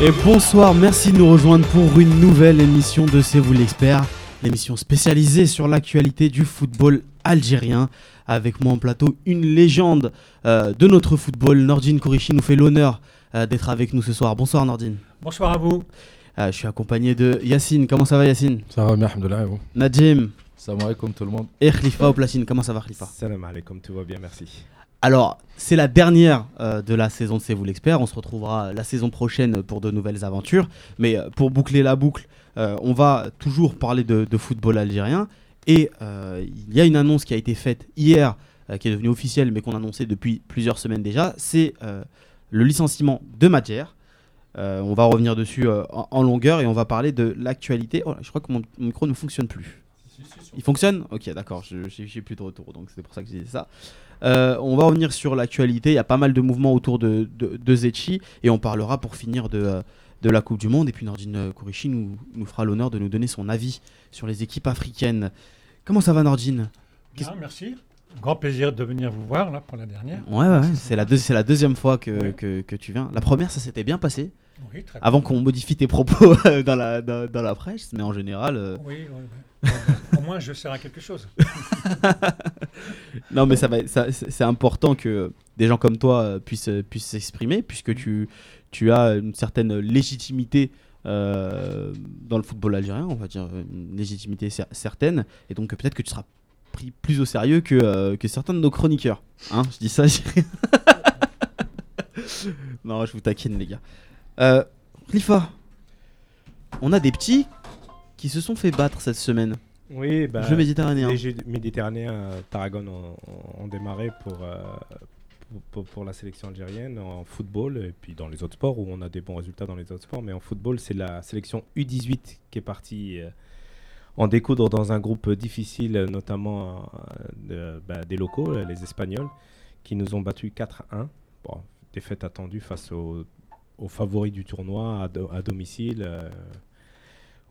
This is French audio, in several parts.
Et bonsoir, merci de nous rejoindre pour une nouvelle émission de C'est vous l'expert, l'émission spécialisée sur l'actualité du football algérien. Avec moi en plateau, une légende euh, de notre football, Nordine Kourichi nous fait l'honneur euh, d'être avec nous ce soir. Bonsoir Nordine. Bonsoir à vous. Euh, je suis accompagné de Yacine. Comment ça va Yacine? Ça va bien, alhamdoulilah, et vous? Najim Salam alaikum tout le monde. et Khalifa au platine. Comment ça va Khalifa? Salam alaikum, tout va bien, merci. Alors, c'est la dernière euh, de la saison de C'est vous l'expert. On se retrouvera la saison prochaine pour de nouvelles aventures. Mais euh, pour boucler la boucle, euh, on va toujours parler de, de football algérien. Et euh, il y a une annonce qui a été faite hier, euh, qui est devenue officielle, mais qu'on annonçait depuis plusieurs semaines déjà. C'est euh, le licenciement de Madjer. Euh, on va revenir dessus euh, en, en longueur et on va parler de l'actualité. Oh je crois que mon, mon micro ne fonctionne plus. Il fonctionne? Ok, d'accord, je n'ai plus de retour, donc c'est pour ça que je disais ça. Euh, on va revenir sur l'actualité. Il y a pas mal de mouvements autour de, de, de Zetchi et on parlera pour finir de, euh, de la Coupe du Monde. Et puis Nordine Kourichi nous, nous fera l'honneur de nous donner son avis sur les équipes africaines. Comment ça va, Nordine? Bien, merci. Grand plaisir de venir vous voir là pour la dernière. Ouais, ouais, ouais, c'est la, deux- c'est la deuxième fois que, Ouais. que, que tu viens. La première, ça s'était bien passé, Oui, très avant qu'on modifie tes propos dans, la, dans, dans la presse, mais en général. euh. Oui, oui, oui. Au moins, je sers à quelque chose. Non, mais ça va, c'est important que des gens comme toi euh, puissent euh, puissent s'exprimer, puisque tu, tu as une certaine légitimité euh, dans le football algérien, on va dire une légitimité cer- certaine, et donc peut-être que tu seras pris plus au sérieux que, que certains de nos chroniqueurs. Hein, je dis ça, je non, je vous taquine, les gars. Euh, Khalifa, on a des petits qui se sont fait battre cette semaine. Oui, bah, Jeux méditerranéens. les Jeux méditerranéens, euh, Tarragone ont, ont démarré pour, euh, pour, pour- la sélection algérienne en football et puis dans les autres sports où on a des bons résultats dans les autres sports. Mais en football, c'est la sélection U18 qui est partie euh, en découdre dans un groupe difficile, notamment euh, de- bah, des locaux, les Espagnols, qui nous ont battus 4-1. Bon, défaite attendue face aux, aux favoris du tournoi à, do- à domicile.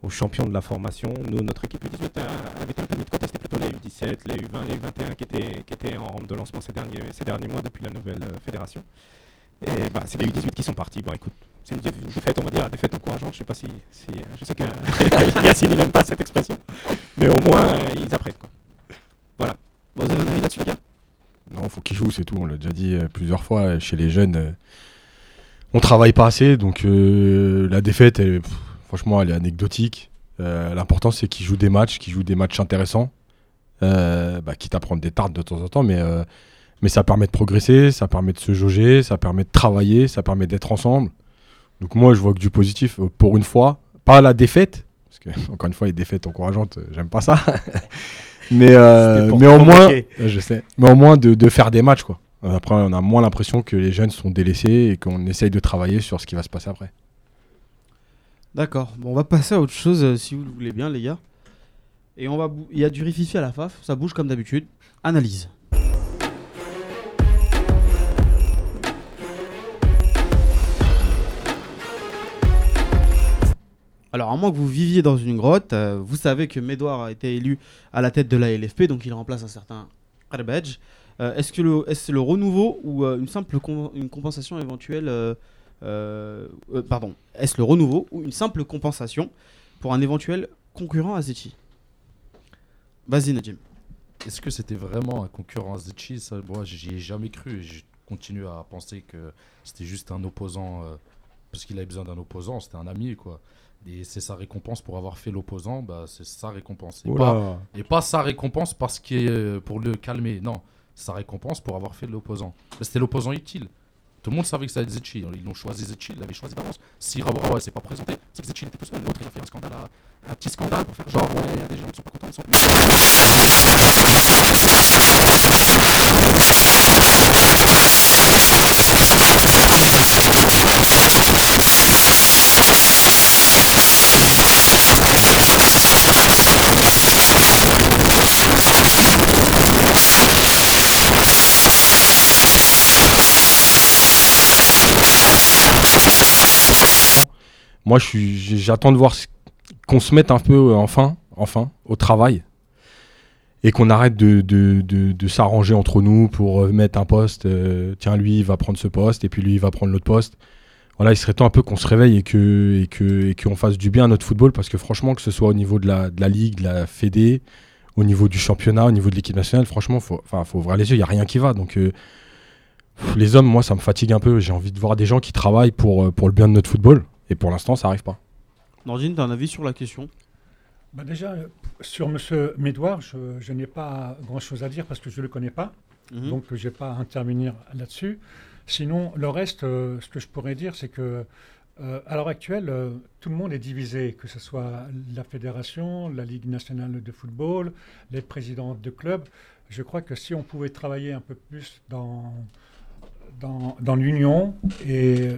Euh, aux champions de la formation. Nous, notre équipe U18 a- avait mis de c'était plutôt les U17, les U20, les U21 qui étaient, qui étaient en rampe de lancement ces derniers, ces derniers mois depuis la nouvelle euh, fédération. Et bah, c'est les U18 qui sont partis. Bon, écoute, c'est une déf- défaite, on va dire, défaite encourageante. Je sais pas si, si je sais que Yacine n'aime pas cette expression, mais au moins euh, ils apprennent. Quoi. Voilà. Bon, vous avez un avis là-dessus, les gars? Non, faut qu'ils jouent, c'est tout. On l'a déjà dit euh, plusieurs fois. euh, Chez les jeunes, euh, on travaille pas assez. Donc euh, la défaite, elle, franchement, elle est anecdotique. Euh, L'important, c'est qu'ils jouent des matchs, qu'ils jouent des matchs intéressants. Euh, bah, quitte à prendre des tartes de temps en temps, mais, euh, mais ça permet de progresser, ça permet de se jauger, ça permet de travailler, ça permet d'être ensemble. Donc moi, je vois que du positif pour une fois. Pas la défaite, parce que encore une fois, les défaites encourageantes, j'aime pas ça. mais mais au moins, je sais. Mais au moins de, de faire des matchs, quoi. Après, on a moins l'impression que les jeunes sont délaissés et qu'on essaye de travailler sur ce qui va se passer après. D'accord. Bon, on va passer à autre chose euh, si vous le voulez bien, les gars. Et on va, il y a du rififi à la faf, ça bouge comme d'habitude. Analyse. Alors, à moins que vous viviez dans une grotte, euh, vous savez que Medouard a été élu à la tête de la LFP, donc il remplace un certain Arbedge. Euh, Est-ce que le, le renouveau ou une simple une compensation éventuelle Pardon, est-ce le renouveau ou une simple compensation pour un éventuel concurrent à Zetchi? Vas-y, Najim. Est-ce que c'était vraiment un concurrent à Zetchi? Ça, Moi, j'y ai jamais cru et je continue à penser que c'était juste un opposant euh, parce qu'il avait besoin d'un opposant. C'était un ami, quoi. Et c'est sa récompense pour avoir fait l'opposant, bah, c'est sa récompense. Et pas, et pas sa récompense parce que euh, pour le calmer. Non, sa récompense pour avoir fait l'opposant. Bah, C'était l'opposant utile. Tout le monde savait que être Zetchi. Ils l'ont choisi Zetchi, ils l'avaient choisi d'avance. Si Rawa s'est pas présenté, c'est que Zetchi était tout seul. L'autre, il a fait un scandale, à- un petit scandale pour faire genre, ouais, il y a des gens qui sont pas contents. Ils sont... Moi, j'attends de voir qu'on se mette un peu, euh, enfin, enfin, au travail. Et qu'on arrête de, s'arranger entre nous pour euh, mettre un poste. euh, tiens, lui, il va prendre ce poste, et puis lui, il va prendre l'autre poste. voilà, il serait temps un peu qu'on se réveille et qu'on fasse du bien à notre football parce que franchement que ce soit au niveau de la ligue, de la Fédé, au niveau du championnat, au niveau de l'équipe nationale, franchement, enfin faut ouvrir les yeux, il y a rien qui va. Donc les hommes, moi, ça me fatigue un peu. J'ai envie de voir des gens qui travaillent pour le bien de notre football et pour l'instant, ça arrive pas. Nordine, tu as un avis sur la question? Bah déjà, sur M. Médouard, je, je n'ai pas grand-chose à dire parce que je ne le connais pas. Mhm. donc je n'ai pas à intervenir là-dessus. Sinon, le reste, euh, ce que je pourrais dire, c'est que euh, à l'heure actuelle, euh, tout le monde est divisé, que ce soit la fédération, la Ligue nationale de football, les présidents de clubs. Je crois que si on pouvait travailler un peu plus dans, dans, dans l'union et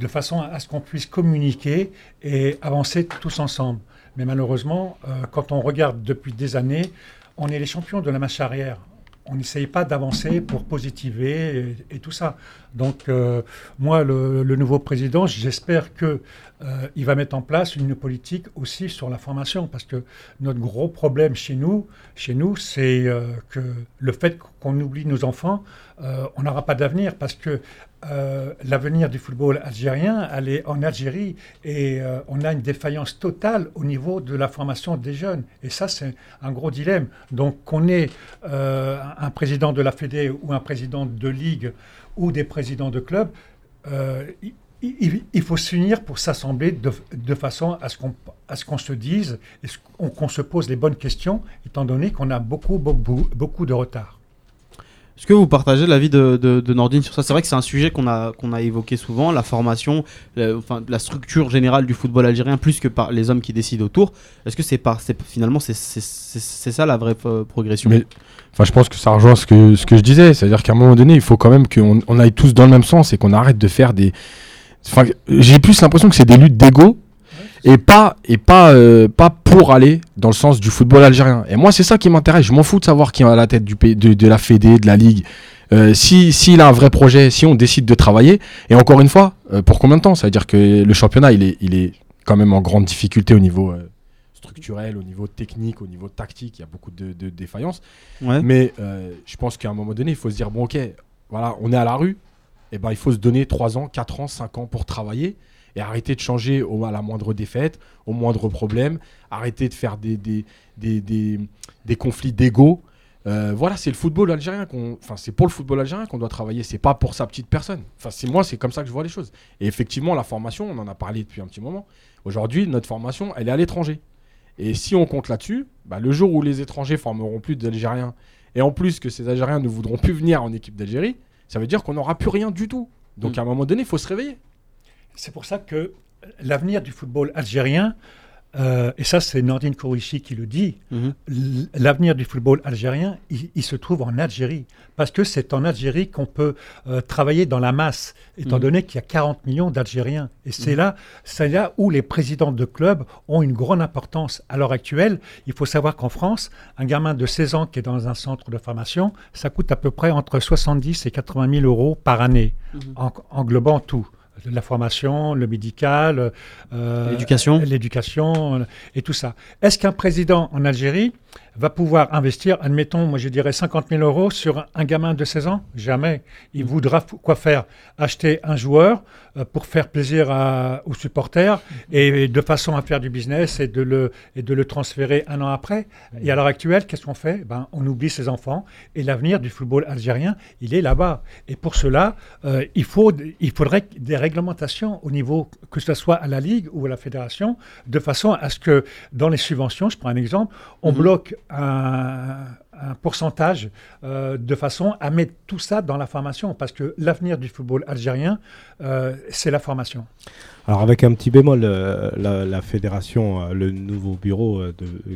de, façon à ce qu'on puisse communiquer et avancer tous ensemble. Mais malheureusement, euh, quand on regarde depuis des années, on est les champions de la marche arrière on n'essaye pas d'avancer pour positiver et, tout ça. Donc, euh, moi, le, nouveau président, j'espère qu'il euh, va mettre en place une politique aussi sur la formation, parce que notre gros problème chez nous, chez nous, c'est que le fait qu'on oublie nos enfants, euh, on n'aura pas d'avenir, parce que euh, l'avenir du football algérien, elle est en Algérie et euh, on a une défaillance totale au niveau de la formation des jeunes. Et ça, c'est un gros dilemme. Donc, qu'on ait un président de la Fédé ou un président de ligue ou des présidents de club, il, faut s'unir pour s'assembler de, façon à ce qu'on qu se dise et qu'on se pose les bonnes questions, étant donné qu'on a beaucoup de retard. Est-ce que vous partagez l'avis de, de, Nordine sur ça? C'est vrai que c'est un sujet qu'on a, qu'on a évoqué souvent, la formation, la, enfin, la structure générale du football algérien, plus que par les hommes qui décident autour. Est-ce que c'est par, finalement c'est ça la vraie progression? Mais, enfin, Je pense que ça rejoint ce que, ce que je disais, c'est-à-dire qu'à un moment donné, il faut quand même qu'on on aille tous dans le même sens et qu'on arrête de faire des... Enfin, J'ai plus l'impression que c'est des luttes d'ego et pas et pas euh, pas pour aller dans le sens du football algérien. Et moi c'est ça qui m'intéresse. Je m'en fous de savoir qui est à la tête du de, de la Fédé, de la ligue. Euh, si s'il a un vrai projet, si on décide de travailler. Et encore une fois, euh, pour combien de temps? Ça veut dire que le championnat il est il est quand même en grande difficulté au niveau structurel, au niveau technique, au niveau tactique. Il y a beaucoup de, de défaillances. Ouais. Mais je pense qu'à un moment donné, il faut se dire bon ok, voilà, on est à la rue. Et ben il faut se donner 3 ans, 4 ans, 5 ans pour travailler et arrêter de changer au, à la moindre défaite, au moindre problème, arrêter de faire des, des, des, des, des conflits d'ego. Euh, voilà, c'est le football algérien qu'on, enfin c'est pour le football algérien qu'on doit travailler, c'est pas pour sa petite personne. Enfin c'est moi, c'est comme ça que je vois les choses. Et effectivement, la formation, on en a parlé depuis un petit moment. Aujourd'hui, notre formation, elle est à l'étranger. Et si on compte là-dessus, bah, le jour où les étrangers formeront plus d'Algériens, et en plus que ces Algériens ne voudront plus venir en équipe d'Algérie, ça veut dire qu'on n'aura plus rien du tout. Donc mmh. à un moment donné, il faut se réveiller. C'est pour ça que l'avenir du football algérien, euh, et ça c'est Nordine Kourichi qui le dit, mm -hmm. l'avenir du football algérien, il, il, se trouve en Algérie. Parce que c'est en Algérie qu'on peut euh, travailler dans la masse, étant mm -hmm. donné qu'il y a 40 millions d'Algériens. Et c'est mm -hmm. là, c'est là où les présidents de clubs ont une grande importance. À l'heure actuelle, il faut savoir qu'en France, un gamin de 16 ans qui est dans un centre de formation, ça coûte à peu près entre 70 et 80 000 euros par année, en, englobant tout la formation, le médical, euh, l'éducation, l'éducation et tout ça. Est-ce qu'un président en Algérie va pouvoir investir, admettons, moi je dirais 50 000 euros sur un gamin de 16 ans. Jamais. Il voudra quoi faire? Acheter un joueur euh, pour faire plaisir à, aux supporters et, et, de façon à faire du business et de le, et de le transférer un an après. Et à l'heure actuelle, qu'est-ce qu'on fait? Ben, On oublie ses enfants et l'avenir du football algérien, il est là-bas. Et pour cela, euh, il, faut, il faudrait des réglementations au niveau, que ce soit à la Ligue ou à la Fédération, de façon à ce que dans les subventions, je prends un exemple, on bloque un, pourcentage euh, de façon à mettre tout ça dans la formation, parce que l'avenir du football algérien, euh, c'est la formation. Alors avec un petit bémol, euh, la, fédération, le nouveau bureau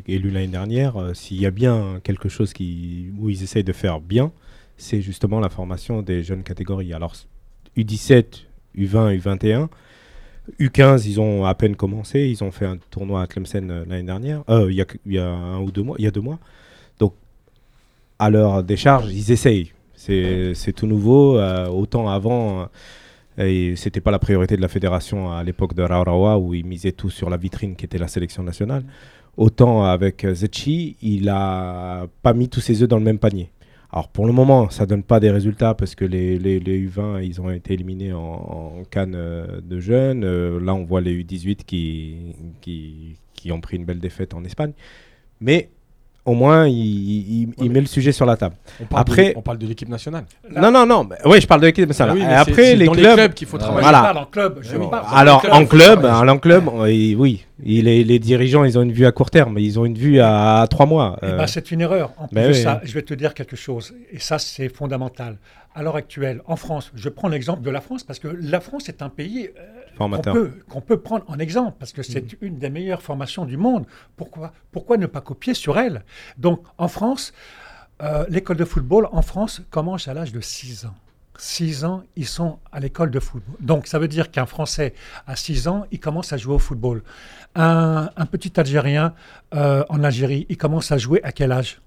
élu l'année dernière, s'il y a bien quelque chose qui, où ils essayent de faire bien, c'est justement la formation des jeunes catégories. Alors U17, U20, U21, U15, ils ont à peine commencé, ils ont fait un tournoi à Tlemcen l'année dernière, il y, a un ou deux mois, il y a deux mois. Donc à leur décharge, ils essayent. C'est tout nouveau. Euh, autant avant, euh, c'était pas la priorité de la fédération à l'époque de Raurawa où ils misaient tout sur la vitrine qui était la sélection nationale. Autant avec Zetchi, il a pas mis tous ses œufs dans le même panier. Alors pour le moment, ça donne pas des résultats parce que les, les, les U20, ils ont été éliminés en, en Cannes euh, de jeunes. Euh, là, on voit les U18 qui, qui, qui ont pris une belle défaite en Espagne. Mais au moins, il, il- il Ouais, met le sujet sur la table. On parle Après- de, on parle de l'équipe nationale. Là- Non, non, non. Oui, je parle de l'équipe nationale. Ah oui, après, les dans clubs. qu'il faut Euh, travailler. Voilà. Je parle en club. Je Bon. parle- Alors, club, en club, en club, euh, oui, il est- les dirigeants, ils ont une vue à court terme, ils ont une vue à, à trois mois. Eh Euh, ben, c'est une erreur. En plus ben de oui. ça, je vais te dire quelque chose, et ça c'est fondamental. À l'heure actuelle, en France, je prends l'exemple de la France parce que la France est un pays euh, qu'on peut, peut prendre en exemple parce que c'est une des meilleures formations du monde. Pourquoi, pourquoi ne pas copier sur elle? Donc en France, euh, l'école de football en France commence à l'âge de 6 ans. 6 ans, ils sont à l'école de football. Donc ça veut dire qu'un Français à 6 ans, il commence à jouer au football. Un, un petit Algérien euh, en Algérie, il commence à jouer à quel âge?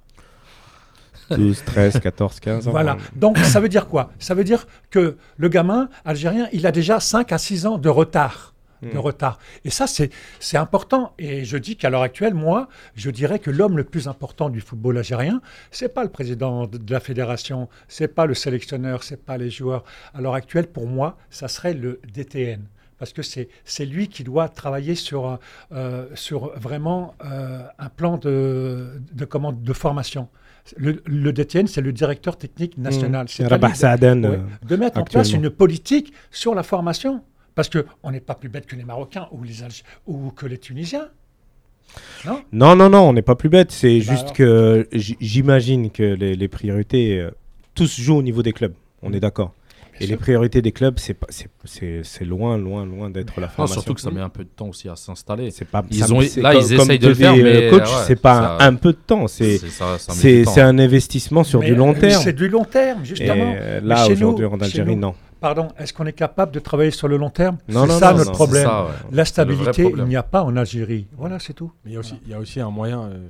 12, 13, 14, 15 ans. Voilà. Donc ça veut dire quoi? Ça veut dire que le gamin algérien, il a déjà 5 à 6 ans de retard. De Mm. retard. Et ça, c'est c'est important. Et je dis qu'à l'heure actuelle, moi, je dirais que l'homme le plus important du football algérien, c'est pas le président de, de la fédération, c'est pas le sélectionneur, c'est pas les joueurs. À l'heure actuelle, pour moi, ça serait le DTN. Parce que c'est c'est lui qui doit travailler sur, euh, sur vraiment euh, un plan de, de, comment, de formation. Le, le DTN, c'est le directeur technique national. C'est Rabah Saaden, Ouais, euh, de mettre en place une politique sur la formation. Parce qu'on n'est pas plus bête que les Marocains ou, les Alg- ou que les Tunisiens. Non? Non, non, non, on n'est pas plus bête. C'est Bah juste alors. que j'imagine que les, les priorités, euh, tous jouent au niveau des clubs. On est d'accord. Et les priorités des clubs, c'est pas- c'est- c'est c'est loin, loin, loin d'être la Non, formation. surtout que ça met un peu de temps aussi à s'installer. C'est pas. Ils ça- ont- c'est là, comme- ils comme essayent de le faire, euh, mais, coach, ouais, c'est pas ça- un, peu de temps. C'est ça, ça met c'est du temps, c'est un investissement sur Mais, du long euh, terme. C'est du long terme, Et justement. euh, Mais là, chez aujourd'hui, nous- en chez Algérie, nous, non. Pardon, est-ce qu'on est capable de travailler sur le long terme? Non, C'est non, ça non, notre non, problème. Ça, ouais. La stabilité, il n'y a pas en Algérie. Voilà, c'est tout. Mais il y a aussi, il y a aussi un moyen, euh,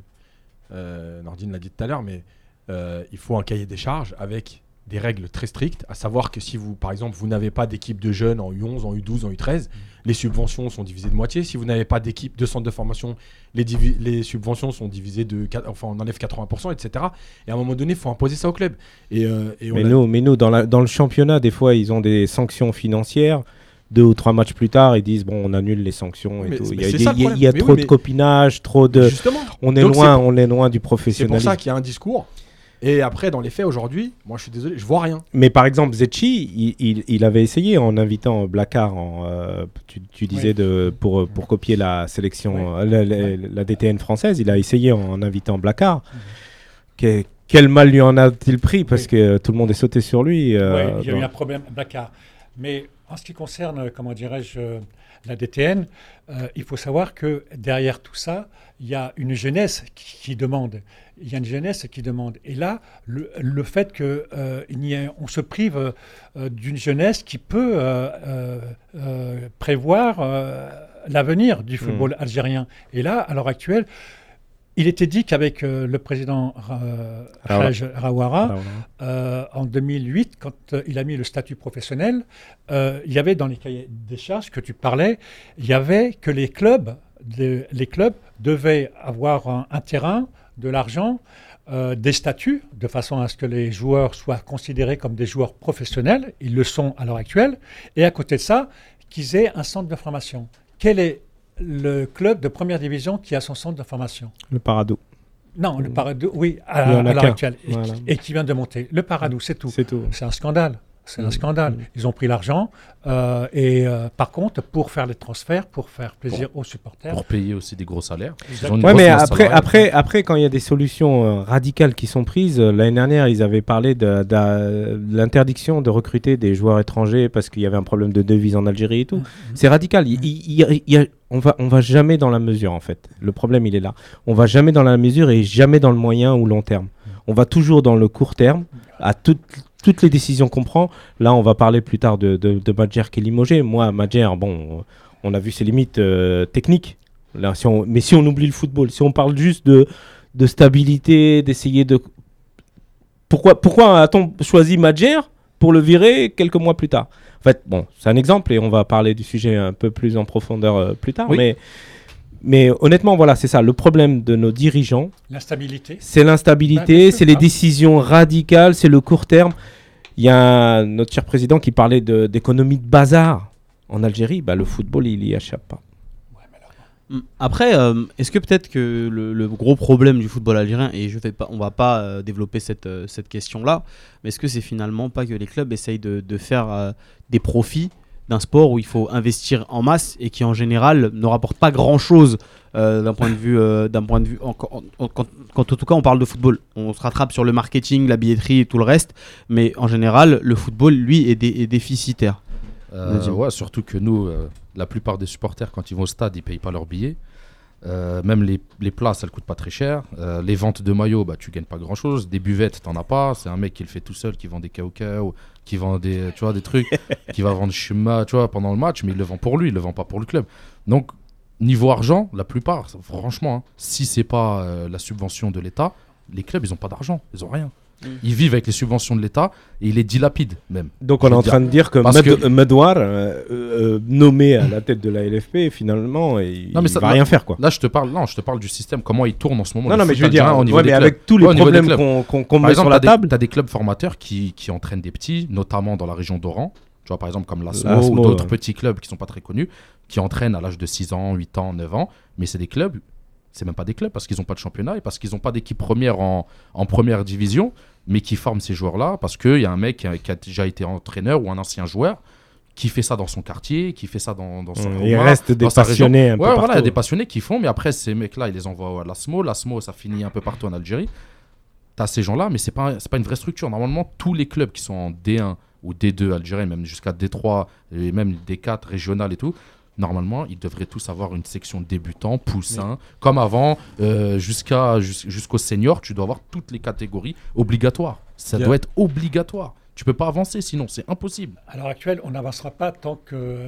euh, Nordine l'a dit tout à l'heure, mais euh, il faut un cahier des charges avec des règles très strictes, à savoir que si vous, par exemple, vous n'avez pas d'équipe de jeunes en U11, en U12, en U13, les subventions sont divisées de moitié. Si vous n'avez pas d'équipe de centre de formation, les, les subventions sont divisées de, quat- enfin, on enlève 80%, etc. Et à un moment donné, il faut imposer ça au club. Et, euh, et on Mais a- nous, mais nous dans, la- dans le championnat, des fois, ils ont des sanctions financières. Deux ou trois matchs plus tard, ils disent bon, on annule les sanctions et Mais- tout. mais Il y a, ça y y trop oui, de copinage, trop de. Justement. On est Donc, loin, pour- on est loin du C'est pour professionnalisme. ça qu'il y a un discours. Et après, dans les faits, aujourd'hui, moi, je suis désolé, je vois rien. Mais par exemple, Zetchi, il, il- il avait essayé en invitant Blacard, en, euh, tu, tu disais, Oui. de, pour, pour copier la sélection, Oui. euh, la, DTN française, il a essayé en invitant Blacard. Que- quel mal lui en a-t-il pris? Parce Oui. que tout le monde est sauté sur lui. euh, Ouais, il y a eu un problème, Dakar. Mais en ce qui concerne, comment dirais-je, la DTN, euh, il faut savoir que derrière tout ça, il y a une jeunesse qui, qui demande. Il y a une jeunesse qui demande. Et là, le, le fait qu'on se prive euh, d'une jeunesse qui peut euh, euh, euh, prévoir euh, l'avenir du football algérien. Et là, à l'heure actuelle, il était dit qu'avec euh, le président euh, Rawara, euh, en 2008, quand euh, il a mis le statut professionnel, euh, il y avait dans les cahiers des charges que tu parlais, il y avait que les clubs, les clubs devaient avoir un, un terrain, de l'argent, euh, des statuts, de façon à ce que les joueurs soient considérés comme des joueurs professionnels. Ils le sont à l'heure actuelle. Et à côté de ça, qu'ils aient un centre de formation. Quel est le club de première division qui a son centre de formation? Le Paradou. Non, le Paradou, oui, à, l'heure actuelle, et, Voilà. qui, et qui vient de monter. Le Paradou, c'est tout. C'est tout. C'est un scandale. C'est un Mm. scandale. Mm. Ils ont pris l'argent euh, et euh, par contre, pour faire les transferts, pour faire plaisir aux supporters, Pour payer aussi des gros salaires. Grosse mais après, salariale. après, après, quand il y a des solutions euh, radicales qui sont prises, euh, l'année dernière, ils avaient parlé de, de- de l'interdiction de recruter des joueurs étrangers parce qu'il y avait un problème de devise en Algérie et tout. Mhm. C'est radical. Il- il- il- il y a- on va, on va jamais dans la mesure en fait. Le problème, il est là. On va jamais dans la mesure et jamais dans le moyen ou long terme. On va toujours dans le court terme à toutes toutes les décisions qu'on prend. Là, on va parler plus tard de, de, de Madjer qui est limogé. Moi, Madjer, bon, on a vu ses limites euh, techniques. Là, si on- mais si on oublie le football, si on parle juste de, de stabilité, d'essayer de... Pourquoi, pourquoi a-t-on choisi Madjer pour le virer quelques mois plus tard? En fait, bon, c'est un exemple et on va parler du sujet un peu plus en profondeur euh, plus tard. Oui. Mais, Mais honnêtement, voilà, c'est ça. Le problème de nos dirigeants, L'instabilité. c'est l'instabilité, c'est les Ah. décisions radicales, c'est le court terme. Il y a notre cher président qui parlait d'économie de, bazar en Algérie. Bah, le football, il y échappe pas. Mm. Après, euh, est-ce que peut-être que le, le gros problème du football algérien, et je vais pas, on va pas euh, développer cette, euh, cette question-là, mais est-ce que c'est finalement pas que les clubs essayent de, de faire euh, des profits d'un sport où il faut investir en masse et qui en général ne rapporte pas grand-chose euh, d'un point de vue, euh, d'un point de vue, en- en- en- quand, quand en tout cas on parle de football, on se rattrape sur le marketing, la billetterie et tout le reste, mais en général le football lui est, dé- est déficitaire. Euh, ouais, surtout que nous, la plupart des supporters, quand ils vont au stade, ils payent pas leur billet. Euh, même les, les places, elles coûtent pas très cher. Euh, les ventes de maillots, bah, tu gagnes pas grand chose. Des buvettes, t'en as pas. C'est un mec qui le fait tout seul, qui vend des cao qui vend des, tu vois, des trucs, qui va vendre Chuma, tu vois, pendant le match, mais il le vend pour lui, il le vend pas pour le club. Donc, niveau argent, la plupart, franchement, hein, si c'est pas euh, la subvention de l'État, les clubs, ils ont pas d'argent, ils ont rien. Mm. Ils vivent avec les subventions de l'État et ils les dilapident même. Donc on est en dire. train de dire que, que- euh, euh, euh, nommé à la tête de la LFP, finalement, il, Non, mais il va rien faire. quoi. Là, je te parle, non, je te parle du système, comment il tourne en ce moment. Non, non, mais je veux dire, algérien au niveau ouais, mais clubs. avec tous les Ouais, problèmes qu'on met exemple, sur la tu table, as des clubs formateurs qui, qui entraînent des petits, notamment dans la région d'Oran. Tu vois, par exemple, comme l'ASMO L'ASMO, ou d'autres ouais. petits clubs qui sont pas très connus, qui entraînent à l'âge de 6 ans, 8 ans, 9 ans. Mais c'est des clubs, c'est même pas des clubs parce qu'ils n'ont pas de championnat et parce qu'ils n'ont pas d'équipe première en, en première division, mais qui forment ces joueurs-là parce qu'il y a un mec qui a, qui a déjà été entraîneur ou un ancien joueur qui fait ça dans son quartier, qui fait ça dans, dans son il Roma, reste des passionnés un peu Ouais, voilà, il y a partout. des passionnés qui font, mais après, ces mecs-là, ils les envoient à l'ASMO. L'ASMO, ça finit un peu partout en Algérie. T'as ces gens-là, mais c'est pas, pas une vraie structure. Normalement, tous les clubs qui sont en D1 ou D2 algérien, même jusqu'à D3 et même D4 régional et tout, normalement, ils devraient tous avoir une section débutant, poussin, comme avant, euh, jusqu'à, jus- jusqu'au senior, tu dois avoir toutes les catégories obligatoires. Ça doit être obligatoire. Tu peux pas avancer sinon, c'est impossible. À l'heure actuelle, on n'avancera pas tant que euh,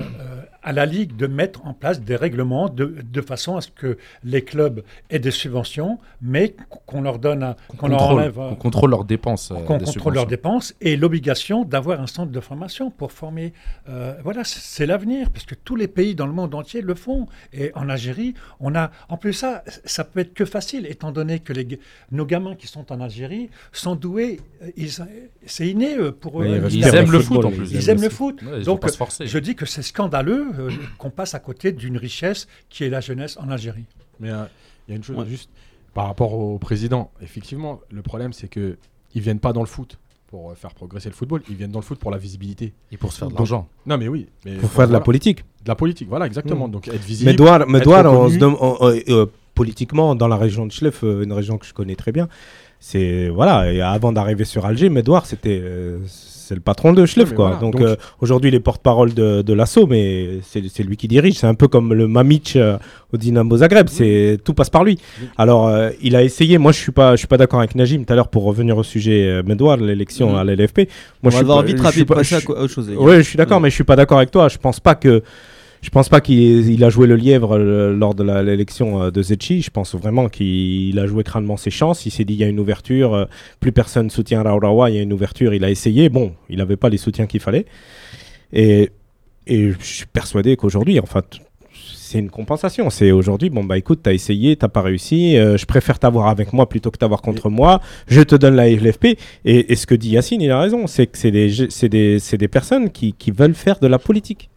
à la Ligue de mettre en place des règlements de, de façon à ce que les clubs aient des subventions, mais qu'on leur donne, un- qu'on leur contrôle, enlève, euh, qu'on contrôle leurs dépenses. euh, qu'on des contrôle leurs dépenses et l'obligation d'avoir un centre de formation pour former. euh, voilà, c'est- l'avenir, parce que tous les pays dans le monde entier le font. Et en Algérie, on a. En plus, ça, ça peut être que facile, étant donné que les, nos gamins qui sont en Algérie sont doués. euh, C'est inné euh, pour eux. Oui, ils aiment le football, foot en ils plus. Ils aiment le foot. Ouais, Donc, forcer. Je dis que c'est scandaleux euh, qu'on passe à côté d'une richesse qui est la jeunesse en Algérie. Mais euh, il y a une chose Ouais. juste par rapport au président. Effectivement, le problème c'est que ils viennent pas dans le foot pour euh, faire progresser le football. Ils viennent dans le foot pour la visibilité. Et pour se faire de l'argent. Non, mais oui. Mais Pour faire de la voilà. politique. De la politique, voilà, exactement. Mm. Donc être visible. On se on- euh, politiquement, dans la région de Schlef, euh, une région que je connais très bien, c'est voilà. Et avant d'arriver sur Alger, Medouar, c'était euh, c'est le patron de Schlef, Ouais, mais quoi. voilà, donc donc- euh, aujourd'hui, il est porte-parole de, de l'assaut, mais c'est c'est lui qui dirige. C'est un peu comme le Mamic euh, au Dynamo Zagreb. C'est tout passe par lui. Oui. Alors, euh, il a essayé. Moi, je suis pas, je suis pas d'accord avec Najim tout à l'heure pour revenir au sujet euh, Medouar, l'élection à l'LFP. Moi, on je va suis devoir pas- vite rapide pas- passer à je- quoi- autre chose. Ouais, je suis d'accord, mais je suis pas d'accord avec toi. Je pense pas que je pense pas qu'il il a joué le lièvre euh, lors de l'élection euh, de Zetchi. Je pense vraiment qu'il a joué crânement ses chances. Il s'est dit il y a une ouverture, euh, plus personne soutient Raourawa, il y a une ouverture. Il a essayé. Bon, il n'avait pas les soutiens qu'il fallait. Et, et je suis persuadé qu'aujourd'hui, enfin, t- c'est une compensation. C'est aujourd'hui, bon, bah écoute, t'as essayé, t'as pas réussi. euh, je préfère t'avoir avec moi plutôt que t'avoir contre moi. Je te donne la LFP. Et, et ce que dit Yacine, il a raison. C'est que c'est des, des, personnes qui, qui veulent faire de la politique.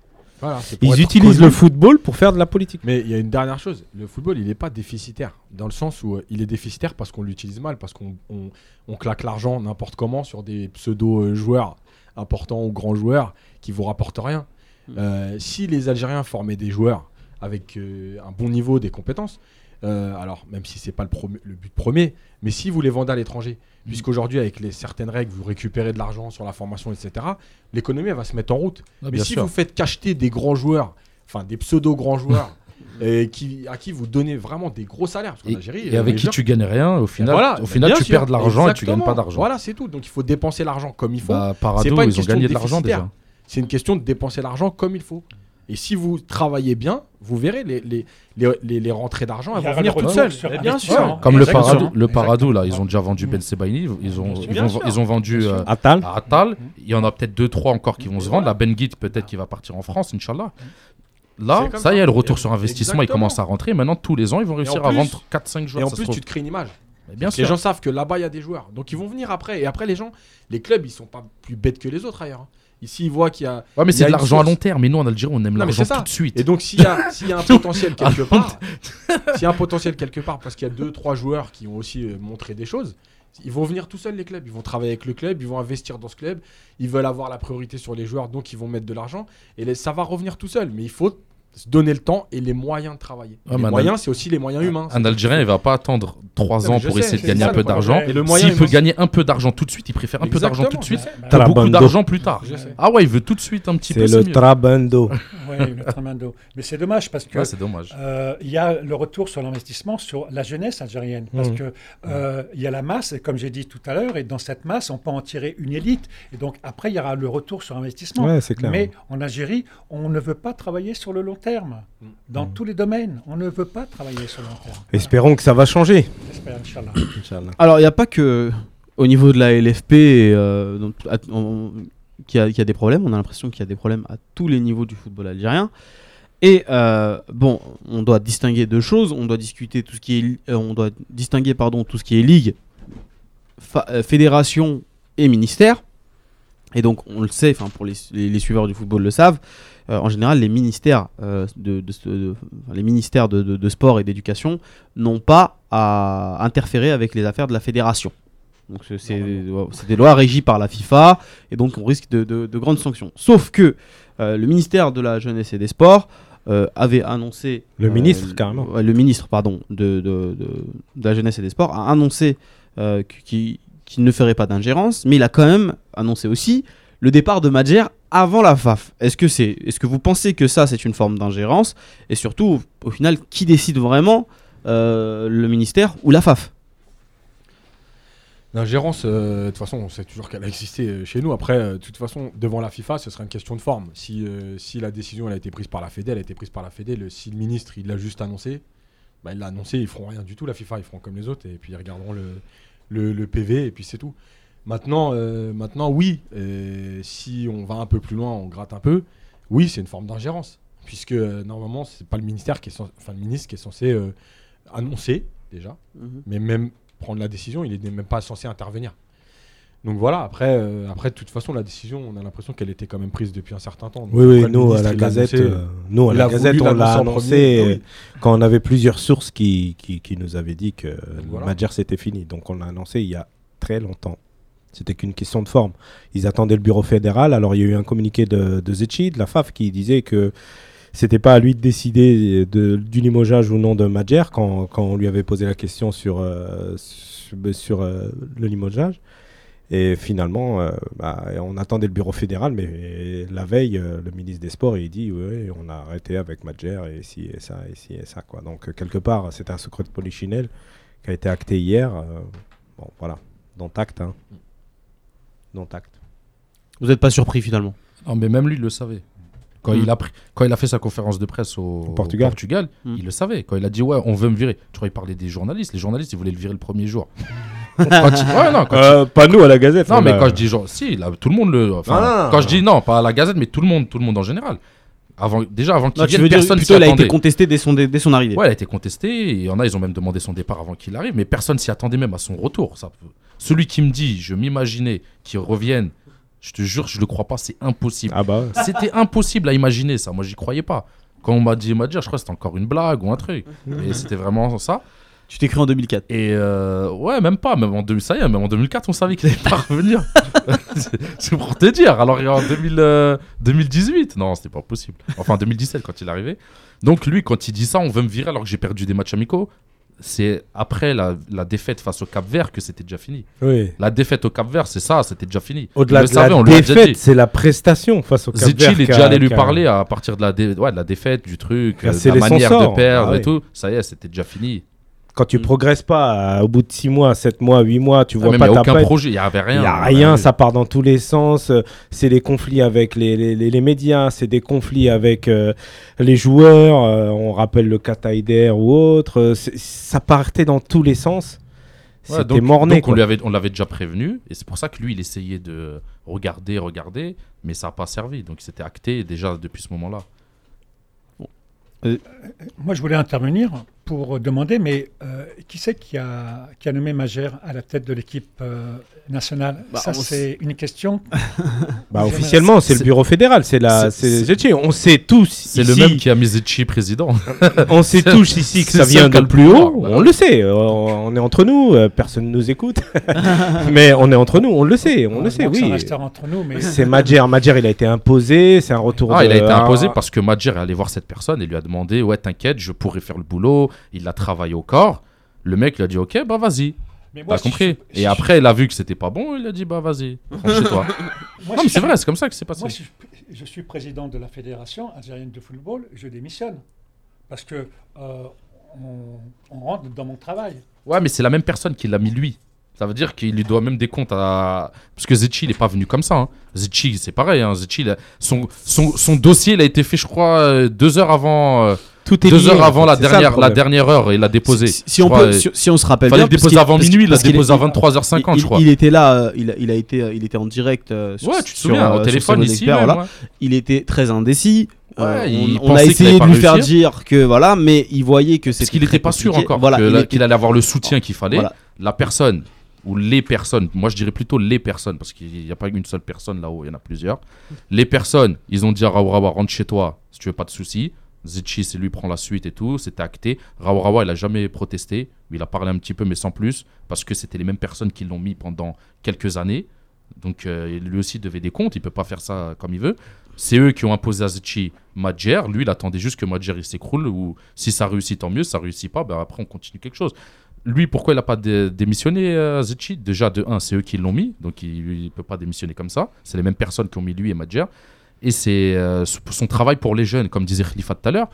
Voilà, Ils utilisent connu. le football pour faire de la politique. Mais il y a une dernière chose, le football il n'est pas déficitaire, dans le sens où euh, il est déficitaire parce qu'on l'utilise mal, parce qu'on on- on claque l'argent n'importe comment sur des pseudo-joueurs importants ou grands joueurs qui vous rapportent rien. Mm. Euh, si les Algériens formaient des joueurs avec euh, un bon niveau, des compétences, euh, alors même si c'est pas le, le but premier, mais si vous les vendez à l'étranger. Puisqu'aujourd'hui avec les certaines règles vous récupérez de l'argent sur la formation, etc., l'économie elle va se mettre en route. Ah, Mais si sûr. vous faites qu'acheter des grands joueurs, enfin des pseudo grands joueurs, et qui, à qui vous donnez vraiment des gros salaires, parce qu'en Et, Algérie, et avec qui joueurs- tu gagnes rien, au final, Voilà, au final tu sûr, perds de l'argent et tu gagnes pas d'argent. Voilà, c'est tout. Donc il faut dépenser l'argent comme il faut. Bah, Parado, C'est pas une ils ont question gagné de l'argent déjà. C'est une question de dépenser l'argent comme il faut. Et si vous travaillez bien, vous verrez les, les, les, les- les rentrées d'argent, elles vont venir toutes seules. bien sûr. Comme le. Paradou, le Paradou là, ils ont déjà vendu Ben Sebaini, ils ont, ils ont, sûr. ils ont vendu euh. Atal. à. Il y en a peut-être deux, trois encore qui vont se vendre. La Ben Guit peut-être qui va partir en France, Inch'Allah. Là, ça y est, le retour sur investissement, il commence à rentrer. Maintenant, tous les ans, ils vont réussir à vendre 4-5 joueurs. Et en plus, trouve. tu te crées une image. Mais bien Les sûr. gens savent que là-bas, il y a des joueurs. Donc, ils vont venir après. Et après, les gens, les clubs, ils sont pas plus bêtes que les autres ailleurs. hein. Ici, ils voient qu'il y a. Ouais, mais il c'est de l'argent à long terme. Mais nous, en Algérie, on aime l'argent tout de suite. Et donc, s'il y, y a un potentiel quelque part, s'il y a un potentiel quelque part, parce qu'il y a deux, trois joueurs qui ont aussi euh, montré des choses, ils vont venir tout seuls, les clubs. Ils vont travailler avec le club, ils vont investir dans ce club, ils veulent avoir la priorité sur les joueurs, donc ils vont mettre de l'argent. Et les- ça va revenir tout seul. Mais il faut se donner le temps et les moyens de travailler. Ouais, les moyens, c'est aussi les moyens humains. Un Algérien, il va pas attendre 3 Non, mais ans pour sais, essayer de gagner ça, un peu d'argent. S'il peut humain, gagner un peu d'argent tout de suite, il préfère un peu d'argent tout de suite que beaucoup Trabando. d'argent plus tard. Ah ouais, il veut tout de suite un petit peu. C'est le. Trabando. Oui, le Tramando. Mais c'est dommage parce que Ouais, c'est dommage. euh, il y a le retour sur l'investissement sur la jeunesse algérienne. Parce Mhm. que euh, il y a la masse, et comme j'ai dit tout à l'heure, et dans cette masse, on peut en tirer une élite. Et donc après, il y aura le retour sur investissement. Ouais, clair. Mais en Algérie, on ne veut pas travailler sur le long terme. Dans tous les domaines, on ne veut pas travailler sur le long terme. Espérons que ça va changer. J'espère, Inch'Allah. Inch'Allah. Alors, il n'y a pas que au niveau de la LFP euh, qu'il y, a- qu'il y a des problèmes. On a l'impression qu'il y a des problèmes à tous les niveaux du football algérien. Et euh, bon, on doit distinguer deux choses. On doit discuter tout ce qui est, euh, on doit distinguer pardon tout ce qui est ligue, fa- euh, fédération et ministère. Et donc, on le sait, enfin pour les, les- les suiveurs du football le savent. Euh, en général, les ministères euh, de, les ministères de, sport et d'éducation n'ont pas à interférer avec les affaires de la fédération. Donc c'est- des lois régies par la FIFA et donc on risque de, de- de grandes sanctions. Sauf que euh, le ministère de la jeunesse et des sports avait annoncé Le ministre, carrément. le ministre pardon de, la jeunesse et des sports a annoncé qu'il qu'il ne ferait pas d'ingérence, mais il a quand même annoncé aussi le départ de Madjer avant la FAF. Est-ce que c'est, est-ce que vous pensez que ça c'est une forme d'ingérence? Et surtout au final qui décide vraiment euh, le ministère ou la FAF L'ingérence, euh, de toute façon, on sait toujours qu'elle a existé euh, chez nous. Après, de toute façon, devant la FIFA, ce sera une question de forme. Si, la décision a été prise par la Fédé, elle a été prise par la Fédé. Le, si le ministre il l'a juste annoncé, bah, il l'a annoncé, ils feront rien du tout. La FIFA, ils feront comme les autres et puis ils regarderont le, le PV et puis c'est tout. Maintenant, euh, maintenant, oui, euh, si on va un peu plus loin, on gratte un peu. Oui, c'est une forme d'ingérence, puisque euh, normalement, c'est pas le ministère qui est, censé- enfin le ministre qui est censé euh, annoncer déjà, mais même prendre la décision, il n'est même pas censé intervenir. Donc voilà, après, euh, après, de toute façon, la décision, on a l'impression qu'elle était quand même prise depuis un certain temps. Donc Oui, oui, le nous à la Gazette, euh, nous à la Gazette, on l'a annoncé premier, euh, oui. quand on avait plusieurs sources qui, qui, qui nous avaient dit que voilà. Madjer c'était fini. Donc on l'a annoncé il y a très longtemps. C'était qu'une question de forme. Ils attendaient le bureau fédéral. Alors il y a eu un communiqué de, de Zetchi, de la FAF, qui disait que c'était pas à lui de décider de, du limogeage ou non de Madjer quand, quand on lui avait posé la question sur, euh, sur, sur, euh, le limogeage. Et finalement, euh, bah, on attendait le bureau fédéral, mais la veille, le ministre des Sports, il dit oui, on a arrêté avec Madjer et ci et ça et ci et ça. Quoi. Donc, quelque part, c'était un secret de polichinelle qui a été acté hier. bon, voilà, dont acte. Hein. Dont acte. Vous n'êtes pas surpris finalement Non, mais même lui, il le savait. Quand, Mm. il a pris, quand il a fait sa conférence de presse au, Portugal. au Portugal, Mm. il le savait. Quand il a dit ouais, on veut me virer. Tu crois il parlait des journalistes. Les journalistes, ils voulaient le virer le premier jour. Quand il- ouais, non, quand il- pas nous à la Gazette. non, mais quand je dis genre, si, là, tout le monde le. enfin, Non, non, non, quand non. je dis non, pas à la Gazette, mais tout le monde, tout le monde en général. Avant, déjà avant qu'il vienne, personne s'y plutôt il a été attendait. contesté dès son, dès, dès son arrivée. Ouais, elle a été contestée. et Il y en a, ils ont même demandé son départ avant qu'il arrive, mais personne s'y attendait même à son retour. Ça peut- Celui qui me dit, je m'imaginais qu'il revienne, je te jure, je le crois pas, c'est impossible. Ah bah. C'était impossible à imaginer ça. Moi, j'y croyais pas. Quand on m'a dit je crois que c'était encore une blague ou un truc. Et c'était vraiment ça. Tu t'es cru en 2004. Et euh, ouais, même pas. Même en 2000, ça y est, même en 2004, on savait qu'il allait pas revenir. C'est- pour te dire. Alors, en 2000, euh, 2018, non, c'était pas possible. Enfin, 2017 quand il est arrivé. Donc, lui, quand il dit ça, on veut me virer alors que j'ai perdu des matchs amicaux. C'est après la, la défaite face au Cap Vert que c'était déjà fini. Oui. La défaite au Cap Vert, c'est ça, c'était déjà fini. Au-delà de la savait, défaite, c'est la prestation face au Cap Vert il est déjà allé lui parler à partir de la, dé- ouais, de la défaite, du truc, euh, de la manière de perdre Ah et oui. tout. Ça y est, c'était déjà fini. Quand tu Mm. progresses pas, euh, au bout de 6 mois, 7 mois, 8 mois, tu Ah, vois pas il n'y a ta aucun projet, il n'y avait rien. Il n'y a rien, ouais. ça part dans tous les sens. euh, C'est les conflits avec les, les- les- les médias, c'est des conflits avec euh, les joueurs. euh, on rappelle le Kataider ou autre. ça partait dans tous les sens. Ouais, C'était morné. donc on quoi. lui avait, on l'avait déjà prévenu, et c'est pour ça que lui, il essayait de regarder, regarder, mais ça n'a pas servi. Donc c'était acté déjà depuis ce moment-là. Bon, Moi, je voulais intervenir pour demander, mais euh, qui c'est qui a, qui a nommé Magère à la tête de l'équipe euh, nationale? Bah, Ça, c'est une question. Bah, officiellement, c'est le bureau fédéral, c'est la, Zetchi. On sait tous C'est le même qui a mis Zetchi président. On sait tous ici que ça vient de plus pouvoir, haut. On le sait. euh, On est entre nous. euh, Personne ne nous écoute. mais on est entre nous. On le sait. On le sait. Oui. restera entre nous, mais C'est Madjer. Madjer, il a été imposé. C'est un retour. Ah, de- il a été imposé parce que Madjer est allé voir cette personne et lui a demandé Ouais, t'inquiète, je pourrais faire le boulot. Il a travaillé au corps. Le mec lui a dit Ok, bah vas-y. T'as compris je- Et après, il a vu que c'était pas bon. Il a dit Bah vas-y, rentre chez toi. moi, Non, si mais c'est vrai, c'est comme ça que c'est passé. Moi, je, suis président de la fédération algérienne de football, je démissionne parce que euh, on, on rentre dans mon travail. Ouais, mais c'est la même personne qui l'a mis lui. Ça veut dire qu'il lui doit même des comptes à. Parce que Zetchi, il n'est pas venu comme ça. Hein. Zetchi, c'est pareil. Hein. Zetchi, il a- son, son, son dossier, il a été fait, je crois, euh, deux heures avant, euh, Tout est deux lié, heures en avant fait. la C'est ça, dernière, la dernière heure. Il l'a déposé. Si, on crois, peut, si, si on se rappelle bien, parce déposer qu'il- avant parce minuit, il l'a parce qu'il déposé à 23h50, il, je crois. il était là, euh, il, il a été, euh, il était en direct euh, sur, ouais, tu te sur, souviens, euh, au téléphone ici. Experts, même, voilà. ouais. Il était très indécis. Ouais, il on, on a essayé de lui faire dire que voilà, mais il voyait que Parce c'était qu'il n'était pas sûr encore il qu'il allait avoir le soutien qu'il fallait. La personne ou les personnes, moi je dirais plutôt les personnes, parce qu'il n'y a pas une seule personne là-haut, il y en a plusieurs. Les personnes, ils ont dit à Raourawa, rentre chez toi, si tu veux pas de soucis. Zitchi, c'est lui prend la suite et tout, c'était acté. Raourawa, il a jamais protesté, il a parlé un petit peu, mais sans plus, parce que c'était les mêmes personnes qui l'ont mis pendant quelques années. Donc euh, lui aussi devait des comptes, il peut pas faire ça comme il veut. C'est eux qui ont imposé à Zitchi Madjer. Lui, il attendait juste que Madjer il s'écroule. Ou si ça réussit, tant mieux. Si ça réussit pas, ben après on continue quelque chose. Lui, pourquoi il n'a pas dé- démissionné, euh, Zitchi? Déjà, de 1, c'est eux qui l'ont mis. Donc il ne peut pas démissionner comme ça. C'est les mêmes personnes qui ont mis lui et Madjer. Et c'est euh, son- travail pour les jeunes, comme disait Khalifa tout à l'heure.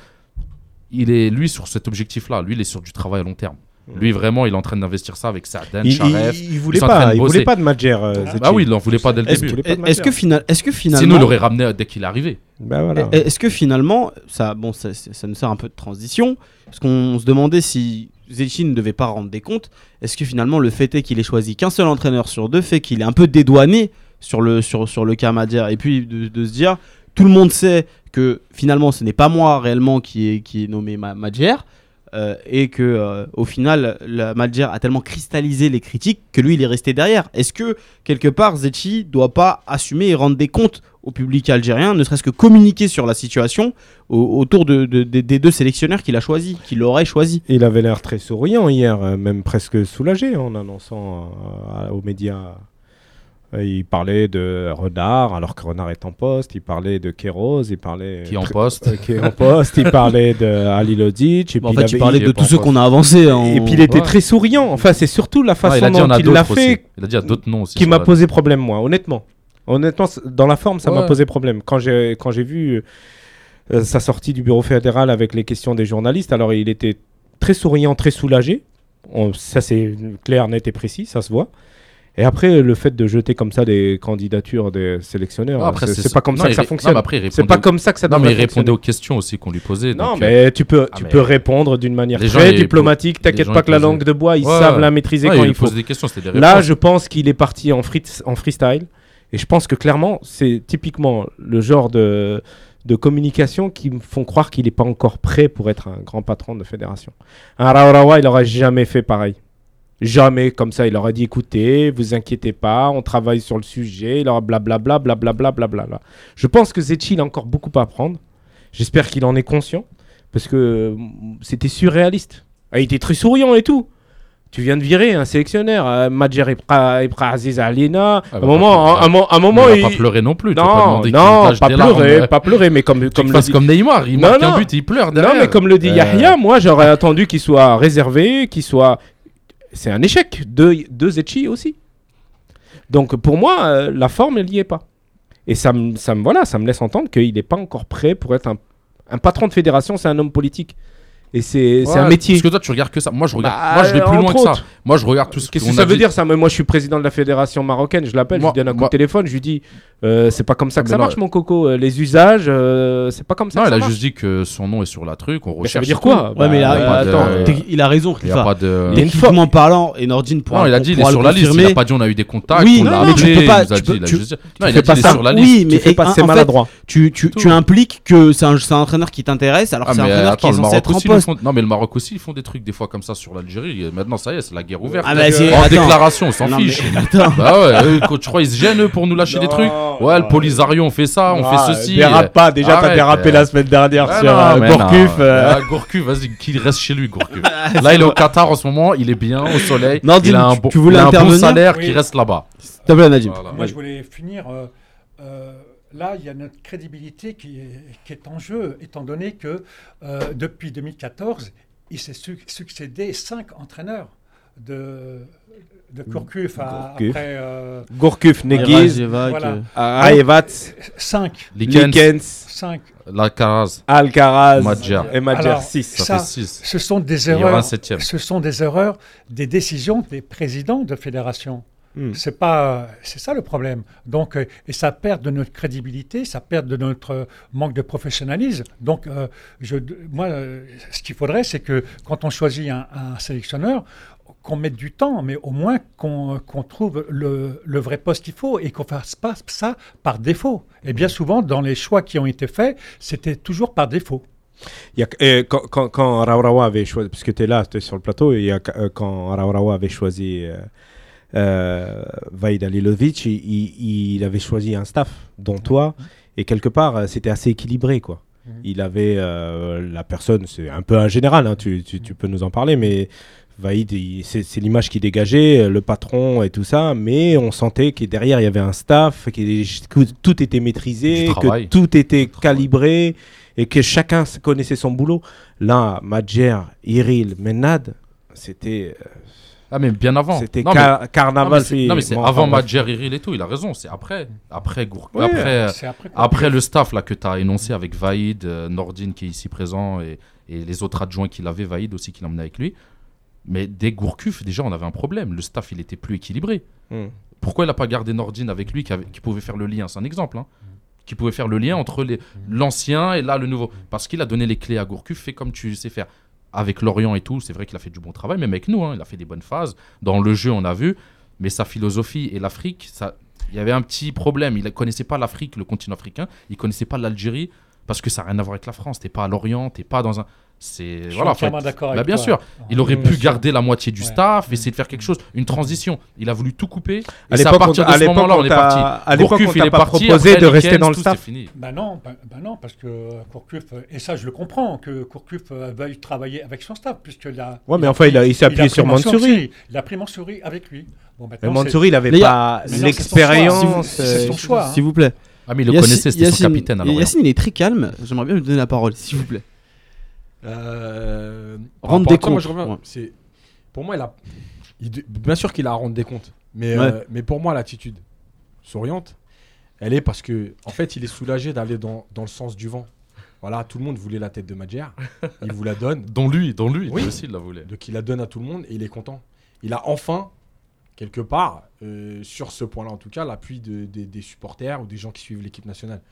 Il est, lui, sur cet objectif-là. Lui, il est sur du travail à long terme. Lui, vraiment, il est en train d'investir ça avec Saaden, Il, Sharef. il, il voulait pas. de Il bosser. voulait pas de Madjer. euh, Zetchi. Ah oui, il n'en voulait pas dès le début. est-ce que, final- est-ce que finalement, Sinon, il l'aurait ramené dès qu'il est arrivé. Bah voilà. Est-ce que finalement, ça, bon, ça, ça- ça nous sert un peu de transition, parce qu'on se demandait si Zetchi ne devait pas rendre des comptes. Est-ce que finalement, le fait est qu'il ait choisi qu'un seul entraîneur sur deux fait qu'il est un peu dédouané sur le, sur, sur le cas Madjer Et puis de, se dire, tout le monde sait que finalement, ce n'est pas moi réellement qui est, qui est nommé Ma- Madjer. euh, et que euh, au final la Madjer a tellement cristallisé les critiques que lui il est resté derrière. Est-ce que quelque part Zetchi doit pas assumer et rendre des comptes au public algérien, ne serait-ce que communiquer sur la situation au- autour de, de- de- des deux sélectionneurs qu'il a choisis, qu'il aurait choisi. Il avait l'air très souriant hier, euh, même presque soulagé en annonçant aux médias. Euh, Il parlait de Renard, alors que Renard est en poste. Il parlait de Kéros, il parlait. Qui est en poste. euh, qui est en poste. il parlait de Ali Lodic. Et Bon, en puis fait, il parlait il de tous ceux qu'on a avancés. en- Et puis il était Ouais. très souriant. Enfin, c'est surtout la façon il dont il l'a aussi. fait Il a dit à d'autres noms aussi. qui m'a posé problème, moi, honnêtement. Honnêtement, dans la forme, ça m'a posé problème. Quand j'ai quand j'ai vu euh, sa sortie du bureau fédéral avec les questions des journalistes, alors il était très souriant, très soulagé. On- ça, c'est clair, net et précis, ça se voit. Et après, le fait de jeter comme ça des candidatures des sélectionneurs, Ah, c'est pas comme non, ça que ça fonctionne. mais C'est pas aux- comme ça que ça Non, mais il répondait aux questions aussi qu'on lui posait. Non, donc, euh, mais tu peux, ah, tu mais- peux répondre d'une manière Les très diplomatique. T'inquiète pas que la langue de bois, ils Ouais. savent la maîtriser ouais, quand il il faut. des questions, des Là, je pense qu'il est parti en, free- en freestyle. Et je pense que clairement, c'est typiquement le genre de, de communication qui me font croire qu'il n'est pas encore prêt pour être un grand patron de fédération. Un Raourawa, il n'aurait jamais fait pareil. Jamais comme ça. Il aurait dit écoutez, vous inquiétez pas, on travaille sur le sujet. Blablabla, blablabla, blablabla. Je pense que Zetchi, il a encore beaucoup à apprendre. J'espère qu'il en est conscient. Parce que mm, c'était surréaliste. Ah, il était très souriant et tout. Tu viens de virer un sélectionneur, euh, Ibra Aziz Alina. Ah, un, bah, moment, pas- un, mo- un moment, il pas pleurer non plus. vas pas Non, non, pas pleurer, euh, pas pleurer, mais comme, Comme, le dit, comme Neymar, il Non, marque non. un but il pleure derrière. non, mais comme le dit Euh, Yahya, moi j'aurais attendu qu'il soit réservé, qu'il soit. C'est un échec. Deux, deux Zetchi aussi. Donc pour moi, euh, la forme, elle n'y est pas. Et ça me, voilà, ça me laisse entendre qu'il n'est pas encore prêt pour être un patron de fédération, c'est un homme politique. Et c'est c'est Ouais, un métier. Parce que toi, tu regardes que ça. Moi, je regarde. Bah, moi, je vais plus loin que ça. Moi, je regarde tout ce Qu'est-ce que a ça veut dit. dire ça? Mais Moi, je suis président de la fédération marocaine, je l'appelle, je lui donne un coup moi- de téléphone, je lui dis euh, c'est pas comme ça que Mais ça non, marche, mon coco. Euh, Les usages, euh, c'est pas comme ça Non, que il ça a marche. juste dit que son nom est sur la truc. On Mais recherche. ça veut dire quoi? Ouais, mais là, euh, il a raison, Il a pas de. A Techniquement parlant, et Nordine pourra Non, il a dit il est sur le la liste. Il a pas dit on a eu des contacts. Oui, mais tu peux pas- a a Non, il a dit pas il est ça. sur la Oui, liste. mais pas, en- c'est maladroit. tu, tu, tout. tu impliques que c'est un, c'est un entraîneur qui t'intéresse alors que Ah, c'est un mais entraîneur qui est censé être en ils poste. font... Non, mais le Maroc aussi, ils font des trucs des fois comme ça sur l'Algérie. Maintenant, ça y est, c'est la guerre ouverte. Ah, bah, en déclaration, on s'en Non, fiche. mais attends. Bah ouais, eux, quand tu crois, ils se gênent eux, pour nous lâcher des trucs. Ouais, le Polisario, on fait ça, on fait ceci. Dérape pas, déjà t'as dérapé euh. la semaine dernière Ah sur euh, Gourcuff. euh, Ah, Gourcuff, vas-y, qu'il reste chez lui, Gourcuff. Là, il est au Qatar en ce moment, il est bien, au soleil. Il a un tu- bon, tu voulais il a un bon intervenir salaire qui reste là-bas. Voilà. Moi, je voulais finir. euh, euh, là, il y a notre crédibilité qui est, qui est en jeu, étant donné que euh, depuis 2014, il s'est su- succédé cinq entraîneurs de, de Gourcuff à- Gourcuff. après euh, Gourcuff, Neguiz, voilà. Likens, Alcaraz Madjer. et Madjer Alors, 6. ça, Ça, fait 6. Ce sont des erreurs. Ce sont des erreurs des décisions des présidents de fédération. Hmm. C'est pas, c'est ça le problème. Donc, euh, et ça perd de notre crédibilité, ça perd de notre manque de professionnalisme. Donc, euh, je, moi, euh, ce qu'il faudrait, c'est que quand on choisit un, un sélectionneur, qu'on mette du temps, mais au moins qu'on qu'on trouve le, le vrai poste qu'il faut et qu'on fasse pas ça par défaut. Et bien souvent, dans les choix qui ont été faits, c'était toujours par défaut. Il y a- euh, quand, quand, quand Raurawa avait choisi, parce que tu es là, tu es sur le plateau, il y a, euh, quand Raurawa avait choisi euh, euh, Vaid Alilovic, il, il- il avait choisi un staff, dont toi, et quelque part, euh, c'était assez équilibré. quoi. Il avait euh, la personne, c'est un peu un général, hein, tu, tu- tu peux nous en parler, mais Vaïd, c'est l'image qui dégageait, euh, le patron et tout ça, mais on sentait que derrière il y avait un staff, que, que tout était maîtrisé, que tout était calibré et que chacun connaissait son boulot. Là, Madjer, Iril, Menad, c'était euh, Ah, mais bien avant. c'était Non, mais- car- non, carnaval. mais c'est puis- non, mais c'est bon, avant enfin, bref. Madjer, Iril et tout, il a raison. C'est après. Après, Gour... Après, euh, C'est après. après le staff là, que tu as énoncé avec Vaïd, euh, Nordine qui est ici présent et, et les autres adjoints qu'il avait, Vaïd aussi qui l'emmenait avec lui. Mais dès Gourcuff, déjà, on avait un problème. Le staff, il était plus équilibré. Hmm. Pourquoi il n'a pas gardé Nordine avec lui qui, avait- qui pouvait faire le lien? C'est un exemple. hein. Qui pouvait faire le lien entre les- l'ancien et là le nouveau. Parce qu'il a donné les clés à Gourcuff, fait comme tu sais faire. Avec Lorient et tout, c'est vrai qu'il a fait du bon travail, même avec nous, hein, il a fait des bonnes phases. Dans le jeu, on a vu. Mais sa philosophie et l'Afrique, ça, il y avait un petit problème. Il ne connaissait pas l'Afrique, le continent africain. Il connaissait pas l'Algérie parce que ça n'a rien à voir avec la France. T'es pas à L'Orient, t'es pas dans un. C'est Je suis voilà. d'accord Bah, bien toi. sûr. Il aurait pu garder la moitié du Ouais. staff, essayer de faire quelque chose, une transition. Il a voulu tout couper. Et À c'est à l'époque, partir de à ce l'époque, moment-là, on on est parti. à l'époque, on t'a pas proposé après de rester dans le tout, staff. c'est fini. Ben non, ben, ben non, parce que euh, Courcuff, euh, et ça je le comprends, que Courcuff euh, veuille travailler avec son staff, puisque là. Ouais, mais enfin, il s'est appuyé sur Mansouri. Il a pris Mansouri avec lui. Bon, Mais Mansouri, il n'avait pas l'expérience. c'est son choix. C'est son euh, choix. hein. S'il vous plaît. Ah, mais il le connaissait, c'était son capitaine. Alors, Yacine, il est très calme. J'aimerais bien lui donner la parole, s'il vous plaît. Euh, Rendre des ça, moi, comptes, je reviens- ouais. Pour moi, il a... il bien sûr qu'il a à rendre des comptes. Mais, Ouais. euh, mais pour moi, l'attitude souriante, elle est parce que en fait, il est soulagé d'aller dans, dans le sens du vent. Voilà, tout le monde voulait la tête de Madjer. Il vous la donne. Dont lui, dont lui, Oui. lui aussi, il la voulait. Donc il la donne à tout le monde et il est content. Il a enfin, quelque part, euh, sur ce point-là en tout cas, l'appui de- des- des supporters ou des gens qui suivent l'équipe nationale.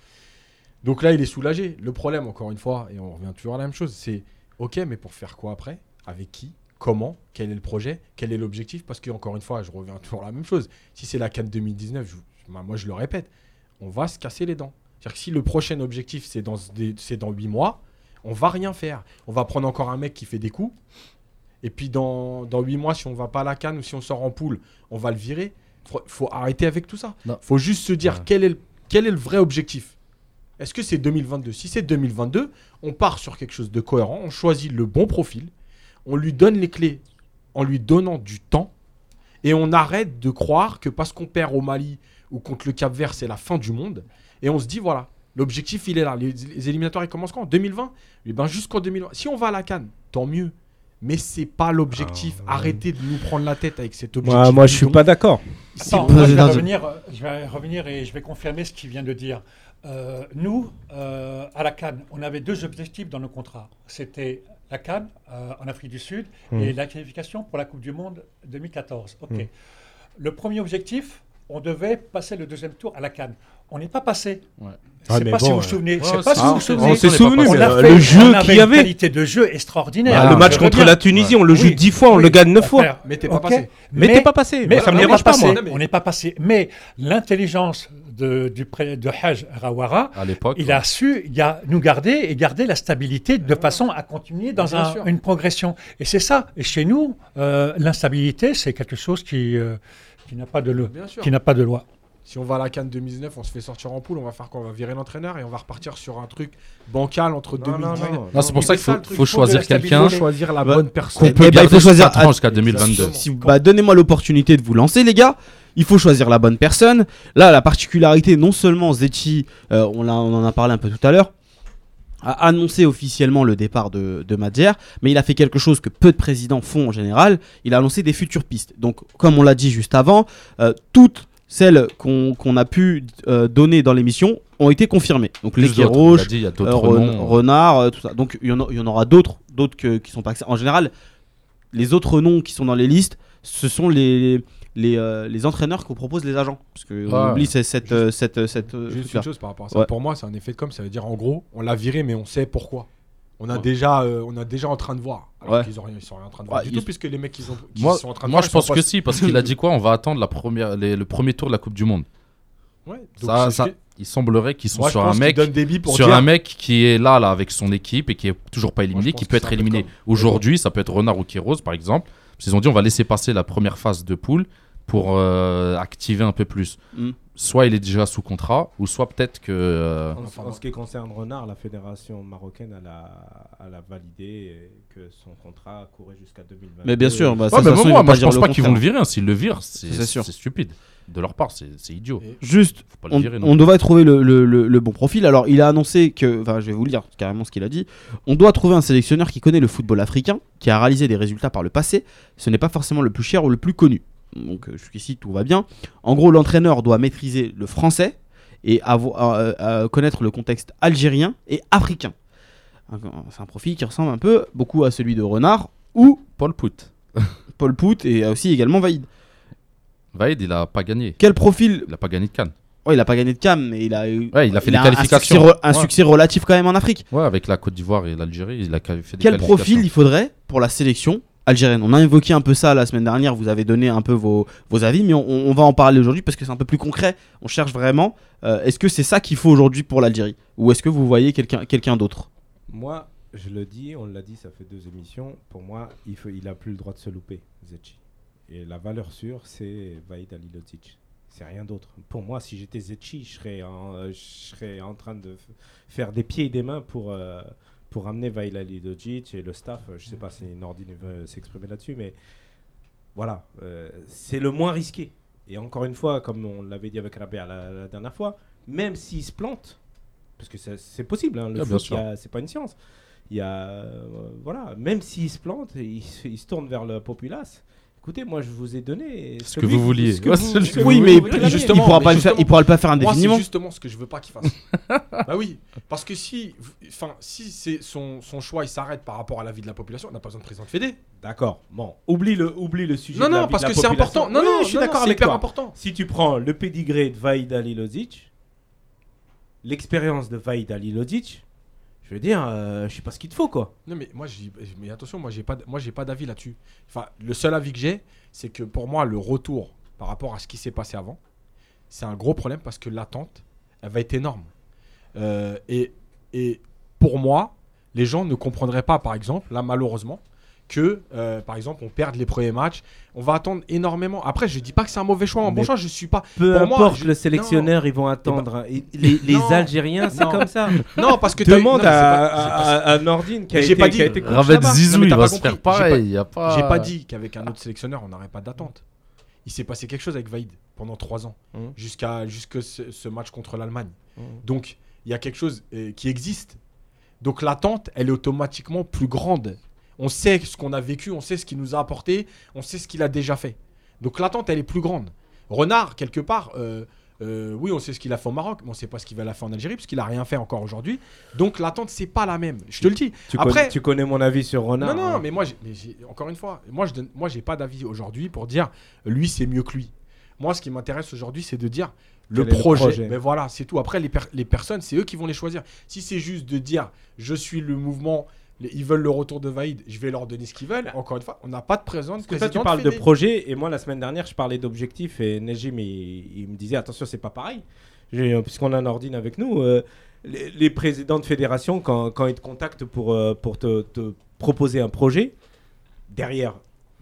Donc là, il est soulagé. Le problème, encore une fois, et on revient toujours à la même chose, c'est ok, mais pour faire quoi après? Avec qui? Comment? Quel est le projet? Quel est l'objectif? Parce que, encore une fois, je reviens toujours à la même chose. Si c'est la Cannes 2019, je- bah, moi je le répète, on va se casser les dents. C'est-à-dire que si le prochain objectif c'est dans, des- c'est dans 8 mois, on va rien faire. On va prendre encore un mec qui fait des coups. Et puis dans, dans 8 mois, si on va pas à la canne ou si on sort en poule, on va le virer. Faut, faut arrêter avec tout ça. Non. faut juste se dire Ouais. quel, est le, quel est le vrai objectif. Est-ce que c'est 2022 Si c'est 2022, on part sur quelque chose de cohérent, on choisit le bon profil, on lui donne les clés en lui donnant du temps et on arrête de croire que parce qu'on perd au Mali ou contre le Cap Vert, c'est la fin du monde. Et on se dit, voilà, l'objectif, il est là. Les, les éliminatoires, ils commencent quand? En 2020 Eh ben, jusqu'en 2020. Si on va à la Cannes, tant mieux. Mais c'est pas l'objectif. Ah. Arrêtez de nous prendre la tête avec cet objectif. Moi, moi, je suis pas d'accord. Je, vais vas-y. revenir, je vais revenir et je vais confirmer ce qu'il vient de dire. Euh, nous, euh, à la Cannes, on avait deux objectifs dans nos contrats. C'était la Cannes euh, en Afrique du Sud Hmm. et la qualification pour la Coupe du Monde 2014. Ok. Hmm. Le premier objectif, on devait passer le deuxième tour à la Cannes. On n'est pas passé. Ouais. Ah, pas si vous vous euh, souvenez. Ouais, sais pas c'est- si vous vous on souvenez. s'est on est pas souvenu, On passé. mais l'a euh, fait, le jeu on qu'il avait y une avait. qualité de jeu extraordinaire. Le match contre la Tunisie, on le joue Oui, 10 fois, on oui, le gagne 9 fois. Mais t'es pas passé. Mais t'es pas passé. Mais ça me on dérange pas, passé, moi. On n'est pas passé. Mais l'intelligence de, du pré- de Haj Rawara, À l'époque. il ouais. a su nous garder et garder la stabilité de façon à continuer dans un- une progression. Et c'est ça. Et chez nous, euh, l'instabilité, c'est quelque chose qui, euh, qui n'a pas de loi. Bien sûr. Qui n'a pas de loi. Si on va à la Cannes 2019, on se fait sortir en poule, on va faire quoi? On va virer l'entraîneur et on va repartir sur un truc bancal entre Non, 2019. non, non. Non, c'est pour Il ça qu'il faut, Il choisir quelqu'un stabilité. faut choisir la Bah, bonne personne. peut Eh ben, il faut choisir- jusqu'à 2022. Si, bah, donnez-moi l'opportunité de vous lancer, les gars. Il faut choisir la bonne personne. Là, la particularité, non seulement Zetchi, euh, on, l'a- on en a parlé un peu tout à l'heure, a annoncé officiellement le départ de, de Madjer, mais il a fait quelque chose que peu de présidents font en général. Il a annoncé des futures pistes. Donc, comme on l'a dit juste avant, euh, toutes celles qu'on a pu euh, donner dans l'émission ont été confirmées. Donc, les a euh, Ren-. Renard, tout ça. Donc il y, en a- il y en aura d'autres, d'autres qui sont pas En général, les autres noms qui sont dans les listes, ce sont les les, euh, les entraîneurs qu'on propose les agents. Parce que on Ouais. oublie cette cette euh, cette, cette, euh, Juste truc-là. une chose par rapport à ça. Ouais. Pour moi, c'est un effet de com. Ça veut dire en gros, on l'a viré, mais on sait pourquoi. On a Ouais. déjà, euh, on a déjà en train de voir. Alors Ouais. qu'ils ont rien, ils sont rien en train de voir Ouais, du ils- tout, puisque les mecs qui, ont, qui Moi, sont en train de moi voir, je ils sont pense pas- que si, parce qu'il a dit quoi? On va attendre la première, les- le premier tour de la Coupe du Monde. Ouais, donc Ça, que- il semblerait qu'ils sont Moi, je sur un mec, pour sur dire- un mec qui est là, là, avec son équipe et qui est toujours pas éliminé, je qui que peut être éliminé. Aujourd'hui, ça peut être Renard ou Kéros, par exemple. Qu'ils ont dit on va laisser passer la première phase de poule pour euh, activer un peu plus. Mm. Soit il est déjà sous contrat, ou soit peut-être que. euh, En, en ce qui concerne Renard, la fédération marocaine elle a, elle a validé que son contrat courait jusqu'à 2022. Mais bien sûr, bah, Ouais, ça, mais moi, moi, je pense pas qu'ils vont le virer. hein. S'ils le virent, c'est C'est sûr. c'est stupide. De leur part, c'est idiot. Et- Juste, Faut pas le on, virer. non on devrait trouver le, le- le- le bon profil. Alors, il a annoncé que, enfin, je vais vous le dire carrément ce qu'il a dit. On doit trouver un sélectionneur qui connaît le football africain, qui a réalisé des résultats par le passé. Ce n'est pas forcément le plus cher ou le plus connu. Donc, euh, jusqu'ici, tout va bien. En gros, l'entraîneur doit maîtriser le français et avoir, euh, euh, connaître le contexte algérien et africain. C'est un profil qui ressemble un peu beaucoup à celui de Renard ou Paul Pout. Paul Pout et aussi également Vaïd. Vaïd, il a pas gagné. Quel profil Il a pas gagné de Cannes. Ouais, il a pas gagné de cam, mais il a eu. Ouais, il a fait des un- qualifications. Un, succès, re- un Ouais. succès relatif quand même en Afrique. Ouais, avec la Côte d'Ivoire et l'Algérie, il a fait des Quel profil il faudrait pour la sélection algérienne On a évoqué un peu ça la semaine dernière, vous avez donné un peu vos, vos avis, mais on, va en parler aujourd'hui parce que c'est un peu plus concret. On cherche vraiment. euh, est-ce que c'est ça qu'il faut aujourd'hui pour l'Algérie? Ou est-ce que vous voyez quelqu'un quelqu'un d'autre? Moi, je le dis, on l'a dit, ça fait deux émissions. Pour moi, il faut, il a plus le droit de se louper, Zetchi. Et la valeur sûre, c'est Vaïd Alilodzic. C'est rien d'autre. Pour moi, si j'étais Zetchi, je serais, en, je serais en train de faire des pieds et des mains pour, euh, pour amener Vaïd Alilodzic et le staff. euh, Je sais pas si Nordine veut s'exprimer là-dessus, mais voilà, euh, c'est le moins risqué. Et encore une fois, comme on l'avait dit avec Rabia la, la dernière fois, même s'il se plante, parce que c'est possible, hein, le Ah, c'est pas une science. Il y a, euh, voilà, même s'il se plante, il, se- il se tourne vers le populace. Écoutez, moi je vous ai donné Ce que vous vouliez. ce que Ouais, vous- celui ce que que Oui, vous mais réclamez. il justement, pourra mais pas le faire, il justement, pourra pas faire Moi, c'est indéfiniment. justement ce que je veux pas qu'il fasse. bah oui, parce que si, enfin, si c'est son, son choix, il s'arrête par rapport à la vie de la population, on n'a pas besoin de président de Fédé. D'accord. Bon, oublie le, oublie le sujet. Non, de la non, vie parce de la que c'est population. important. Non, Oui, non, je suis non, d'accord c'est avec hyper toi. important. Si tu prends le pédigré de Vaïd Alilodzic, l'expérience de Vaïd Alilodzic, je veux dire, euh, je sais pas ce qu'il te faut quoi. Non, mais moi, mais attention, moi, j'ai pas, moi, j'ai pas d'avis là-dessus. Enfin, le seul avis que j'ai, c'est que pour moi, le retour par rapport à ce qui s'est passé avant, c'est un gros problème parce que l'attente, elle va être énorme. Euh, et, et pour moi, les gens ne comprendraient pas, par exemple, là, malheureusement, que, euh, par exemple, on perde les premiers matchs. On va attendre énormément. Après, je dis pas que c'est un mauvais choix, un bon choix. Je suis pas. Peu Pour moi, importe je- le sélectionneur, ils vont attendre. hein. Et les les Non. Algériens, c'est comme ça. Non, parce que Demande à, Nordine qui a été, pas qui a dit- Ravet. Zizou, il va pas se faire J'ai pas- pareil. J'ai pas dit qu'avec un autre sélectionneur, on n'aurait pas d'attente. Il s'est passé quelque chose avec Vaïd pendant trois ans, Mhm. jusqu'à jusque ce, ce match contre l'Allemagne. Mhm. Donc, il y a quelque chose euh, qui existe. Donc, l'attente, elle est automatiquement plus grande. On sait ce qu'on a vécu, on sait ce qu'il nous a apporté, on sait ce qu'il a déjà fait. Donc, l'attente, elle est plus grande. Renard, quelque part, euh, euh, oui, on sait ce qu'il a fait au Maroc, mais on sait pas ce qu'il va la faire en Algérie, parce qu'il a rien fait encore aujourd'hui. Donc, l'attente, c'est pas la même. Je te le dis. Tu, Après- connais, tu connais mon avis sur Renard. Non, non, hein. mais moi, mais encore une fois, moi, je donne, moi, j'ai pas d'avis aujourd'hui pour dire lui, c'est mieux que lui. Moi, ce qui m'intéresse aujourd'hui, c'est de dire le projet. projet Mais voilà, c'est tout. Après, les, per- les personnes, c'est eux qui vont les choisir. Si c'est juste de dire je suis le mouvement, les- ils veulent le retour de Vaïd, je vais leur donner ce qu'ils veulent. Encore une fois, on n'a pas de présent de Bah. E. Parce que toi, tu parles de projet, et moi, la semaine dernière, je parlais d'objectifs, et Nejim, il, il me disait attention, c'est pas pareil. Euh, Puisqu'on a un ordine avec nous, euh, les, les présidents de fédération, quand, quand ils te contactent pour, euh, pour te, te proposer un projet, derrière,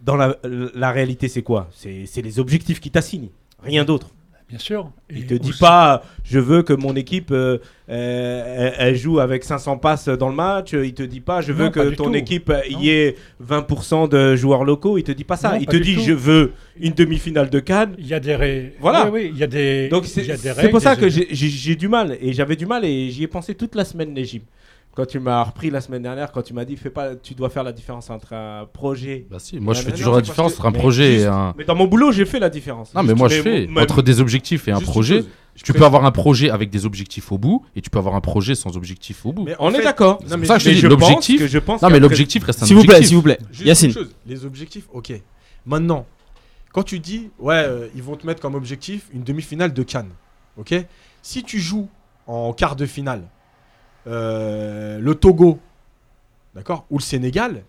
dans la, la réalité, c'est quoi? C'est c'est les objectifs qui t'assignent, rien d'autre. Bien sûr. Il Et te dit aussi- pas, je veux que mon équipe euh, euh, elle, joue avec 500 passes dans le match. Il te dit pas, je veux Non, que ton tout. équipe euh, Non. y ait 20% de joueurs locaux. Il te dit pas ça. Non, il pas te dit, tout. je veux une demi-finale de Cannes. Il y a des ré- Voilà. Oui, oui, il y a des. Donc il c'est pour ça des- que j'ai- du mal et j'avais du mal et j'y ai pensé toute la semaine l'Égypte. Quand tu m'as repris la semaine dernière, quand tu m'as dit, fais pas, tu dois faire la différence entre un projet. Bah si, moi je fais toujours la différence entre un projet et un. Mais dans mon boulot, j'ai fait la différence. Non, mais Juste- moi je fais entre des objectifs et un projet. Tu peux avoir un projet avec des objectifs au bout et tu peux avoir un projet sans objectif au bout. Mais en On est d'accord. Non, C'est ça que je te dis, l'objectif- que je pense Non, mais l'objectif reste un S'il vous plaît, objectif. s'il vous plaît. Yacine. les objectifs, ok. Maintenant, quand tu dis, ouais, euh, ils vont te mettre comme objectif une demi-finale de Cannes, ok Si tu joues en quart de finale, euh, le Togo, d'accord, ou le Sénégal,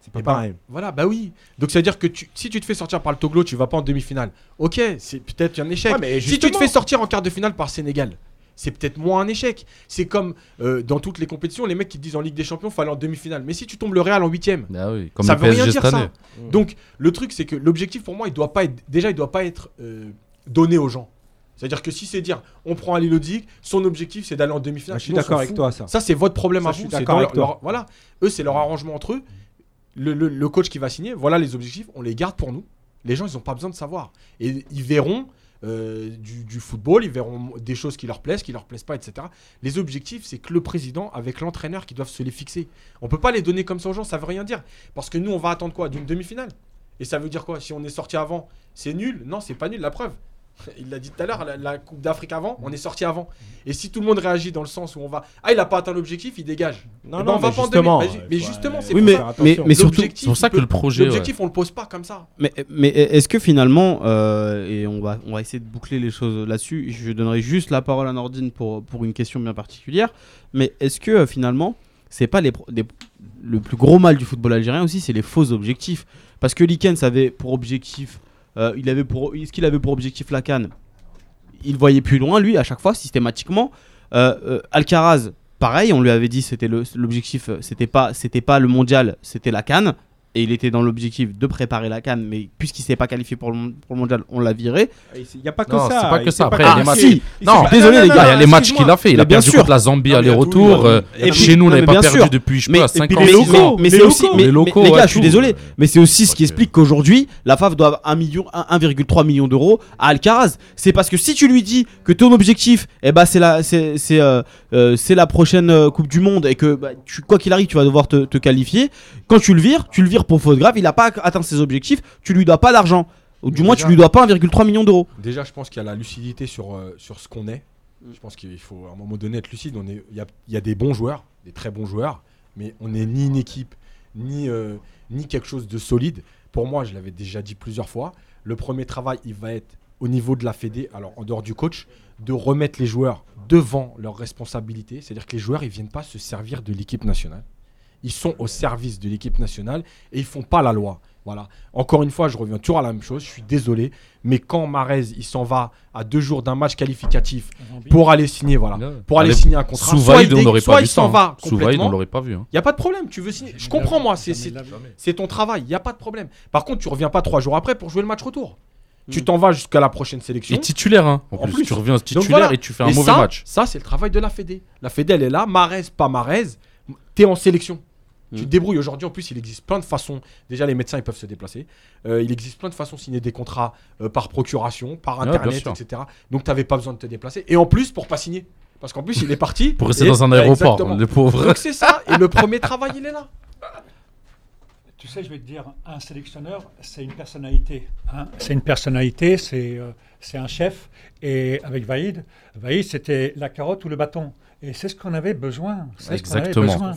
C'est pas ben, pareil. Voilà, bah oui. Donc ça veut dire que tu, si tu te fais sortir par le Togo, tu vas pas en demi-finale. Ok, c'est peut-être un échec. Ouais, mais si tu te fais sortir en quart de finale par Sénégal, c'est peut-être moins un échec. C'est comme euh, dans toutes les compétitions, les mecs qui te disent en Ligue des Champions, faut aller en demi-finale. Mais si tu tombes le Real en huitième, Ah oui, comme ça veut rien dire ça. année. Donc le truc c'est que l'objectif pour moi il doit pas être déjà il doit pas être euh, donné aux gens. C'est-à-dire que si c'est dire on prend Ali Lodic, son objectif c'est d'aller en demi-finale. Je suis d'accord avec toi, ça. Ça c'est votre problème Ça, à je vous. suis c'est d'accord avec leur- toi. leur- voilà, eux c'est leur arrangement entre eux. Le, le- le coach qui va signer, voilà les objectifs, on les garde pour nous. Les gens ils ont pas besoin de savoir et ils verront euh, du, du football, ils verront des choses qui leur plaisent, qui leur plaisent pas, etc. Les objectifs, c'est que le président avec l'entraîneur qui doivent se les fixer. On peut pas les donner comme ça aux gens, ça veut rien dire. Parce que nous, on va attendre quoi? D'une demi-finale? Et ça veut dire quoi? Si on est sorti avant, c'est nul? Non, c'est pas nul, la preuve. Il l'a dit tout à l'heure, la, la Coupe d'Afrique avant, on est sorti avant. Et si tout le monde réagit dans le sens où on va. Ah, il a pas atteint l'objectif, il dégage. Non, Eh ben, non, on va mais pas en justement, demi- mais justement, c'est Oui, pour mais, surtout, C'est pour ça que peut- le projet. ouais. L'objectif, on le pose pas comme ça. Mais, mais est-ce que finalement, euh, et on va, on va essayer de boucler les choses là-dessus, je donnerai juste la parole à Nordine pour, pour une question bien particulière, mais est-ce que euh, finalement, c'est pas les, pro- des- le plus gros mal du football algérien aussi, c'est les faux objectifs? Parce que Likens avait pour objectif, euh, il avait pour, est-ce qu'il avait pour objectif la canne? Il voyait plus loin, lui, à chaque fois, systématiquement. Euh, euh, Alcaraz, pareil, on lui avait dit c'était l'objectif, c'était pas, c'était pas le mondial, c'était la canne et il était dans l'objectif de préparer la canne, mais puisqu'il s'est pas qualifié pour le, pour le mondial, on l'a viré. Il n'y a pas que Non, ça. c'est pas que ça. Après, il y a Ah, les matchs. si. Non, désolé, les gars, il y a les matchs qu'il a fait. Il Mais a bien perdu sûr. contre la Zambie aller-retour. euh. Chez nous, on n'avait pas bien perdu sûr. depuis, je sais Mais- pas, et 5 puis ans. mais, c'est aussi, locaux. mais, Les gars, je suis désolé, mais c'est aussi ce qui explique qu'aujourd'hui, la FAF doit 1 million, 1 1,3 million d'euros à Alcaraz. C'est parce que si tu lui dis que ton objectif, eh ben, c'est la, c'est, c'est, euh, euh, c'est la prochaine Coupe du Monde et que bah, quoi qu'il arrive, tu vas devoir te, te qualifier. Quand tu le vires, tu le vires pour faute grave. Il n'a pas atteint ses objectifs. Tu lui dois pas d'argent. Ou du moins, Déjà- tu lui dois pas 1,3 million d'euros. Déjà, je pense qu'il y a la lucidité sur, euh, sur ce qu'on est. Je pense qu'il faut à un moment donné être lucide. On est- Il y, a, y a des bons joueurs, des très bons joueurs, mais on n'est ni une équipe, ni, euh, ni quelque chose de solide. Pour moi, je l'avais déjà dit plusieurs fois, le premier travail, il va être au niveau de la Fédé, alors en dehors du coach, de remettre les joueurs devant leurs responsabilités. C'est-à-dire que les joueurs, ils viennent pas se servir de l'équipe nationale. Ils sont au service de l'équipe nationale et ils font pas la loi. Voilà. Encore une fois, je reviens toujours à la même chose. Je suis désolé, mais quand Marez il s'en va à deux jours d'un match qualificatif pour aller signer, voilà, pour aller Allez, signer un contrat, Sous soit il, on dé- n'aurait soit pas il s'en hein. va Vaïd, on complètement. l'aurait pas vu. hein. Il y a pas de problème. Tu veux signer. Je comprends moi. C'est ton travail. Il y a pas de problème. Par contre, tu reviens pas trois jours après pour jouer le match retour. Tu Mm. t'en vas jusqu'à la prochaine sélection. Et titulaire, hein. En, En plus, plus. tu reviens titulaire voilà. et tu fais un Et mauvais ça, match. Ça, c'est le travail de la Fédé. La Fédé, elle est là. Marez, pas Marez. T'es en sélection. Tu Mm. te débrouilles. Aujourd'hui, en plus, il existe plein de façons. Déjà, les médecins, ils peuvent se déplacer. Euh, il existe plein de façons de signer des contrats euh, par procuration, par internet, etc. Donc, t'avais pas besoin de te déplacer. Et en plus, pour pas signer. Parce qu'en plus, il est parti. Pour rester Et- dans un aéroport, exactement. le pauvre. Donc, c'est ça. Et le premier travail, il est là. Tu sais, je vais te dire, un sélectionneur, c'est une personnalité. hein. C'est une personnalité, c'est euh, c'est un chef. Et avec Vaïd, Vaïd, c'était la carotte ou le bâton. Et c'est ce qu'on avait besoin. C'est ce qu'on avait Exactement.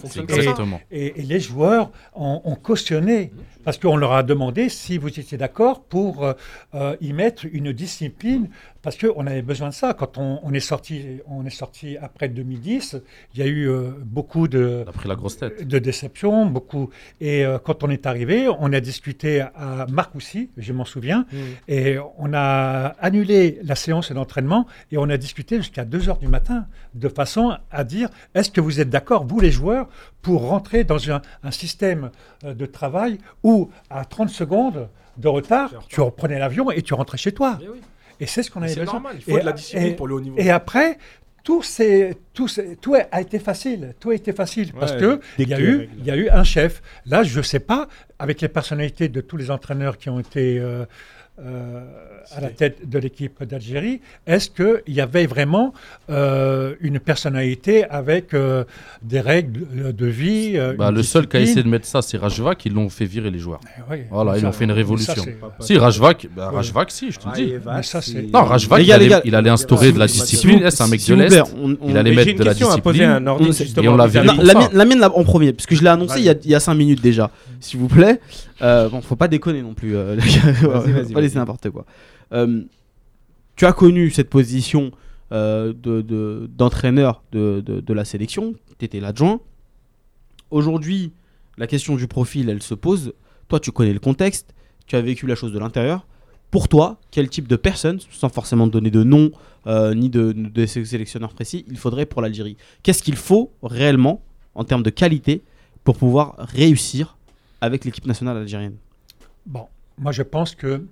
besoin. Et, et les joueurs ont, ont cautionné, parce qu'on leur a demandé si vous étiez d'accord pour euh, euh, y mettre une discipline parce qu'on avait besoin de ça. Quand on, on est sorti, on est sorti après 2010, il y a eu euh, beaucoup de, Il a pris la grosse tête. de déceptions, beaucoup. Et euh, quand on est arrivé, on a discuté à Marcoussis, je m'en souviens, et on a annulé la séance d'entraînement et on a discuté jusqu'à 2 heures du matin, de façon à dire est-ce que vous êtes d'accord, vous les joueurs, pour rentrer dans un, un système euh, de travail où, à 30 secondes de retard, tu reprenais l'avion et tu rentrais chez toi? Mais oui. Et c'est ce qu'on avait C'est besoin. normal, il faut Et- de la discipline et- pour le haut niveau. Et après, tout, a été facile. Tout a été facile parce Ouais, que il y, a eu, règles. il y a eu un chef. Là, je ne sais pas, avec les personnalités de tous les entraîneurs qui ont été euh, à la tête de l'équipe d'Algérie, est-ce qu'il y avait vraiment euh, une personnalité avec euh, des règles de, vie euh, Bah, le seul qui a essayé de mettre ça, c'est Rajvac. Ils l'ont fait virer les joueurs. Eh oui, Voilà, ça- ils ont fait une révolution. Si, Rajvac, bah, Ouais. Rajvac, si, je te Ah, dis. ça, Non, Rajvac, il, allait, gars, il allait instaurer de la discipline. Eh, C'est un mec de l'Est? Il allait mettre de la discipline. On- justement. et on l'a la, mienne, en premier, parce que je l'ai annoncé il y, a, il y a cinq minutes déjà. S'il vous plaît, euh, bon, faut pas déconner non plus, euh, laisser n'importe quoi. Euh, tu as connu cette position euh, de- de- d'entraîneur de, de- de la sélection. Tu étais l'adjoint. Aujourd'hui, la question du profil, elle se pose. Toi, tu connais le contexte. Tu as vécu la chose de l'intérieur. Pour toi, quel type de personne, sans forcément donner de nom euh, ni de, de sé- sélectionneur précis, il faudrait pour l'Algérie? Qu'est-ce qu'il faut réellement en termes de qualité pour pouvoir réussir avec l'équipe nationale algérienne? Bon, moi je pense que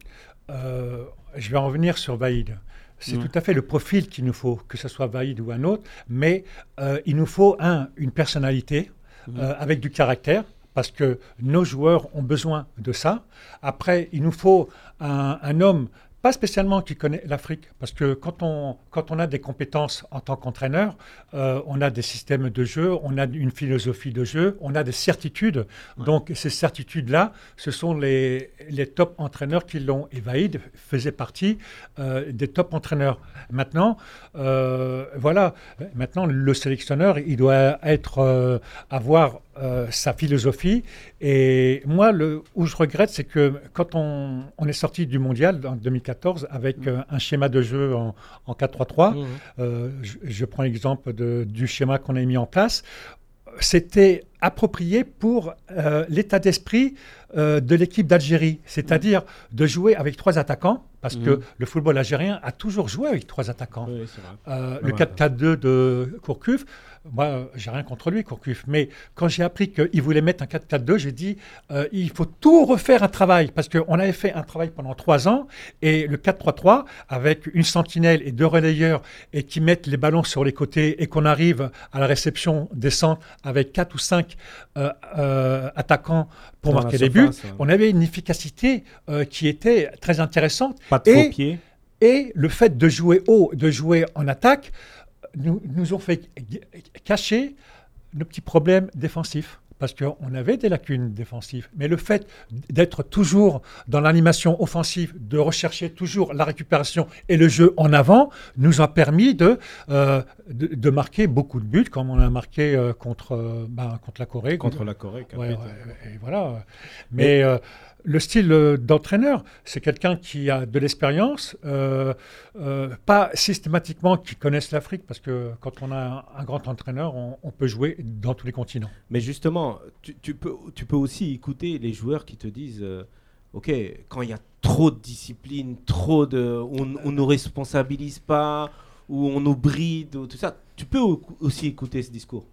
euh, je vais en revenir sur Vaïd. C'est Ouais. tout à fait le profil qu'il nous faut, que ce soit Vaïd ou un autre, mais euh, il nous faut, un, une personnalité Mhm. euh, avec du caractère, parce que nos joueurs ont besoin de ça. Après, il nous faut un, un homme, pas spécialement qui connaît l'Afrique, parce que quand on, quand on a des compétences en tant qu'entraîneur, euh, on a des systèmes de jeu, on a une philosophie de jeu, on a des certitudes. Ouais. Donc ces certitudes-là, ce sont les, les top entraîneurs qui l'ont. Et Vaïd faisait partie euh, des top entraîneurs. Maintenant, euh, voilà, maintenant le sélectionneur, il doit être, avoir euh, sa philosophie. Et moi, le, où je regrette, c'est que quand on, on est sorti du mondial en 2014 avec euh, un schéma de jeu en, en 4-3-3, Mhm. euh, je, je prends l'exemple du schéma qu'on a mis en place. C'était approprié pour euh, l'état d'esprit de l'équipe d'Algérie, c'est-à-dire de jouer avec trois attaquants, parce que Mhm. le football algérien a toujours joué avec trois attaquants. Oui. Euh, le ouais. 4-4-2 de Courcuff, moi, j'ai rien contre lui, Courcuff, mais quand j'ai appris qu'il voulait mettre un 4-4-2, j'ai dit euh, il faut tout refaire un travail, parce qu'on avait fait un travail pendant trois ans, et le 4-3-3, avec une sentinelle et deux relayeurs, et qui mettent les ballons sur les côtés, et qu'on arrive à la réception des centres avec quatre ou cinq euh, euh, attaquants pour Dans marquer des buts, on avait une efficacité qui était très intéressante. Pas de Et-. Et le fait de jouer haut, de jouer en attaque, nous, nous ont fait cacher nos petits problèmes défensifs. Parce qu'on avait des lacunes défensives. Mais le fait d'être toujours dans l'animation offensive, de rechercher toujours la récupération et le jeu en avant, nous a permis de, euh, de, de marquer beaucoup de buts, comme on a marqué euh, contre, euh, ben, contre la Corée. Contre la Corée. Ouais, ouais, et voilà. Mais le style euh, d'entraîneur, c'est quelqu'un qui a de l'expérience, euh, euh, pas systématiquement qui connaisse l'Afrique, parce que quand on a un, un grand entraîneur, on, on peut jouer dans tous les continents. Mais justement, tu, tu peux, tu peux aussi écouter les joueurs qui te disent euh, Ok, quand il y a trop de discipline, trop de. On on nous responsabilise pas, ou on nous bride, ou tout ça, tu peux au- aussi écouter ce discours.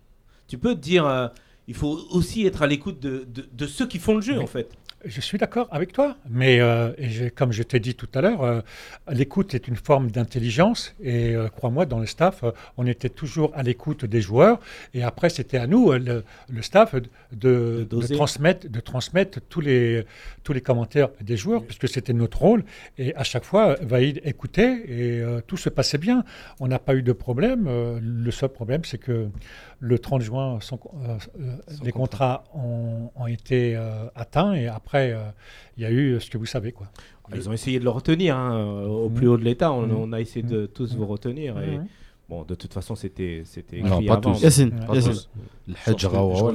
Tu peux te dire Il faut aussi être à l'écoute de, de- de ceux qui font le jeu, Oui. en fait. Je suis d'accord avec toi, mais euh, et comme je t'ai dit tout à l'heure, euh, l'écoute est une forme d'intelligence et euh, crois-moi, dans le staff, on était toujours à l'écoute des joueurs et après c'était à nous, le, le staff, de, de- de doser. transmettre, de transmettre tous les, tous les commentaires des joueurs puisque c'était notre rôle et à chaque fois, Vaïd écoutait et tout se passait bien. On n'a pas eu de problème. le seul problème, c'est que le 30 juin, son- les contrats ont, ont été atteints et après, euh, il y a eu ce que vous savez. Quoi. Ah, Ils ont essayé de le retenir hein, euh, au Mhm. plus haut de l'État. On, Mhm. on a essayé de tous vous retenir. Et, bon, de toute façon, c'était c'était écrit pas avant. tous. Pas. Le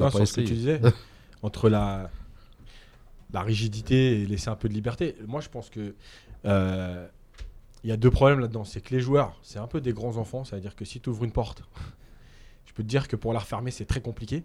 pas ce que tu essayé. disais, entre la, la rigidité et laisser un peu de liberté. Moi, je pense que euh, il y a deux problèmes là-dedans. C'est que les joueurs, c'est un peu des grands enfants. C'est-à-dire que si tu ouvres une porte, je peux te dire que pour la refermer, c'est très compliqué.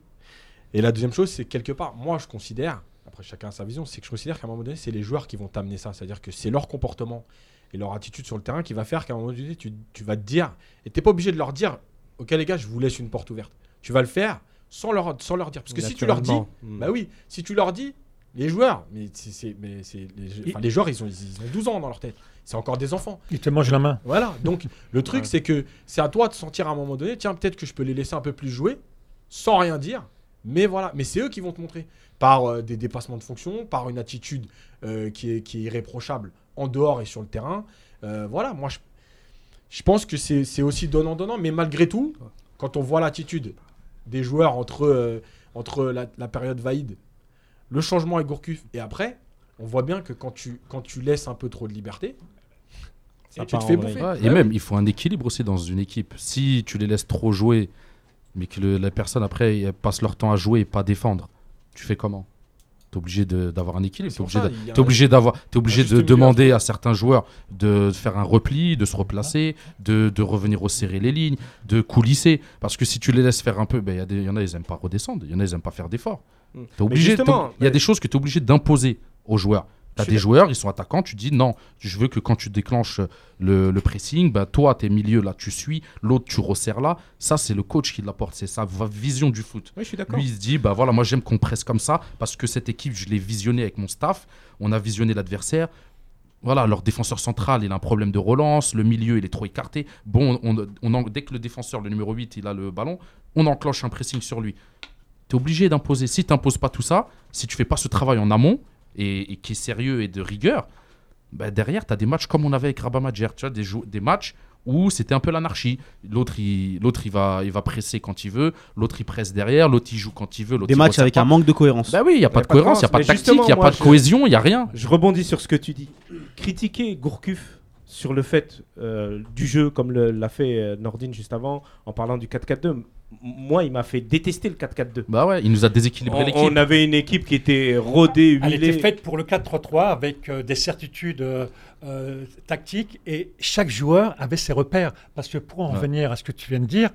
Et la deuxième chose, c'est que quelque part, moi, je considère, après chacun a sa vision, c'est que je considère qu'à un moment donné, c'est les joueurs qui vont t'amener ça. C'est-à-dire que c'est leur comportement et leur attitude sur le terrain qui va faire qu'à un moment donné, tu, tu vas te dire, et t'es pas obligé de leur dire, ok les gars, je vous laisse une porte ouverte. Tu vas le faire sans leur, sans leur dire. Parce que si tu leur dis, bah oui, si tu leur dis, les joueurs, mais c'est, mais c'est les, enfin, les joueurs, ils ont, ils ont 12 ans dans leur tête. C'est encore des enfants. Il te mange la main. Voilà. Donc le truc, Ouais. c'est que c'est à toi de sentir à un moment donné, tiens, peut-être que je peux les laisser un peu plus jouer sans rien dire. Mais voilà, mais c'est eux qui vont te montrer par euh, des dépassements de fonction, par une attitude euh, qui, est, qui est irréprochable en dehors et sur le terrain. Euh, voilà, moi je, je pense que c'est c'est aussi donnant-donnant, mais malgré tout, quand on voit l'attitude des joueurs entre, euh, entre la, la période Vaïd, le changement avec Gourcuff et après, on voit bien que quand tu, quand tu laisses un peu trop de liberté, Ça tu te fais bouffer. Ouais, et même, il faut un équilibre aussi dans une équipe. Si tu les laisses trop jouer, mais que le- la personne après passent leur temps à jouer et pas défendre, tu fais comment? T'es obligé d'avoir un équilibre. T'es obligé, y un- obligé d'avoir, obligé de milieu à demander à certains joueurs de faire un repli, de se replacer, de, de revenir resserrer les lignes, de coulisser. Parce que si tu les laisses faire un peu, ben, il y, des- il y en a ils aiment pas redescendre, il y en a ils aiment pas faire d'efforts. Mm. T'es obligé. t'es- justement, Il y a mais- des choses que tu es obligé d'imposer aux joueurs. Tu as des joueurs, ils sont attaquants, tu dis non, je veux que quand tu déclenches le, le pressing, bah, toi, tes milieux là, tu suis, l'autre, tu resserres là. Ça, c'est le coach qui l'apporte, c'est sa vision du foot. Oui, je suis d'accord. Lui, il se dit, bah voilà, moi j'aime qu'on presse comme ça parce que cette équipe, je l'ai visionnée avec mon staff, on a visionné l'adversaire. Voilà, leur défenseur central, il a un problème de relance, le milieu, il est trop écarté. Bon, on, dès que le défenseur, le numéro 8, il a le ballon, on enclenche un pressing sur lui. Tu es obligé d'imposer. Si tu n'imposes pas tout ça, si tu fais pas ce travail en amont et, et qui est sérieux et de rigueur, bah, derrière, tu as des matchs comme on avait avec Rabat Madjer, tu vois, des, matchs où c'était un peu l'anarchie. L'autre, il, l'autre il, va, il va presser quand il veut, l'autre, il presse derrière, l'autre, il joue quand il veut. Des il matchs avec pas. un manque de cohérence. Bah oui, il n'y a pas de pas de cohérence, il n'y a pas de tactique, il n'y a pas de cohésion, il n'y a rien. Je rebondis sur ce que tu dis. Critiquer Gourcuff sur le fait euh, du jeu, comme le- l'a fait euh, Nordine juste avant, en parlant du 4-4-2, m- moi, il m'a fait détester le 4-4-2. Bah ouais, il nous a déséquilibré l'équipe. on avait une équipe qui était rodée, Elle huilée. était faite pour le 4-3-3 avec euh, des certitudes euh, euh, tactiques et chaque joueur avait ses repères. Parce que pour en Ouais. revenir à ce que tu viens de dire,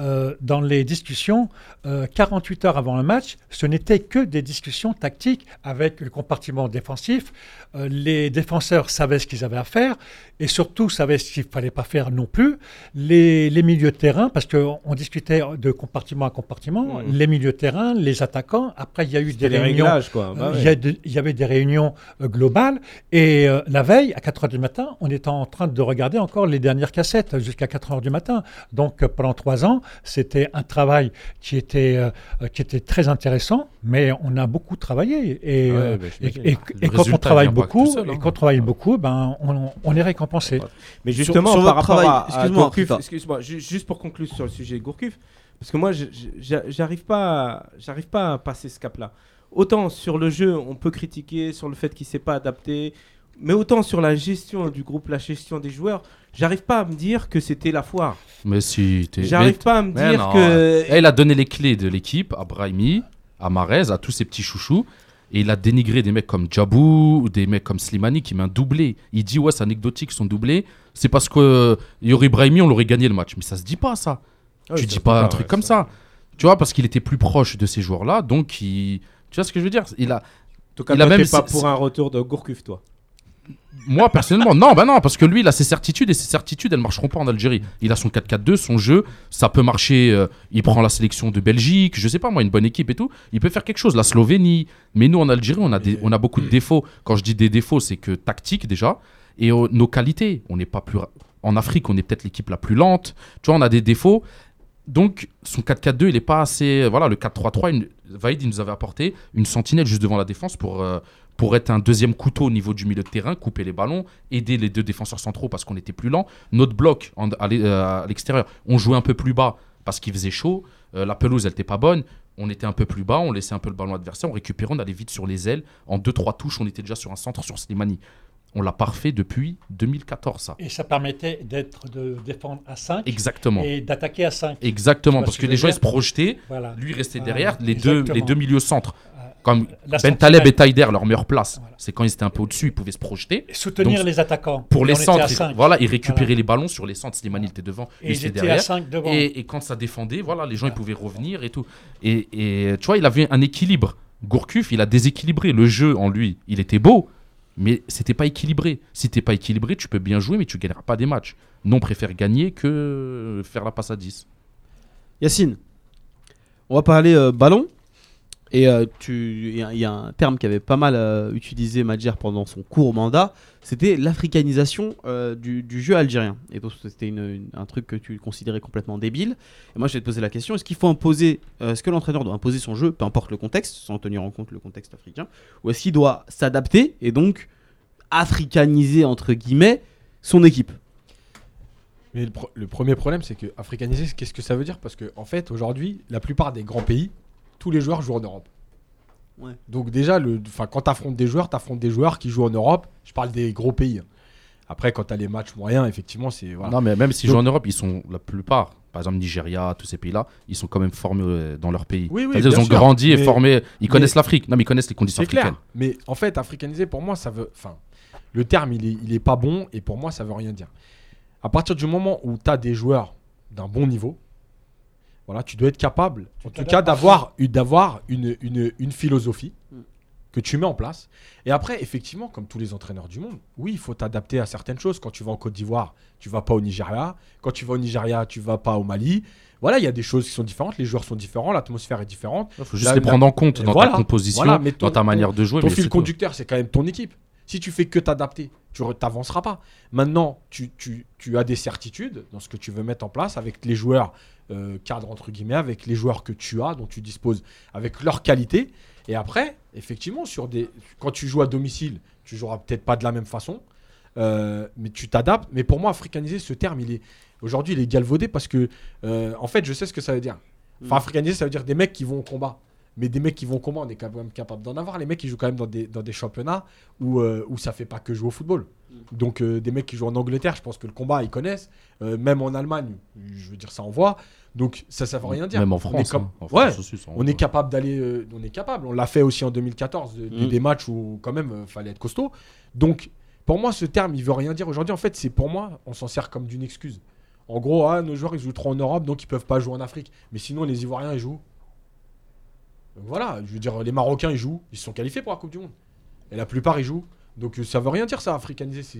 euh, dans les discussions, euh, 48 heures avant le match, ce n'était que des discussions tactiques avec le compartiment défensif. Euh, les défenseurs savaient ce qu'ils avaient à faire et surtout savaient ce qu'il ne fallait pas faire non plus. Les, les milieux de terrain, parce qu'on on discutait de compartiment à compartiment, les milieux de terrain, les attaquants. Après, il y a eu des réunions. Bah Euh, ouais. il, y avait des réunions euh, globales et euh, la veille, à 4 heures du matin, on était en train de regarder encore les dernières cassettes jusqu'à 4 heures du matin. Donc euh, pendant trois ans, c'était un travail qui était, euh, qui était très intéressant, mais on a beaucoup travaillé. Et, Ouais, euh, et, j'imagine. et- Le et quand on travaille beaucoup, seul, hein. et quand on travaille beaucoup, ben, on, on est récompensé. Mais justement, sur par votre rapport travail, à, Gourcuff, excuse-moi, ju- juste pour conclure sur le sujet Gourcuff, parce que moi, j'arrive pas, à- j'arrive pas à passer ce cap-là. Autant sur le jeu, on peut critiquer sur le fait qu'il s'est pas adapté, mais autant sur la gestion du groupe, la gestion des joueurs, j'arrive pas à me dire que c'était la foire. Mais si, t'es- J'arrive pas à me dire non, que. Eh, il a donné les clés de l'équipe à Brahimi, à Marez, à tous ses petits chouchous. Et il a dénigré des mecs comme Djabou ou des mecs comme Slimani qui met un doublé. Il dit ouais c'est anecdotique son doublé. C'est parce que euh, il y aurait Brahimi on l'aurait gagné le match. Mais ça se dit pas ça. Ah tu dis pas un truc comme ça. Tu vois parce qu'il était plus proche de ces joueurs là. Donc il... tu vois ce que je veux dire? Il a En tout cas, il a même- pas c'est- pour un retour de Gourcuff, toi. Moi personnellement non bah non parce que lui il a ses certitudes et ses certitudes elles marcheront pas en Algérie. Il a son 4-4-2 son jeu ça peut marcher. euh, il prend la sélection de Belgique je sais pas moi une bonne équipe et tout. Il peut faire quelque chose la Slovénie. Mais nous en Algérie on a des, on a beaucoup de défauts. Quand je dis des défauts c'est que tactique déjà et euh, nos qualités on n'est pas plus ra- en Afrique on est peut-être l'équipe la plus lente. Tu vois on a des défauts. Donc son 4-4-2 il est pas assez voilà le 4-3-3 une- Vaïd il nous avait apporté une sentinelle juste devant la défense pour euh, pour être un deuxième couteau au niveau du milieu de terrain, couper les ballons, aider les deux défenseurs centraux parce qu'on était plus lent. Notre bloc en- à euh, l'extérieur, on jouait un peu plus bas parce qu'il faisait chaud. Euh, la pelouse, elle n'était pas bonne. On était un peu plus bas, on laissait un peu le ballon adversaire, on récupérait, on allait vite sur les ailes. En 2-3 touches, on était déjà sur un centre sur Slimani. On l'a parfait depuis 2014, ça. Et ça permettait d'être de défendre à 5 Exactement. et d'attaquer à 5. Exactement, parce ce que les gens ils se projetaient, Voilà. lui restait Ah, derrière, les deux, les deux milieux centres. Comme Ben Taleb et Taider, leur meilleure place, Voilà. c'est quand ils étaient un peu au-dessus, ils pouvaient se projeter. Et soutenir Donc, les attaquants. Pour les était centres, ils- voilà, ils récupéraient Voilà. les ballons sur les centres. Slimani était devant, Et étaient à derrière. 5 devant. Et, et quand ça défendait, voilà, les gens ils pouvaient revenir et tout. Et, et tu vois, il avait un équilibre. Gourcuff, il a déséquilibré. Le jeu en lui, il était beau, mais c'était pas équilibré. Si t'es pas équilibré, tu peux bien jouer, mais tu gagneras pas des matchs. Non, on préfère gagner que faire la passe à 10. Yacine, on va parler euh, ballon. Et euh, il y, a- un terme qui avait pas mal euh, utilisé Madjer pendant son court mandat, c'était l'africanisation euh, du, jeu algérien. Et donc c'était un truc que tu considérais complètement débile. Et moi je vais te poser la question, est-ce qu'il faut imposer, est-ce que l'entraîneur doit imposer son jeu, peu importe le contexte, sans tenir en compte le contexte africain, ou est-ce qu'il doit s'adapter et donc africaniser entre guillemets son équipe? Le premier problème, c'est que africaniser, qu'est-ce que ça veut dire? Parce que en fait, aujourd'hui, la plupart des grands pays, tous les joueurs jouent en Europe. Ouais. Donc déjà, le, enfin, quand tu affrontes des joueurs, tu affrontes des joueurs qui jouent en Europe. Je parle des gros pays. Après, quand tu as les matchs moyens, effectivement, c'est voilà. Non, mais même s'ils jouent en Europe, ils sont la plupart, par exemple Nigeria, tous ces pays-là, ils sont quand même formés euh, dans leur pays. Oui, oui, ils ont sûr. grandi et formés. Ils mais- connaissent l'Afrique. Non, mais ils connaissent les conditions africaines. clair. Mais en fait, africaniser, pour moi, ça veut. Enfin, le terme, il est, il est pas bon et pour moi, ça veut rien dire. À partir du moment où tu as des joueurs d'un bon niveau, voilà, tu dois être capable, en tout cas, d'avoir une, d'avoir une, une, une philosophie Mm. que tu mets en place. Et après, effectivement, comme tous les entraîneurs du monde, oui, il faut t'adapter à certaines choses. Quand tu vas en Côte d'Ivoire, tu vas pas au Nigeria. Quand tu vas au Nigeria, tu vas pas au Mali. Voilà, il y a des choses qui sont différentes. Les joueurs sont différents, l'atmosphère est différente. Il faut juste La- les prendre en compte dans voilà, ta composition, voilà, mais ton- dans ta manière de jouer. Ton mais fil conducteur, c'est quand même ton équipe. Si tu fais que t'adapter, tu n'avanceras pas. Maintenant, tu, tu- tu as des certitudes dans ce que tu veux mettre en place avec les joueurs euh, cadres, entre guillemets, avec les joueurs que tu as, dont tu disposes, avec leur qualité. Et après, effectivement, sur des... quand tu joues à domicile, tu joueras peut-être pas de la même façon, euh, mais tu t'adaptes. Mais pour moi, africaniser, ce terme, il est aujourd'hui, il est galvaudé parce que, euh, en fait, je sais ce que ça veut dire. Enfin, Mm. africaniser, ça veut dire des mecs qui vont au combat. Mais des mecs qui vont combat, on est quand même capable d'en avoir. Les mecs qui jouent quand même dans des, dans des championnats où, euh, où ça fait pas que jouer au football. Donc, euh, des mecs qui jouent en Angleterre, je pense que le combat, ils connaissent. Euh, même en Allemagne, je veux dire, ça envoie. Donc, ça, ça veut rien dire. Même en On est France. comme- hein. En Ouais, aussi, on est capable d'aller. euh, on est capable. On l'a fait aussi en 2014, de- de- Mm. des matchs où quand même euh, fallait être costaud. Donc, pour moi, ce terme, il veut rien dire aujourd'hui. En fait, c'est pour moi, on s'en sert comme d'une excuse. En gros, ah, nos joueurs, ils jouent trop en Europe, donc ils peuvent pas jouer en Afrique. Mais sinon, les Ivoiriens, ils jouent. Donc voilà, je veux dire, les Marocains, ils jouent. Ils se sont qualifiés pour la Coupe du Monde. Et la plupart, ils jouent. Donc, euh, ça veut rien dire, ça, africaniser. c'est-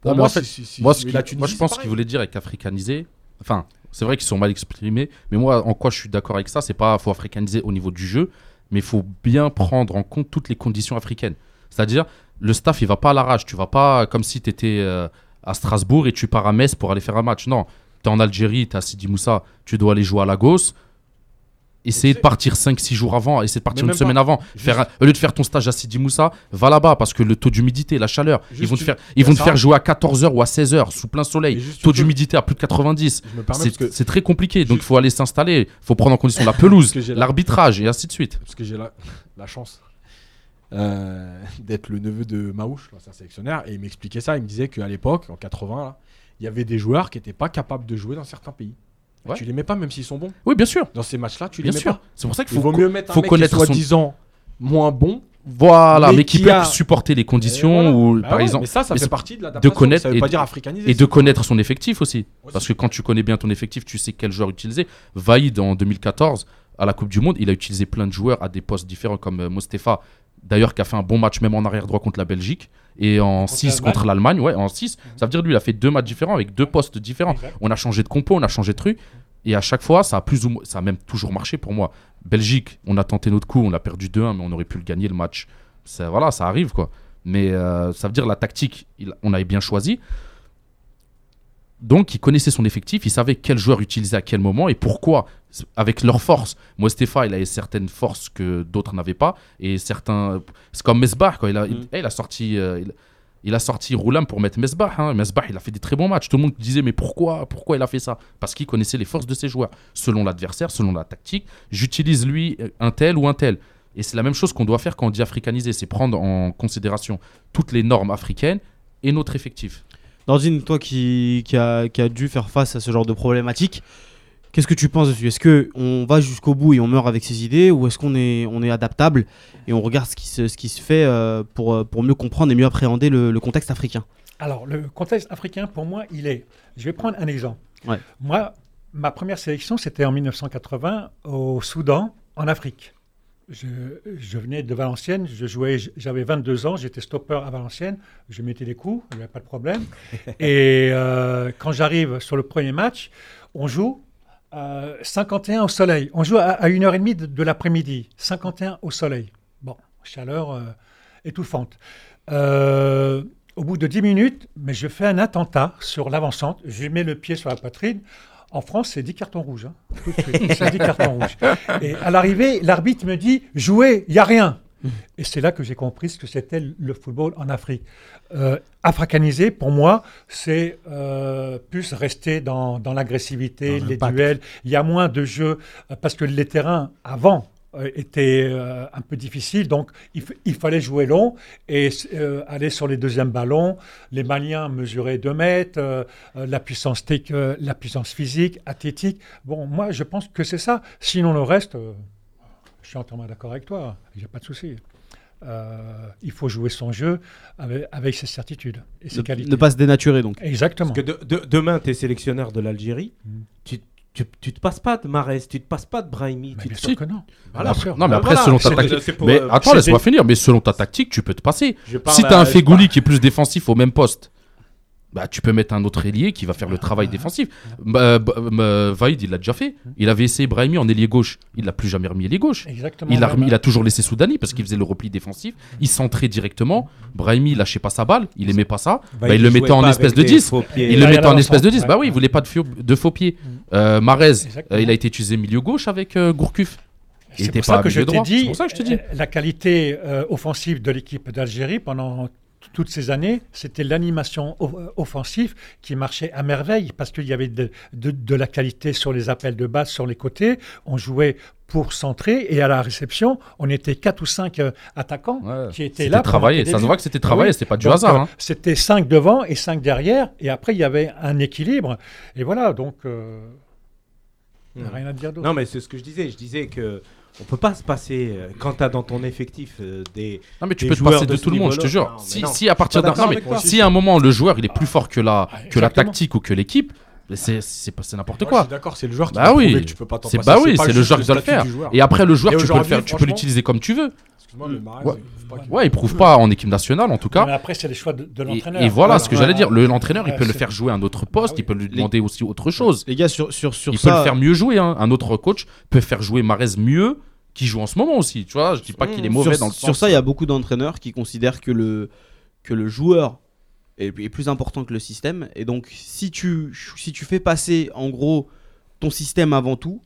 Pour Non, mais moi, en fait, c'est- c'est- Moi, ce Tunisie, je pense qu'il voulait dire avec africaniser. Enfin, c'est vrai qu'ils sont mal exprimés, mais moi, en quoi je suis d'accord avec ça, c'est pas faut africaniser au niveau du jeu, mais il faut bien prendre en compte toutes les conditions africaines. C'est-à-dire, le staff, il va pas à l'arrache. Tu vas pas comme si tu étais à Strasbourg et tu pars à Metz pour aller faire un match. Non, tu es en Algérie, tu as Sidi Moussa, tu dois aller jouer à Lagos. Essayer de partir 5-6 jours avant, essayer de partir une semaine pas. avant. Juste- Faire un- au lieu de faire ton stage à Sidi Moussa, va là-bas parce que le taux d'humidité, la chaleur, ils vont te faire, ils vont te ça- faire jouer à 14h ou à 16h sous plein soleil taux d'humidité à plus de 90. Je me permets C'est que très compliqué. Donc il faut aller s'installer. Il faut prendre en condition la pelouse, la- l'arbitrage et ainsi de suite. parce que j'ai la, la chance euh, d'être le neveu de Maouche, l'ancien sélectionneur, et il m'expliquait ça. Il me disait qu'à l'époque, en 80, là, il y avait des joueurs qui n'étaient pas capables de jouer dans certains pays. Ouais. Tu les mets pas, même s'ils sont bons. Oui, bien sûr. Dans ces matchs-là, tu Bien les mets sûr. pas. C'est pour ça qu'il Il faut, vaut mieux mettre faut un mec connaître qui est son- soi-disant moins bon. voilà, mais mais, qui qui peut supporter les conditions voilà. ou Bah par ouais, exemple Mais ça, ça mais fait partie de l'adaptation. connaître ça veut et pas de- dire africaniser. et de connaître son effectif aussi. Aussi. Parce que quand tu connais bien ton effectif, tu sais quel joueur utiliser. Vaïd en 2014 à la Coupe du Monde, il a utilisé plein de joueurs à des postes différents comme euh, Mostefa, d'ailleurs qui a fait un bon match même en arrière droit contre la Belgique et en 6 l'Allemagne. contre l'Allemagne, ouais, en 6. Ça veut dire lui il a fait deux matchs différents avec deux postes différents. Exact. On a changé de compo, on a changé de truc. Et à chaque fois, ça a plus ou moins, ça a même toujours marché pour moi. Belgique, on a tenté notre coup, on a perdu 2-1, mais on aurait pu le gagner le match. Ça, voilà, ça arrive quoi. Mais euh, ça veut dire la tactique, il- on avait bien choisi. Donc, il connaissait son effectif, il savait quel joueur utiliser à quel moment et pourquoi, avec leurs forces. Moi, Stéphane, il avait certaines forces que d'autres n'avaient pas. Et certains. C'est comme Mesbah, quoi. Il a, Mm. eh, il a sorti. euh, il, il a sorti Roulam pour mettre Mesbah. Hein. Mesbah, il a fait des très bons matchs. Tout le monde disait, mais pourquoi, pourquoi il a fait ça? Parce qu'il connaissait les forces de ses joueurs, selon l'adversaire, selon la tactique. J'utilise lui un tel ou un tel. Et c'est la même chose qu'on doit faire quand on dit africaniser c'est prendre en considération toutes les normes africaines et notre effectif. Nordine, toi qui, qui, a, qui a dû faire face à ce genre de problématique, Qu'est-ce que tu penses dessus? Est-ce que on va jusqu'au bout et on meurt avec ses idées ou est-ce qu'on est, on est adaptable et on regarde ce qui se, ce qui se fait euh, pour, euh, pour mieux comprendre et mieux appréhender le, le contexte africain? Alors, le contexte africain, pour moi, il est. Je vais prendre un exemple. Ouais. Moi, ma première sélection, c'était en 1980 au Soudan, en Afrique. Je, je venais de Valenciennes, je jouais, j'avais 22 ans, j'étais stopper à Valenciennes, je mettais des coups, il n'y avait pas de problème. Et euh, quand j'arrive sur le premier match, on joue euh, 51 au soleil. On joue à, à 1h30 de, de l'après-midi, 51 au soleil. Bon, chaleur euh, étouffante. Euh, au bout de 10 minutes, mais je fais un attentat sur l'avancante. Je mets le pied sur la poitrine. En France, c'est 10 cartons rouges. hein. Tout de suite, c'est 10 cartons rouges. Et à l'arrivée, l'arbitre me dit Jouez, il n'y a rien. Et c'est là que j'ai compris ce que c'était le football en Afrique. Euh, africaniser, pour moi, c'est euh, plus rester dans, dans l'agressivité, Dans les duels. Il y a moins de jeux euh, parce que les terrains avant euh, étaient euh, un peu difficiles, donc il, fallait jouer long et euh, aller sur les deuxièmes ballons. Les Maliens mesuraient 2 mètres, euh, la puissance tech, euh, la puissance physique, athlétique. Bon, moi, je pense que c'est ça. Sinon, le reste, euh, je suis entièrement d'accord avec toi. Il n'y a pas de souci. Euh, il faut jouer son jeu avec, avec ses certitudes et ses ne, qualités. ne pas se dénaturer donc. Exactement. Parce que de- de- demain, tu es sélectionneur de l'Algérie. Mm. Tu, tu, tu te passes pas de Marès, tu te passes pas de Brahimi. Mais tu bien te- sûr que non. Voilà. Non, mais après, voilà, selon ta tactique. pour, mais euh, attends, laisse-moi finir. Mais selon ta tactique, tu peux te passer. Si t'as un Fegouli qui est plus défensif au même poste, bah, tu peux mettre un autre ailier qui va faire le travail défensif. Bah, bah, bah, Vaïd, il l'a déjà fait. Il avait essayé Brahimi en ailier gauche. Il l'a plus jamais remis ailier gauche. Exactement. Il a, remis- il a toujours laissé Soudani parce qu'il faisait le repli défensif. Il centrait directement. Brahimi, il lâchait pas sa balle. Il aimait pas ça. Bah, il le mettait en espèce de des 10. faux pieds. Il le mettait en espèce de l'avant-centre, 10. Bah oui, il voulait pas de, fio- de faux pieds. Euh, Marez, euh, il a été utilisé milieu gauche avec euh, Gourcuff. C'est pour ça que je pour ça que te dis. euh, la qualité offensive de l'équipe d'Algérie pendant toutes ces années, c'était l'animation euh, offensive qui marchait à merveille parce qu'il y avait de, de- de la qualité sur les appels de base, sur les côtés. On jouait pour centrer et à la réception, on était quatre ou cinq euh, attaquants Ouais. qui étaient C'était là. travaillé. Ça se voit que c'était travaillé. oui. C'était pas du Donc, hasard. euh, hein. C'était cinq devant et cinq derrière. Et après, il y avait un équilibre. Et voilà, donc, euh, il n'y a Hmm. rien à dire d'autre. Non, mais c'est ce que je disais. Je disais que on peut pas se passer euh, quand tu as dans ton effectif euh, des. Non mais tu des peux te passer de tout le monde, je te jure. Non, Si, à partir d'un, si un moment le joueur il est plus fort que la que la Exactement. tactique ou que l'équipe, c'est n'importe quoi. d'accord, c'est le joueur qui Bah oui. que tu peux pas t'en C'est passer, bah oui, c'est le joueur qui doit le faire. Et après le joueur tu peux le aujourd'hui, faire, tu peux franchement- l'utiliser comme tu veux. Excuse-moi, le Mahrez, Ouais. il faut pas qu'il- Ouais, il prouve pas en équipe nationale en tout cas. Mais après, c'est les choix de, de Et, l'entraîneur. et voilà ce que j'allais dire. Le- L'entraîneur, il Ouais, peut le c'est- faire jouer à un autre poste, Ah oui. il peut lui Les- demander aussi autre chose. Les gars, sur, sur, sur Il ça. peut le faire mieux jouer. hein. Un autre coach peut faire jouer Marez mieux qui joue en ce moment aussi. Tu vois, je dis pas qu'il est mauvais sur, dans le sur sens- ça, il y a beaucoup d'entraîneurs qui considèrent que le, que le joueur est, est plus important que le système. Et donc, si tu, si tu fais passer en gros ton système avant tout,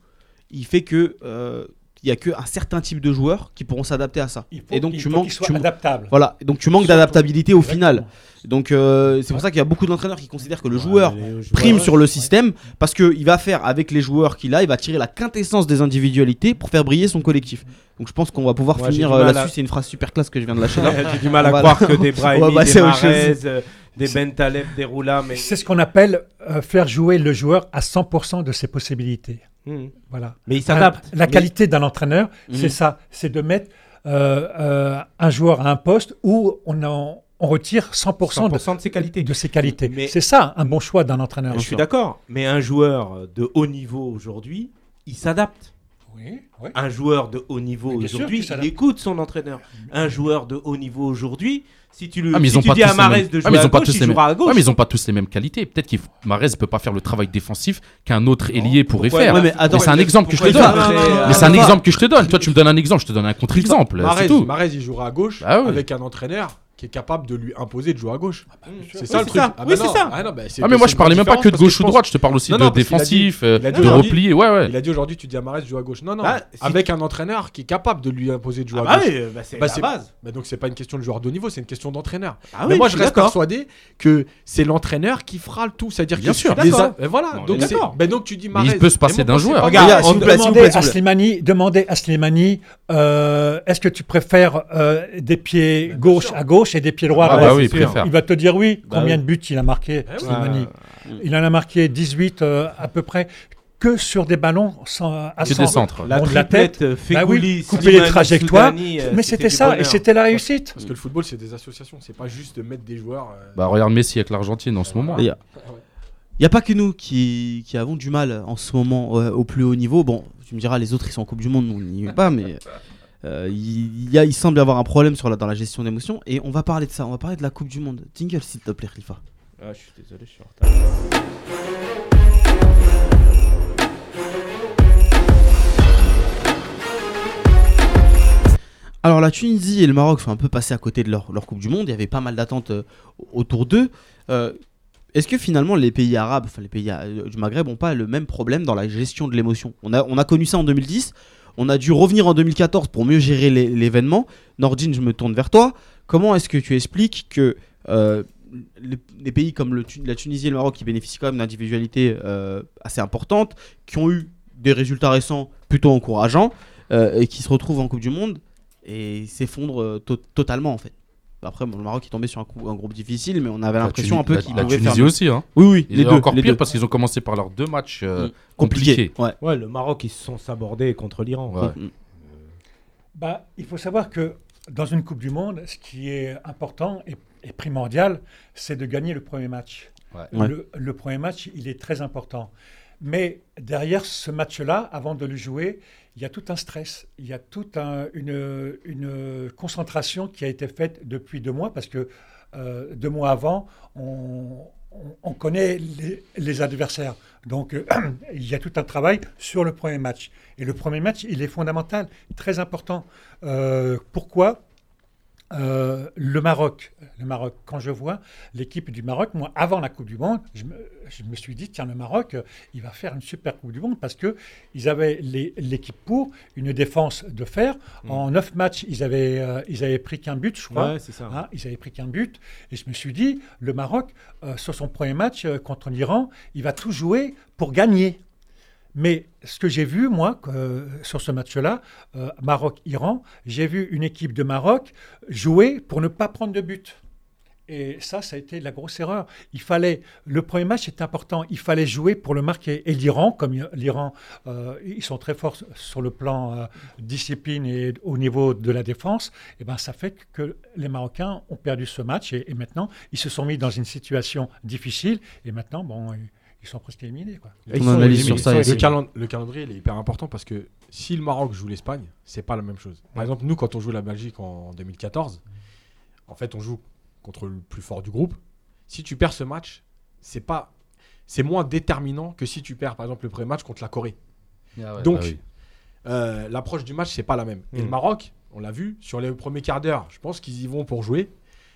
il fait que euh, il y a qu'un certain type de joueurs qui pourront s'adapter à ça. Faut, Et donc, tu manques. tu- adaptable. voilà, donc tu manques d'adaptabilité au final. Donc, euh, c'est pour ça qu'il y a beaucoup d'entraîneurs qui considèrent que le Ouais, joueur prime sur le système parce qu'il va faire avec les joueurs qu'il a, il va tirer la quintessence des individualités pour faire briller son collectif. Donc je pense qu'on va pouvoir finir euh, à- là-dessus. C'est une phrase super classe que je viens de lâcher là. J'ai du mal à croire que des Brahimi, des. Mahrez, euh, des Bentaleb, des Roula, mais. C'est ce qu'on appelle euh, faire jouer le joueur à 100% de ses possibilités. Hmm. Voilà. Mais il s'adapte. La, la Mais- qualité d'un entraîneur, Mhm. c'est ça, c'est de mettre euh, euh, un joueur à un poste où on, en- on retire 100%, 100% de ses qualités. de ses qualités. Mais- C'est ça un bon choix d'un entraîneur. Je suis d'accord, mais un joueur de haut niveau aujourd'hui, il s'adapte. Oui, oui. Un joueur de haut niveau aujourd'hui, il écoute son entraîneur. Un joueur de haut niveau aujourd'hui, si tu, le, Ah, mais si tu dis à les Mahrez mêmes- de Ah, jouer mais ils à gauche, tous il les mêmes- jouera à gauche. Ouais, mais ils ont pas tous les mêmes qualités. Peut-être qu'il Marez peut pas faire le travail défensif qu'un autre ailier pourrait faire. Ouais, mais attends, Mais c'est un exemple que je te donne. Mais c'est un Ah, exemple que je te donne. Toi, tu me donnes un exemple, je te donne un contre-exemple. Mahrez, il jouera à gauche Bah avec un entraîneur qui est capable de lui imposer de jouer à gauche. C'est C'est ça le truc. ça. Ah Oui, bah c'est ça. Ah non, bah, Ah mais moi je parlais même pas que de gauche ou droite, je te parle aussi Non, de non, dit- défensif, euh, il a dit de aujourd'hui- repli. Ouais ouais. Il a dit aujourd'hui, tu dis à Mahrez de jouer à gauche. Non, non. Bah, si avec un entraîneur qui est capable de lui imposer de jouer Ah à bah gauche. oui, bah c'est Bah, la base. Bah donc c'est pas une question de joueur de haut niveau, c'est une question d'entraîneur. Ah mais oui, moi je reste persuadé que c'est l'entraîneur qui fera le tout, c'est-à-dire Bien sûr. voilà. Donc bah, tu dis il peut se passer d'un joueur. Regarde, Demandez à. Slimani, demandez à Slimani, euh, est-ce que tu préfères des pieds gauche à gauche et des pieds droits Ah à bah oui, il va te dire oui. Bah Combien oui. de buts il a marqué, Eh oui. Slimani Ah. Il en a marqué 18 euh, à peu près. que sur des ballons sans, à des centres. La la tête. euh, Bah oui, couper Slimani, les trajectoires. Soudani, euh, Mais c'était ça, et c'était la réussite. Parce que le football, c'est des associations. C'est pas juste de mettre des joueurs. euh, Bah, regarde Messi avec l'Argentine en ce moment. Il n'y a, y a pas que nous qui, qui avons du mal en ce moment euh, au plus haut niveau. Bon, tu me diras, les autres ils sont en Coupe du Monde, on n'y est pas, mais euh, il, y a, il semble y avoir un problème sur la, dans la gestion d'émotions. Et on va parler de ça, on va parler de la Coupe du Monde. Jingle s'il te plaît, Khalifa. Ah, je suis désolé, je suis en retard. Alors la Tunisie et le Maroc sont un peu passés à côté de leur, leur Coupe du Monde. Il y avait pas mal d'attentes euh, autour d'eux. Euh, Est-ce que finalement les pays arabes, enfin les pays du Maghreb, n'ont pas le même problème dans la gestion de l'émotion? On a, on a connu ça en 2010. On a dû revenir en 2014 pour mieux gérer l'é- l'événement. Nordine, je me tourne vers toi. Comment est-ce que tu expliques que euh, les, pays comme la Tunisie et le Maroc, qui bénéficient quand même d'individualités euh, assez importantes, qui ont eu des résultats récents plutôt encourageants, euh, et qui se retrouvent en Coupe du Monde et s'effondrent to- totalement en fait? Après, bon, le Maroc est tombé sur un, coup- un groupe difficile, mais on avait l'impression un peu qu'ils La pouvaient Tunisie faire aussi, hein. Oui, oui, Il les est deux, encore les pire deux. parce qu'ils ont commencé par leurs deux matchs euh, Mm. compliqué. compliqués. Ouais. Ouais, le Maroc, ils se sont sabordés contre l'Iran. Ouais. Mm. Bah, il faut savoir que dans une Coupe du Monde, ce qui est important et, et primordial, c'est de gagner le premier match. Ouais. Ouais. Le, le premier match, il est très important. Mais derrière ce match-là, avant de le jouer, il y a tout un stress, il y a toute un- une, concentration qui a été faite depuis deux mois, parce que euh, deux mois avant, on, on- on connaît les, adversaires. Donc, il y a tout un travail sur le premier match. Et le premier match, il est fondamental, très important. Euh, pourquoi? Euh, le Maroc, le Maroc, quand je vois l'équipe du Maroc, moi, avant la Coupe du Monde, je me, je me suis dit, tiens, le Maroc, il va faire une super Coupe du Monde parce que ils avaient l'équipe pour, une défense de fer. En neuf matchs, ils avaient, euh, ils avaient pris qu'un but, je crois. Ouais, c'est ça. Hein, ils avaient pris qu'un but. Et je me suis dit, le Maroc, euh, sur son premier match contre l'Iran, il va tout jouer pour gagner. Mais ce que j'ai vu, moi, euh, sur ce match-là, euh, Maroc-Iran, j'ai vu une équipe de Maroc jouer pour ne pas prendre de but. Et ça, ça a été la grosse erreur. Il fallait, le premier match était important, il fallait jouer pour le marquer. Et l'Iran, comme l'Iran, euh, ils sont très forts sur le plan discipline et au niveau de la défense, et ben ça fait que les Marocains ont perdu ce match et, et maintenant ils se sont mis dans une situation difficile et maintenant bon ils, sont presque éliminés quoi. Et Ton ils sont analyse éliminés. sur ça, le, Yassine. calen- le calendrier il est hyper important parce que si le Maroc joue l'Espagne, c'est pas la même chose. Par exemple, nous quand on joue la Belgique en 2014, en fait on joue contre le plus fort du groupe. Si tu perds ce match, c'est pas c'est moins déterminant que si tu perds par exemple le premier match contre la Corée. Donc, Ah oui. Euh, l'approche du match c'est pas la même. Et le Mm. Maroc, on l'a vu sur les premiers quarts d'heure, je pense qu'ils y vont pour jouer.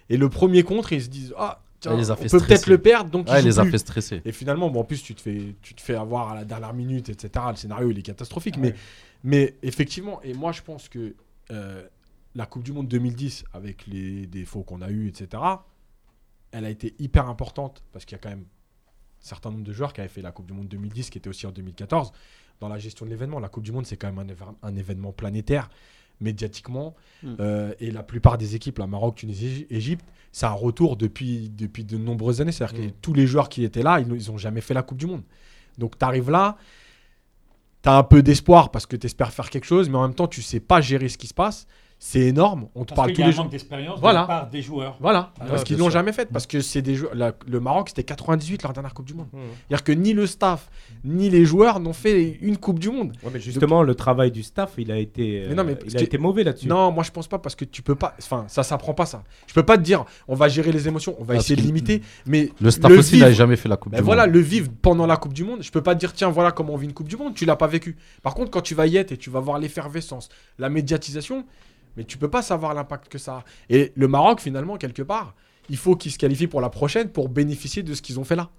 Et le premier contre, ils se disent ah tiens, a on peut peut-être le perdre donc ils il les a plus. fait stresser. Et finalement, bon, en plus, tu te, fais, tu te fais avoir à la dernière minute, etc. Le scénario, il est catastrophique. Ah mais, ouais. mais effectivement, et moi, je pense que euh, la Coupe du Monde 2010, avec les défauts qu'on a eus, etc., elle a été hyper importante parce qu'il y a quand même un certain nombre de joueurs qui avaient fait la Coupe du Monde 2010, qui était aussi en 2014, dans la gestion de l'événement. La Coupe du Monde, c'est quand même un événement planétaire, médiatiquement. Mm. Euh, et la plupart des équipes, la Maroc, Tunisie, Égypte, c'est un retour depuis, depuis de nombreuses années. C'est-à-dire que tous les joueurs qui étaient là, ils n'ont jamais fait la Coupe du Monde. Donc tu arrives là, tu as un peu d'espoir parce que tu espères faire quelque chose, mais en même temps, tu sais pas gérer ce qui se passe. C'est énorme. On te Parce parle tous y a les jours. d'expérience Voilà. de la part des joueurs. Voilà, Ah, parce qu'ils l'ont jamais fait. Parce que c'est des joueurs. la- le Maroc, c'était 98 leur dernière Coupe du Monde. Mmh. C'est-à-dire que ni le staff, ni les joueurs n'ont fait une Coupe du Monde. Ouais, mais justement, le travail du staff, il a été, Mais non, mais euh, il a que- été mauvais là-dessus. Non, moi je pense pas parce que tu peux pas. Enfin, ça s'apprend pas ça. Je peux pas te dire, on va gérer les émotions, on va Parce essayer de limiter. Mais Le staff aussi vivre- n'a jamais fait la Coupe Ben du voilà, Monde. le vivre pendant la Coupe du Monde, je peux pas te dire, tiens, voilà comment on vit une Coupe du Monde, tu l'as pas vécu. Par contre, quand tu vas y être et tu vas voir l'effervescence, la médiatisation, mais tu peux pas savoir l'impact que ça a. Et le Maroc, finalement, quelque part, il faut qu'ils se qualifient pour la prochaine pour bénéficier de ce qu'ils ont fait là.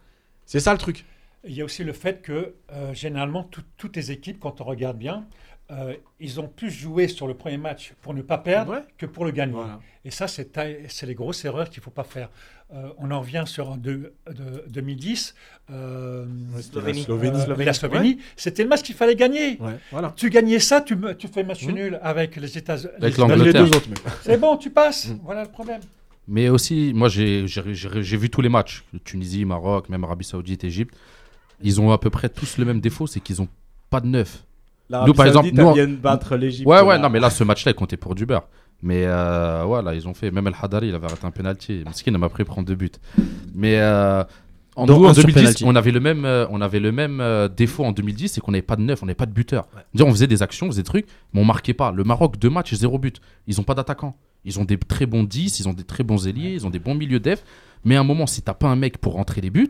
C'est ça le truc. Il y a aussi le fait que euh, généralement tout- toutes les équipes, quand on regarde bien, euh, ils ont plus joué sur le premier match pour ne pas perdre Ouais. que pour le gagner. Voilà. Et ça, c'est les grosses erreurs qu'il ne faut pas faire. Euh, on en revient sur de, de- 2010. euh, Slovénie. euh, Slovénie. la Slovénie, c'était le match qu'il fallait gagner. Ouais, voilà. Tu gagnais ça, tu, tu fais match Mhm. nul avec les États-Unis. Avec l'Angleterre. deux autres, mais- C'est bon, tu passes. Mhm. Voilà le problème. Mais aussi, moi, j'ai j'ai- j'ai- j'ai vu tous les matchs. Tunisie, Maroc, même Arabie Saoudite, Égypte. ils ont à peu près tous le même défaut, c'est qu'ils ont pas de neuf. L'Arabie Nous, par exemple, nous, vient de battre l'Égypte. Ouais, ouais, là. non, mais là, ce match-là, il comptait pour du beurre. Mais euh, voilà, ils ont fait. Même El Hadari, il avait arrêté un penalty. Meskin m'a pris prendre deux buts. Mais euh, en, Donc, nous, en un sur 2010, penalty. on avait le même, euh, on avait le même euh, défaut en 2010, c'est qu'on n'avait pas de neuf, on n'avait pas de buteur. Dire, on faisait des actions, on faisait des trucs, mais on marquait pas. Le Maroc, deux matchs, zéro but. Ils ont pas d'attaquants. Ils ont des très bons 10, ils ont des très bons ailiers, ils ont des bons milieux def. Mais à un moment, si t'as pas un mec pour rentrer les buts,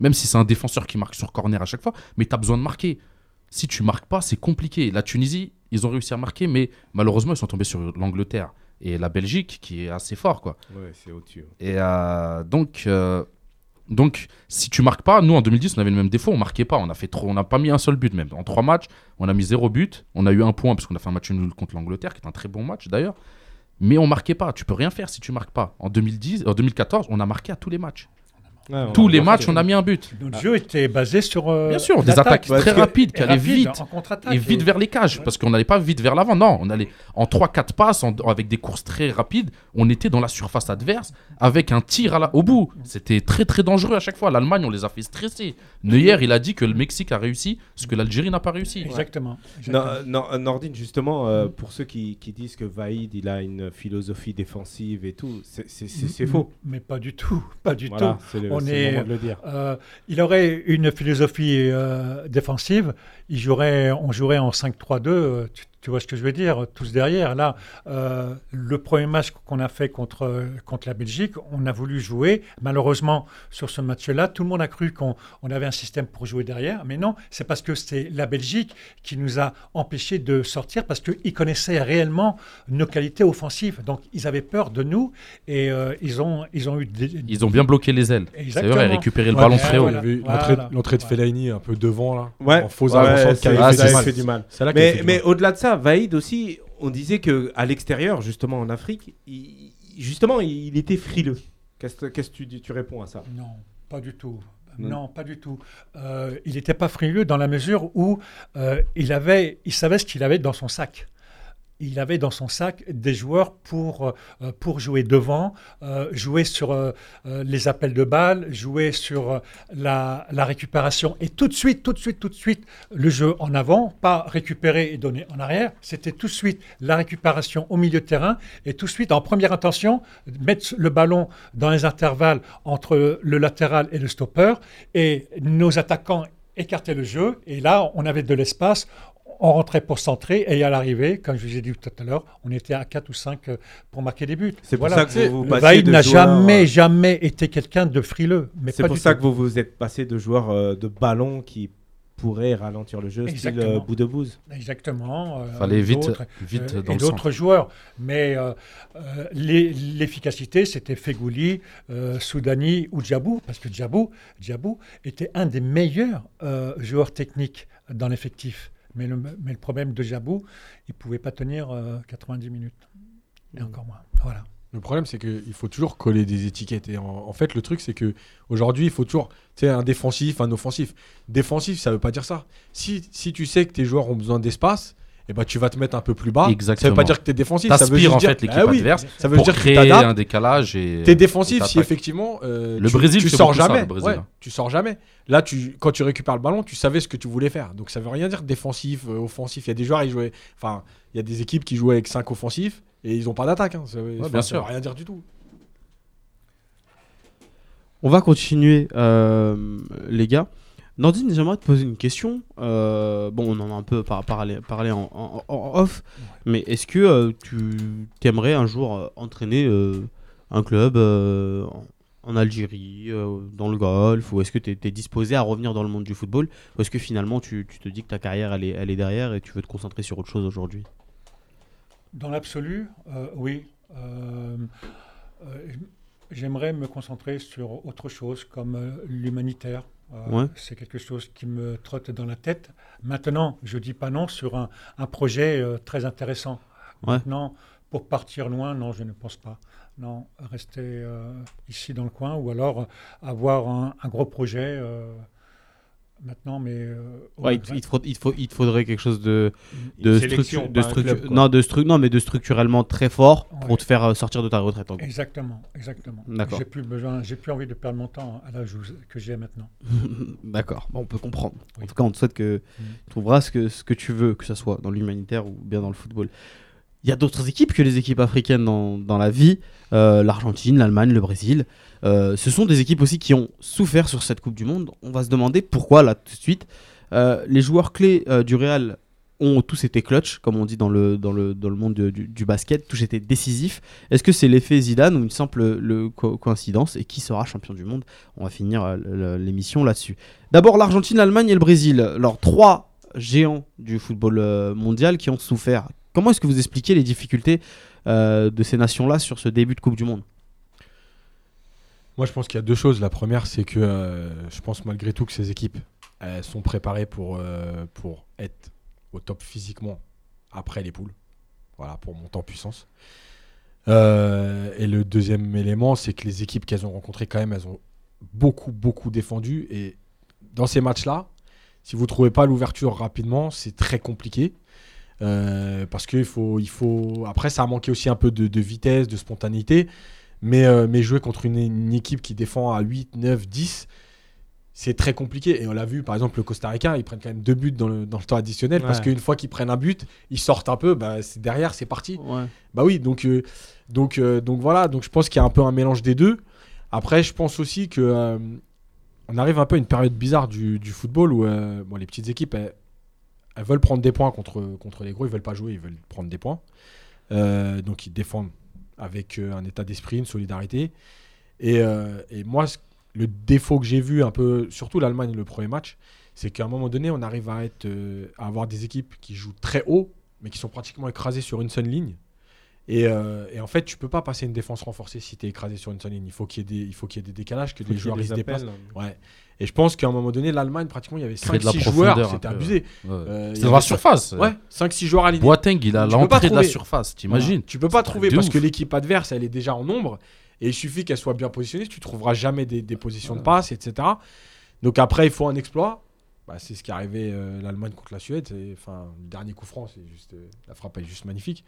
même si c'est un défenseur qui marque sur corner à chaque fois, mais tu as besoin de marquer. Si tu marques pas, c'est compliqué. La Tunisie, ils ont réussi à marquer, mais malheureusement, ils sont tombés sur l'Angleterre et la Belgique, qui est assez fort, quoi. Ouais, c'est au-dessus. Et euh, donc, euh, donc, si tu marques pas, nous en 2010, on avait le même défaut, on marquait pas. On a fait trop, on n'a pas mis un seul but même. En trois matchs, on a mis zéro but. On a eu un point parce qu'on a fait un match nul contre l'Angleterre, qui est un très bon match d'ailleurs. Mais on marquait pas. Tu peux rien faire si tu marques pas. En 2010, en 2014, on a marqué à tous les matchs. Ouais, tous les matchs, on a mis un but. Notre jeu était basé sur. euh, Bien sûr, des attaques très rapides, qui allaient vite. Et vite vers les cages, parce qu'on n'allait pas vite vers l'avant. Non, on allait en 3-4 passes, en- avec des courses très rapides. On était dans la surface adverse, avec un tir à la- au bout. C'était très très dangereux à chaque fois. L'Allemagne, on les a fait stresser. Neuer, il a dit que le Mexique a réussi, ce que l'Algérie n'a pas réussi. Exactement. Non, exactement. non, euh, Nordine, justement, euh, pour ceux qui, qui disent que Vaïd, il a une philosophie défensive et tout, c'est faux. Mais pas du tout. Pas du Voilà, tout. Le, On c'est le est- moment de le dire. Euh, il aurait une philosophie euh, défensive. Il jouerait, on jouerait en 5-3-2. euh, Tu, tu vois ce que je veux dire Tous derrière. Là, euh, le premier match qu'on a fait contre, contre la Belgique, on a voulu jouer. Malheureusement, sur ce match-là, tout le monde a cru qu'on on avait un système pour jouer derrière. Mais non, c'est parce que c'est la Belgique qui nous a empêchés de sortir parce qu'ils connaissaient réellement nos qualités offensives. Donc, ils avaient peur de nous et euh, ils, ont, ils ont eu des, Ils ont bien bloqué les ailes. C'est vrai, récupérer le Ouais, ballon très haut. voilà. Il y avait eu l'entrée de. Fellaini un peu devant là. Ouais, en faux ouais, avançant qui ça, avait fait ça du mal. Mais, au-delà de ça, Vaïd aussi, on disait qu'à l'extérieur, justement en Afrique, il- justement, il était frileux. Qu'est-ce que tu, réponds à ça? Non, pas du tout. Non. Non, pas du tout. Euh, il n'était pas frileux dans la mesure où euh, il, avait, il savait ce qu'il avait dans son sac. Il avait dans son sac des joueurs pour, euh, pour jouer devant, euh, jouer sur euh, les appels de balles, jouer sur la, la récupération. Et tout de suite, tout de suite, tout de suite, le jeu en avant, pas récupérer et donner en arrière. C'était tout de suite la récupération au milieu de terrain et tout de suite, en première intention, mettre le ballon dans les intervalles entre le latéral et le stopper. Et nos attaquants écartaient le jeu. Et là, on avait de l'espace. On rentrait pour centrer et à l'arrivée, comme je vous ai dit tout à l'heure, on était à 4 ou 5 pour marquer des buts. C'est pour Voilà. ça que vous, vous Vaïd de n'a joueurs, jamais, euh, jamais été quelqu'un de frileux. Mais C'est pas pour du ça tout. que vous vous êtes passé de joueurs euh, de ballon qui pourraient ralentir le jeu, style Exactement. euh, bout de bouse. Exactement. euh, Fallait vite, d'autres, vite euh, dans et d'autres joueurs. Mais euh, euh, l'e- l'efficacité, c'était Fegouli, euh, Soudani ou Djabou, parce que Djabou, Djabou était un des meilleurs euh, joueurs techniques dans l'effectif. Mais le, mais le problème de Djabou, il ne pouvait pas tenir euh, 90 minutes. Et encore moins. Voilà. Le problème, c'est qu'il faut toujours coller des étiquettes. Et en, en fait, le truc, c'est que aujourd'hui, il faut toujours, tu sais, un défensif, un offensif. Défensif, ça veut pas dire ça. Si, si tu sais que tes joueurs ont besoin d'espace, eh ben, tu vas te mettre un peu plus bas. Ça Exactement. veut pas dire que tu es défensif. Ça veut T'aspires juste en dire- fait l'équipe Ah oui, adverse Ça veut pour dire que tu créer un décalage et. T'es défensif et si effectivement euh, Le tu, Brésil tu sors ça, jamais. le Brésil, Ouais, hein. tu sors jamais. Là, tu, quand tu récupères le ballon, tu savais ce que tu voulais faire. Donc ça veut rien dire défensif, euh, offensif. Il y a des joueurs, ils jouaient. Enfin, il y a des équipes qui jouaient avec 5 offensifs et ils ont pas d'attaque. Hein. Ça, enfin, bien ça sûr. veut rien dire du tout. On va continuer, euh, les gars. Nordine, j'aimerais te poser une question. Euh, bon, on en a un peu par- parlé, parlé en, en- en off, mais est-ce que euh, tu aimerais un jour euh, entraîner un club en, Algérie, dans le golf, ou est-ce que tu es, disposé à revenir dans le monde du football, ou est-ce que finalement tu, tu te dis que ta carrière elle est, elle est derrière et tu veux te concentrer sur autre chose aujourd'hui? Dans l'absolu, oui. J'aimerais me concentrer sur autre chose comme l'humanitaire. Euh, Ouais. C'est quelque chose qui me trotte dans la tête. Maintenant, je dis pas non sur un, un projet euh, très intéressant. Ouais. Maintenant, pour partir loin, non, je ne pense pas. Non, rester euh, ici dans le coin ou alors avoir un, un gros projet. Maintenant, mais. euh, Ouais, il, te- Maghreb. il te faut- il te faut- il te faudrait quelque chose de, de, de un structu- club, non, de stru- non, mais de structurellement très fort pour te faire euh, sortir de ta retraite. en. Exactement, exactement. D'accord. J'ai plus besoin, j'ai plus envie de perdre mon temps à l'âge que j'ai maintenant. D'accord, Bon, on peut comprendre. En tout cas, on te souhaite que Mhm. tu trouveras ce que, ce que tu veux, que ce soit dans l'humanitaire ou bien dans le football. Il y a d'autres équipes que les équipes africaines dans, dans la vie, euh, l'Argentine, l'Allemagne, le Brésil. Euh, ce sont des équipes aussi qui ont souffert sur cette Coupe du Monde. On va se demander pourquoi, là, tout de suite. Euh, les joueurs clés euh, du Real ont tous été clutch, comme on dit dans le, dans le, dans le monde de- du, basket, tous été décisifs. Est-ce que c'est l'effet Zidane ou une simple le, co- coïncidence? Et qui sera champion du monde? On va finir l'émission là-dessus. D'abord l'Argentine, l'Allemagne et le Brésil. Alors trois géants du football mondial qui ont souffert. Comment est-ce que vous expliquez les difficultés de ces nations-là sur ce début de Coupe du Monde? Moi, je pense qu'il y a deux choses. La première, c'est que euh, je pense malgré tout que ces équipes sont préparées pour, euh, pour être au top physiquement après les poules. Voilà, pour monter en puissance. Euh, et le deuxième élément, c'est que les équipes qu'elles ont rencontrées, quand même, elles ont beaucoup, beaucoup défendu. Et dans ces matchs-là, si vous ne trouvez pas l'ouverture rapidement, c'est très compliqué. Parce qu'il faut, il faut. Après, ça a manqué aussi un peu de, de vitesse, de spontanéité. Mais, euh, mais jouer contre une, une équipe qui défend à 8, 9, 10, c'est très compliqué. Et on l'a vu, par exemple, le Costa Rica, ils prennent quand même deux buts dans le, dans le temps additionnel. Parce qu'une fois qu'ils prennent un but, ils sortent un peu. Bah, c'est- derrière, c'est parti. Ouais. Bah oui, donc, euh, donc, euh, donc voilà. Donc je pense qu'il y a un peu un mélange des deux. Après, je pense aussi que euh, on arrive un peu à une période bizarre du, du football où bon, les petites équipes, elles, elles veulent prendre des points contre, contre les gros. Ils veulent pas jouer, ils veulent prendre des points. Donc ils défendent avec euh, un état d'esprit, une solidarité. Et, euh, et moi, le défaut que j'ai vu un peu, surtout l'Allemagne le premier match, c'est qu'à un moment donné, on arrive à, être, euh, à avoir des équipes qui jouent très haut, mais qui sont pratiquement écrasées sur une seule ligne. Et, euh, et en fait, tu peux pas passer une défense renforcée si tu es écrasé sur une seule ligne. Il faut qu'il y, ait des- il faut qu'il y ait des décalages, que les joueurs se déplacent. Ouais. Et je pense qu'à un moment donné, l'Allemagne, pratiquement, il y avait Créer de la 5-6 joueurs. C'était abusé. Ouais. Euh, il y C'est dans la cinq- surface. Ouais, 5-6 joueurs alignés. Boateng, il a l'entrée de la trouver. surface, t'imagines Voilà. Tu peux pas trouver parce ouf. que l'équipe adverse, elle est déjà en nombre. Et il suffit qu'elle soit bien positionnée. Tu trouveras jamais des, des positions de passe, etc. Donc après, il faut un exploit. Bah, c'est ce qui est arrivé euh, l'Allemagne contre la Suède. Enfin, le dernier coup franc, c'est juste euh, la frappe est juste magnifique.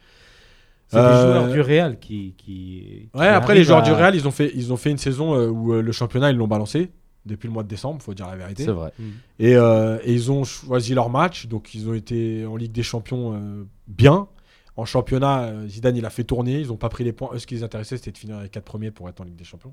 C'est Euh, des joueurs du Real qui. qui qui Ouais, après les joueurs à- du Real, ils ont fait, ils ont fait une saison où le championnat ils l'ont balancé depuis le mois de décembre, faut dire la vérité. C'est vrai. Et, euh, et ils ont choisi leur match, donc ils ont été en Ligue des Champions euh, bien. En championnat, euh, Zidane il a fait tourner, ils n'ont pas pris les points. Eux, ce qui les intéressait, c'était de finir les 4 premiers pour être en Ligue des Champions.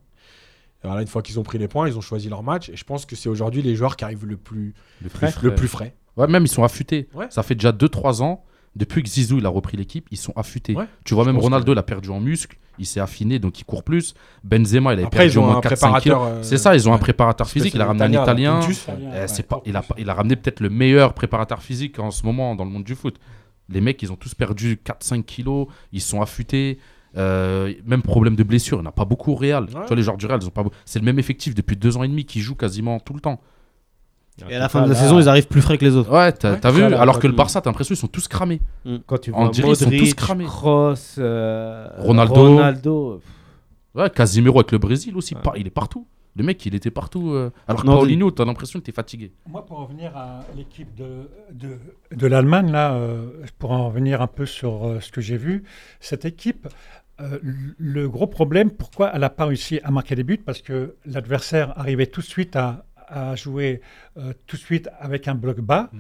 Et voilà, une fois qu'ils ont pris les points, ils ont choisi leur match. Et je pense que c'est aujourd'hui les joueurs qui arrivent le plus, Le plus le plus frais. Ouais, même ils sont affûtés. Ouais. Ça fait déjà 2-3 ans, depuis que Zizou il a repris l'équipe, ils sont affûtés. Ouais. Tu vois, même Ronaldo, que- il a perdu en muscle, il s'est affiné, donc il court plus. Benzema, il a perdu au moins un 4-5 kilos. euh, C'est ça, ils ont un préparateur physique, il a ramené un Italien. Eh, il, a, pas- il a ramené peut-être le meilleur préparateur physique en ce moment dans le monde du foot. Les mecs, ils ont tous perdu 4-5 kilos, ils sont affûtés. Euh, même problème de blessure, il n'y en a pas beaucoup au Real. Tu vois, les joueurs du Real, ils ont pas c'est le même effectif depuis deux ans et demi qui joue quasiment tout le temps. Et à la fin de la saison, ils arrivent plus frais que les autres. Ouais, t'as Ouais, vu Alors que le Barça, t'as l'impression ils sont tous cramés. Quand tu vois dirait qu'ils sont tous Modric, cramés. Kroos, euh, Ronaldo. Ronaldo. Ouais, Casimiro avec le Brésil aussi, Ouais. il est partout. Le mec, il était partout. euh, Alors que Paulinho, t'as l'impression que t'es fatigué. Moi, pour en revenir à l'équipe de, de, de l'Allemagne, là, euh, pour en revenir un peu sur euh, ce que j'ai vu, cette équipe, euh, le gros problème, pourquoi elle n'a pas réussi à marquer des buts Parce que l'adversaire arrivait tout de suite à, à jouer euh, tout de suite avec un bloc bas, Mm,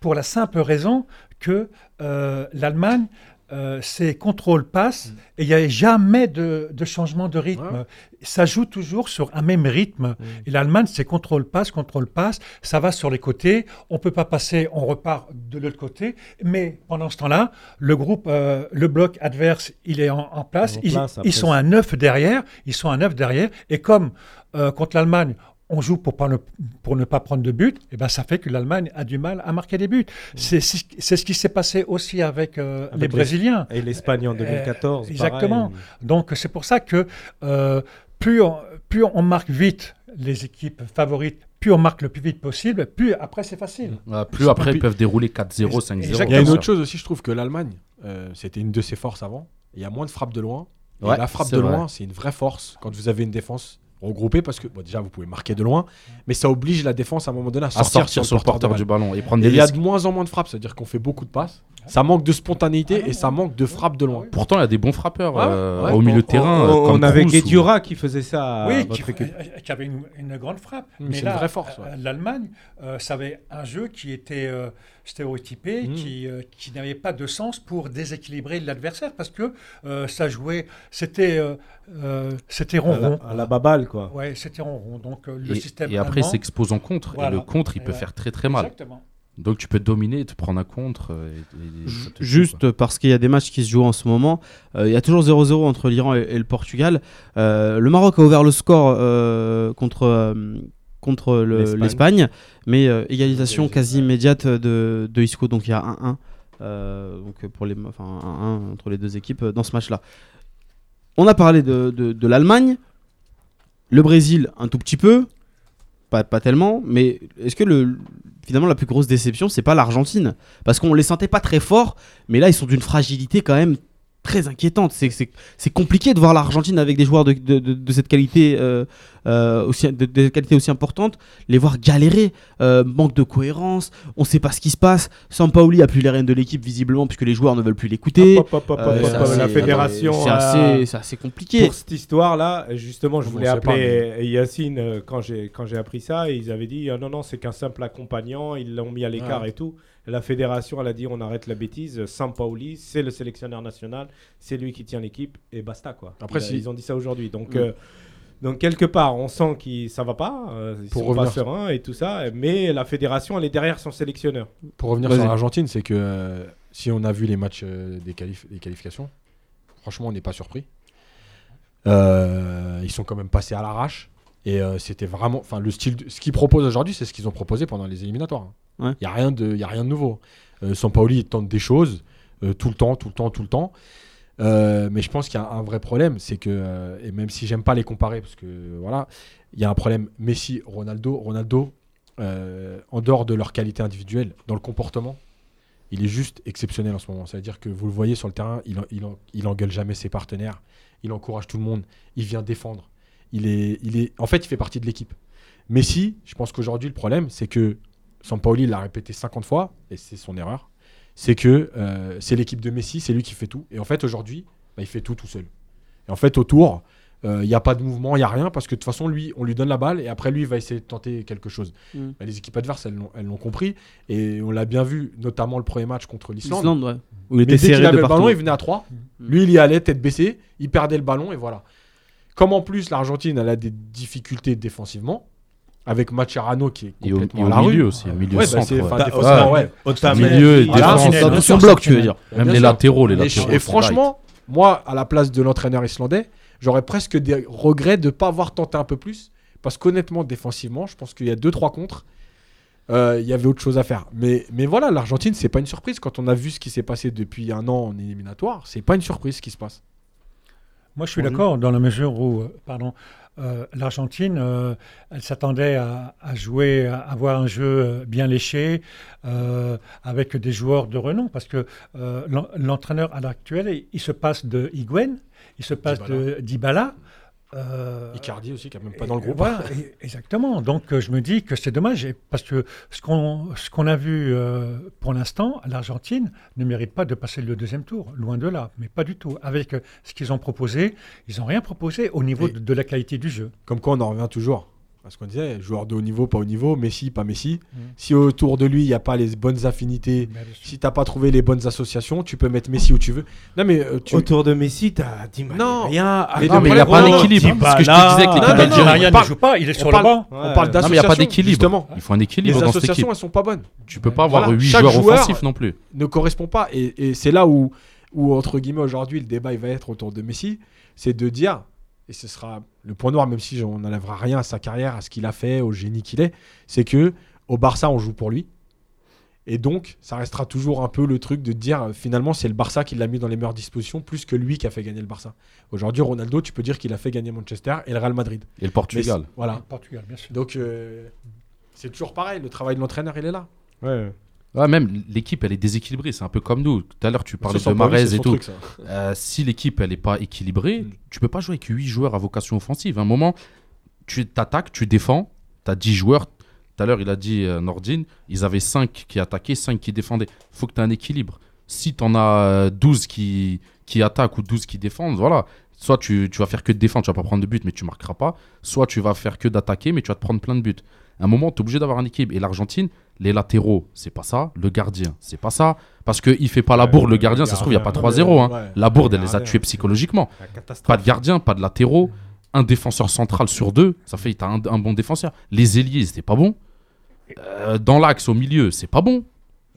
pour la simple raison que euh, l'Allemagne, euh, ses contrôles passent et il n'y a jamais de, de changement de rythme. Ouais. Ça joue toujours sur un même rythme. Et l'Allemagne, c'est contrôle passe, contrôle passe. Ça va sur les côtés. On peut pas passer, on repart de l'autre côté. Mais pendant ce temps-là, le groupe, euh, le bloc adverse, il est en, en place. En Ils, place, ils après, sont à 9 derrière. Ils sont à 9 derrière. Et comme euh, contre l'Allemagne, on joue pour, pas ne, pour ne pas prendre de but, et ben ça fait que l'Allemagne a du mal à marquer des buts. C'est c'est- ce qui s'est passé aussi avec, euh, Avec les les- Brésiliens. Et l'Espagne en 2014. Euh, exactement. pareil. Donc c'est pour ça que euh, plus, on, plus on marque vite les équipes favorites, plus on marque le plus vite possible, plus après c'est facile. Ouais, plus après, ils peuvent dérouler 4-0, 5-0. Il y a une autre chose aussi, je trouve que l'Allemagne, euh, c'était une de ses forces avant. Il y a moins de frappes de loin. Et Ouais, la frappe de vrai. loin, c'est une vraie force quand vous avez une défense regrouper parce que bon, déjà vous pouvez marquer de loin, mais ça oblige la défense à un moment donné à À sortir, sortir sur le porteur du ballon et prendre des il y a de moins en moins de frappes, c'est-à-dire qu'on fait beaucoup de passes. Ça manque de spontanéité Ah et ça manque de frappes de loin. Pourtant, il y a des bons frappeurs Ouais, euh, ouais. au milieu de On- terrain. On, avait ou- Guedjura qui faisait ça Oui, qui, euh, qui avait une, une grande frappe. Mais Mais c'est là, une vraie force, ouais. euh, l'Allemagne, euh, ça avait un jeu qui était euh, stéréotypé, Mm. qui, euh, qui n'avait pas de sens pour déséquilibrer l'adversaire, parce que euh, ça jouait, c'était euh, euh, c'était À la, ronron. à la baballe, quoi. Ouais, c'était ronron. Donc euh, le Et, système et après, s'expose en contre. Et le contre, il Et peut faire très très mal. Exactement. Donc tu peux dominer, te prendre un contre. euh, et- et Juste parce qu'il y a des matchs qui se jouent en ce moment, euh, il y a toujours 0-0 entre l'Iran et, et le Portugal. Euh, le Maroc a ouvert le score euh, contre, euh, contre le- L'Espagne. mais euh, égalisation quasi immédiate de, de Isco, donc il y a 1-1. euh, donc pour les, enfin, 1-1 entre les deux équipes dans ce match-là. On a parlé de, de- de l'Allemagne, le Brésil un tout petit peu, pas, tellement, mais est-ce que le, finalement la plus grosse déception c'est pas l'Argentine? Parce qu'on les sentait pas très forts, mais là ils sont d'une fragilité quand même très inquiétante. C'est- compliqué de voir l'Argentine avec des joueurs de, de- de- de cette qualité euh, euh, aussi, de, qualité aussi importante, les voir galérer, euh, manque de cohérence, on sait pas ce qui se passe. Sampaoli a plus les rênes de l'équipe visiblement puisque les joueurs ne veulent plus l'écouter. La fédération. c'est assez, compliqué. Pour cette histoire-là, justement, je voulais pas, appeler Yacine quand j'ai appris ça. Et ils avaient dit ah non non c'est qu'un simple accompagnant. Ils l'ont mis à l'écart et tout. La fédération elle a dit on arrête la bêtise. Sampaoli c'est le sélectionneur national, c'est lui qui tient l'équipe et basta quoi. Après, Il a- si- ils ont dit ça aujourd'hui. Donc Mm. euh, donc quelque part on sent que ça va pas. euh, ils Pour sont pas revenir- sereins et tout ça. Mais la fédération elle est derrière son sélectionneur. Pour revenir sur l'Argentine, c'est que euh, si on a vu les matchs euh, des, qualif- des qualifications, franchement, on n'est pas surpris. Euh, ils sont quand même passés à l'arrache. Et euh, c'était vraiment. Enfin, le style. de- ce qu'ils proposent aujourd'hui, c'est ce qu'ils ont proposé pendant les éliminatoires. Il Ouais. n'y a, rien de- y a rien de nouveau. Euh, tente des choses euh, tout le temps, tout le temps, tout le temps. Euh, mais je pense qu'il y a un vrai problème. C'est que. euh, et même si j'aime pas les comparer, parce que voilà, il y a un problème Messi, Ronaldo. Ronaldo, en dehors de leur qualité individuelle, dans le comportement, il est juste exceptionnel en ce moment. C'est-à-dire que vous le voyez sur le terrain, il, il, il engueule jamais ses partenaires, il encourage tout le monde, il vient défendre. Il est, il est, en fait, il fait partie de l'équipe. Messi, je pense qu'aujourd'hui, le problème, c'est que Sampaoli l'a répété 50 fois, et c'est son erreur, c'est que euh, c'est l'équipe de Messi, c'est lui qui fait tout. Et en fait, aujourd'hui, bah, il fait tout tout seul. Et en fait, autour, euh, il n'y a pas de mouvement, il n'y a rien, parce que de toute façon, lui, on lui donne la balle, et après, lui, il va essayer de tenter quelque chose. Mm. Bah, les équipes adverses, elles l'ont elles l'ont compris, et on l'a bien vu, notamment le premier match contre l'Islande. L'Islande, ouais. Où il était dès qu'il serré avait de le ballon, il venait à 3. Mm. Lui, il y allait tête baissée, il perdait le ballon et voilà. Comme en plus l'Argentine elle a des difficultés défensivement, avec Macherano qui est Et au, et complètement au à la milieu rue. aussi, au milieu Ouais, bah, centre. ouais. Bah, ouais. ouais. Otamendi, Milieu et défense, bien son bloc, tu veux dire. Bien Même les sûr. latéraux, les latéraux. et franchement, moi, à la place de l'entraîneur islandais, j'aurais presque des regrets de ne pas avoir tenté un peu plus. Parce qu'honnêtement, défensivement, je pense qu'il y a 2-3 contre. euh, Il y avait autre chose à faire. Mais, mais voilà, l'Argentine, c'est pas une surprise. Quand on a vu ce qui s'est passé depuis un an en éliminatoire, c'est pas une surprise ce qui se passe. Moi, je suis d'accord dans la mesure où, euh, pardon, euh, l'Argentine, euh, elle s'attendait à, à jouer, à avoir un jeu euh, bien léché, euh, avec des joueurs de renom, parce que l'en- l'entraîneur à l'heure actuelle, il, il se passe de Higuain, il se passe de Dybala. Euh, Icardi aussi, qui n'est même pas dans le groupe. Voilà, exactement. Donc euh, je me dis que c'est dommage parce que ce qu'on ce qu'on a vu euh, pour l'instant, l'Argentine ne mérite pas de passer le deuxième tour, loin de là, mais pas du tout. Avec ce qu'ils ont proposé, ils n'ont rien proposé au niveau de la qualité du jeu. Comme quoi, on en revient toujours à ce qu'on disait joueur de haut niveau, pas haut niveau, Messi, pas Messi. Mm. Si autour de lui, il n'y a pas les bonnes affinités, si t'as pas trouvé les bonnes associations, tu peux mettre Messi où tu veux. Non, mais euh, tu. Autour de Messi, t'as dit Non. rien. Mais Non, le mais il n'y a problème- pas d'équilibre. Dybala. Ce que je te disais avec l'équipe Non, non, non, algérienne. Ne joue pas, il est sur le banc. On parle Non, mais il n'y a pas d'association, d'équilibre. Justement. Il faut un Les équilibre dans cette associations, équipe. elles sont pas bonnes. Tu peux pas avoir Voilà, 8 chaque joueurs joueur- offensifs non plus. Ne correspond pas. Et, et c'est là où, où, entre guillemets, aujourd'hui, le débat il va être autour de Messi. C'est de dire, et ce sera le point noir, même si on n'enlèvera rien à sa carrière, à ce qu'il a fait, au génie qu'il est, c'est que au Barça, on joue pour lui. Et donc, ça restera toujours un peu le truc de dire, euh, finalement, c'est le Barça qui l'a mis dans les meilleures dispositions, plus que lui qui a fait gagner le Barça. Aujourd'hui, Ronaldo, tu peux dire qu'il a fait gagner Manchester et le Real Madrid. Et le Portugal. Voilà. Portugal, bien sûr. Donc, euh, c'est toujours pareil. Le travail de l'entraîneur, il est là. Ouais. Ouais, même l'équipe, elle est déséquilibrée. C'est un peu comme nous. Tout à l'heure, tu parlais de Marez et tout. truc. Euh, si l'équipe, elle n'est pas équilibrée, Mm. tu peux pas jouer avec 8 joueurs à vocation offensive. À un moment, tu t'attaques, tu défends, tu as 10 joueurs. Tout à l'heure, il a dit euh, Nordine, ils avaient 5 qui attaquaient, 5 qui défendaient. faut que tu aies un équilibre. Si tu en as euh, 12 qui, qui attaquent ou 12 qui défendent, voilà. Soit tu, tu vas faire que de défendre, tu vas pas prendre de but, mais tu marqueras pas. Soit tu vas faire que d'attaquer, mais tu vas te prendre plein de buts. À un moment, tu es obligé d'avoir un équilibre. Et l'Argentine, les latéraux, c'est pas ça. Le gardien, c'est pas ça. Parce qu'il fait pas la bourde, le le gardien, ça se trouve, il n'y a pas gardien, 3-0. hein. ouais. La bourde, Le elle les a tués psychologiquement. Pas de gardien, pas de latéraux. Un défenseur central sur deux, ça fait que tu as un, un bon défenseur. Les ailiers, c'était pas bon. Euh, dans l'axe, au milieu, c'est pas bon.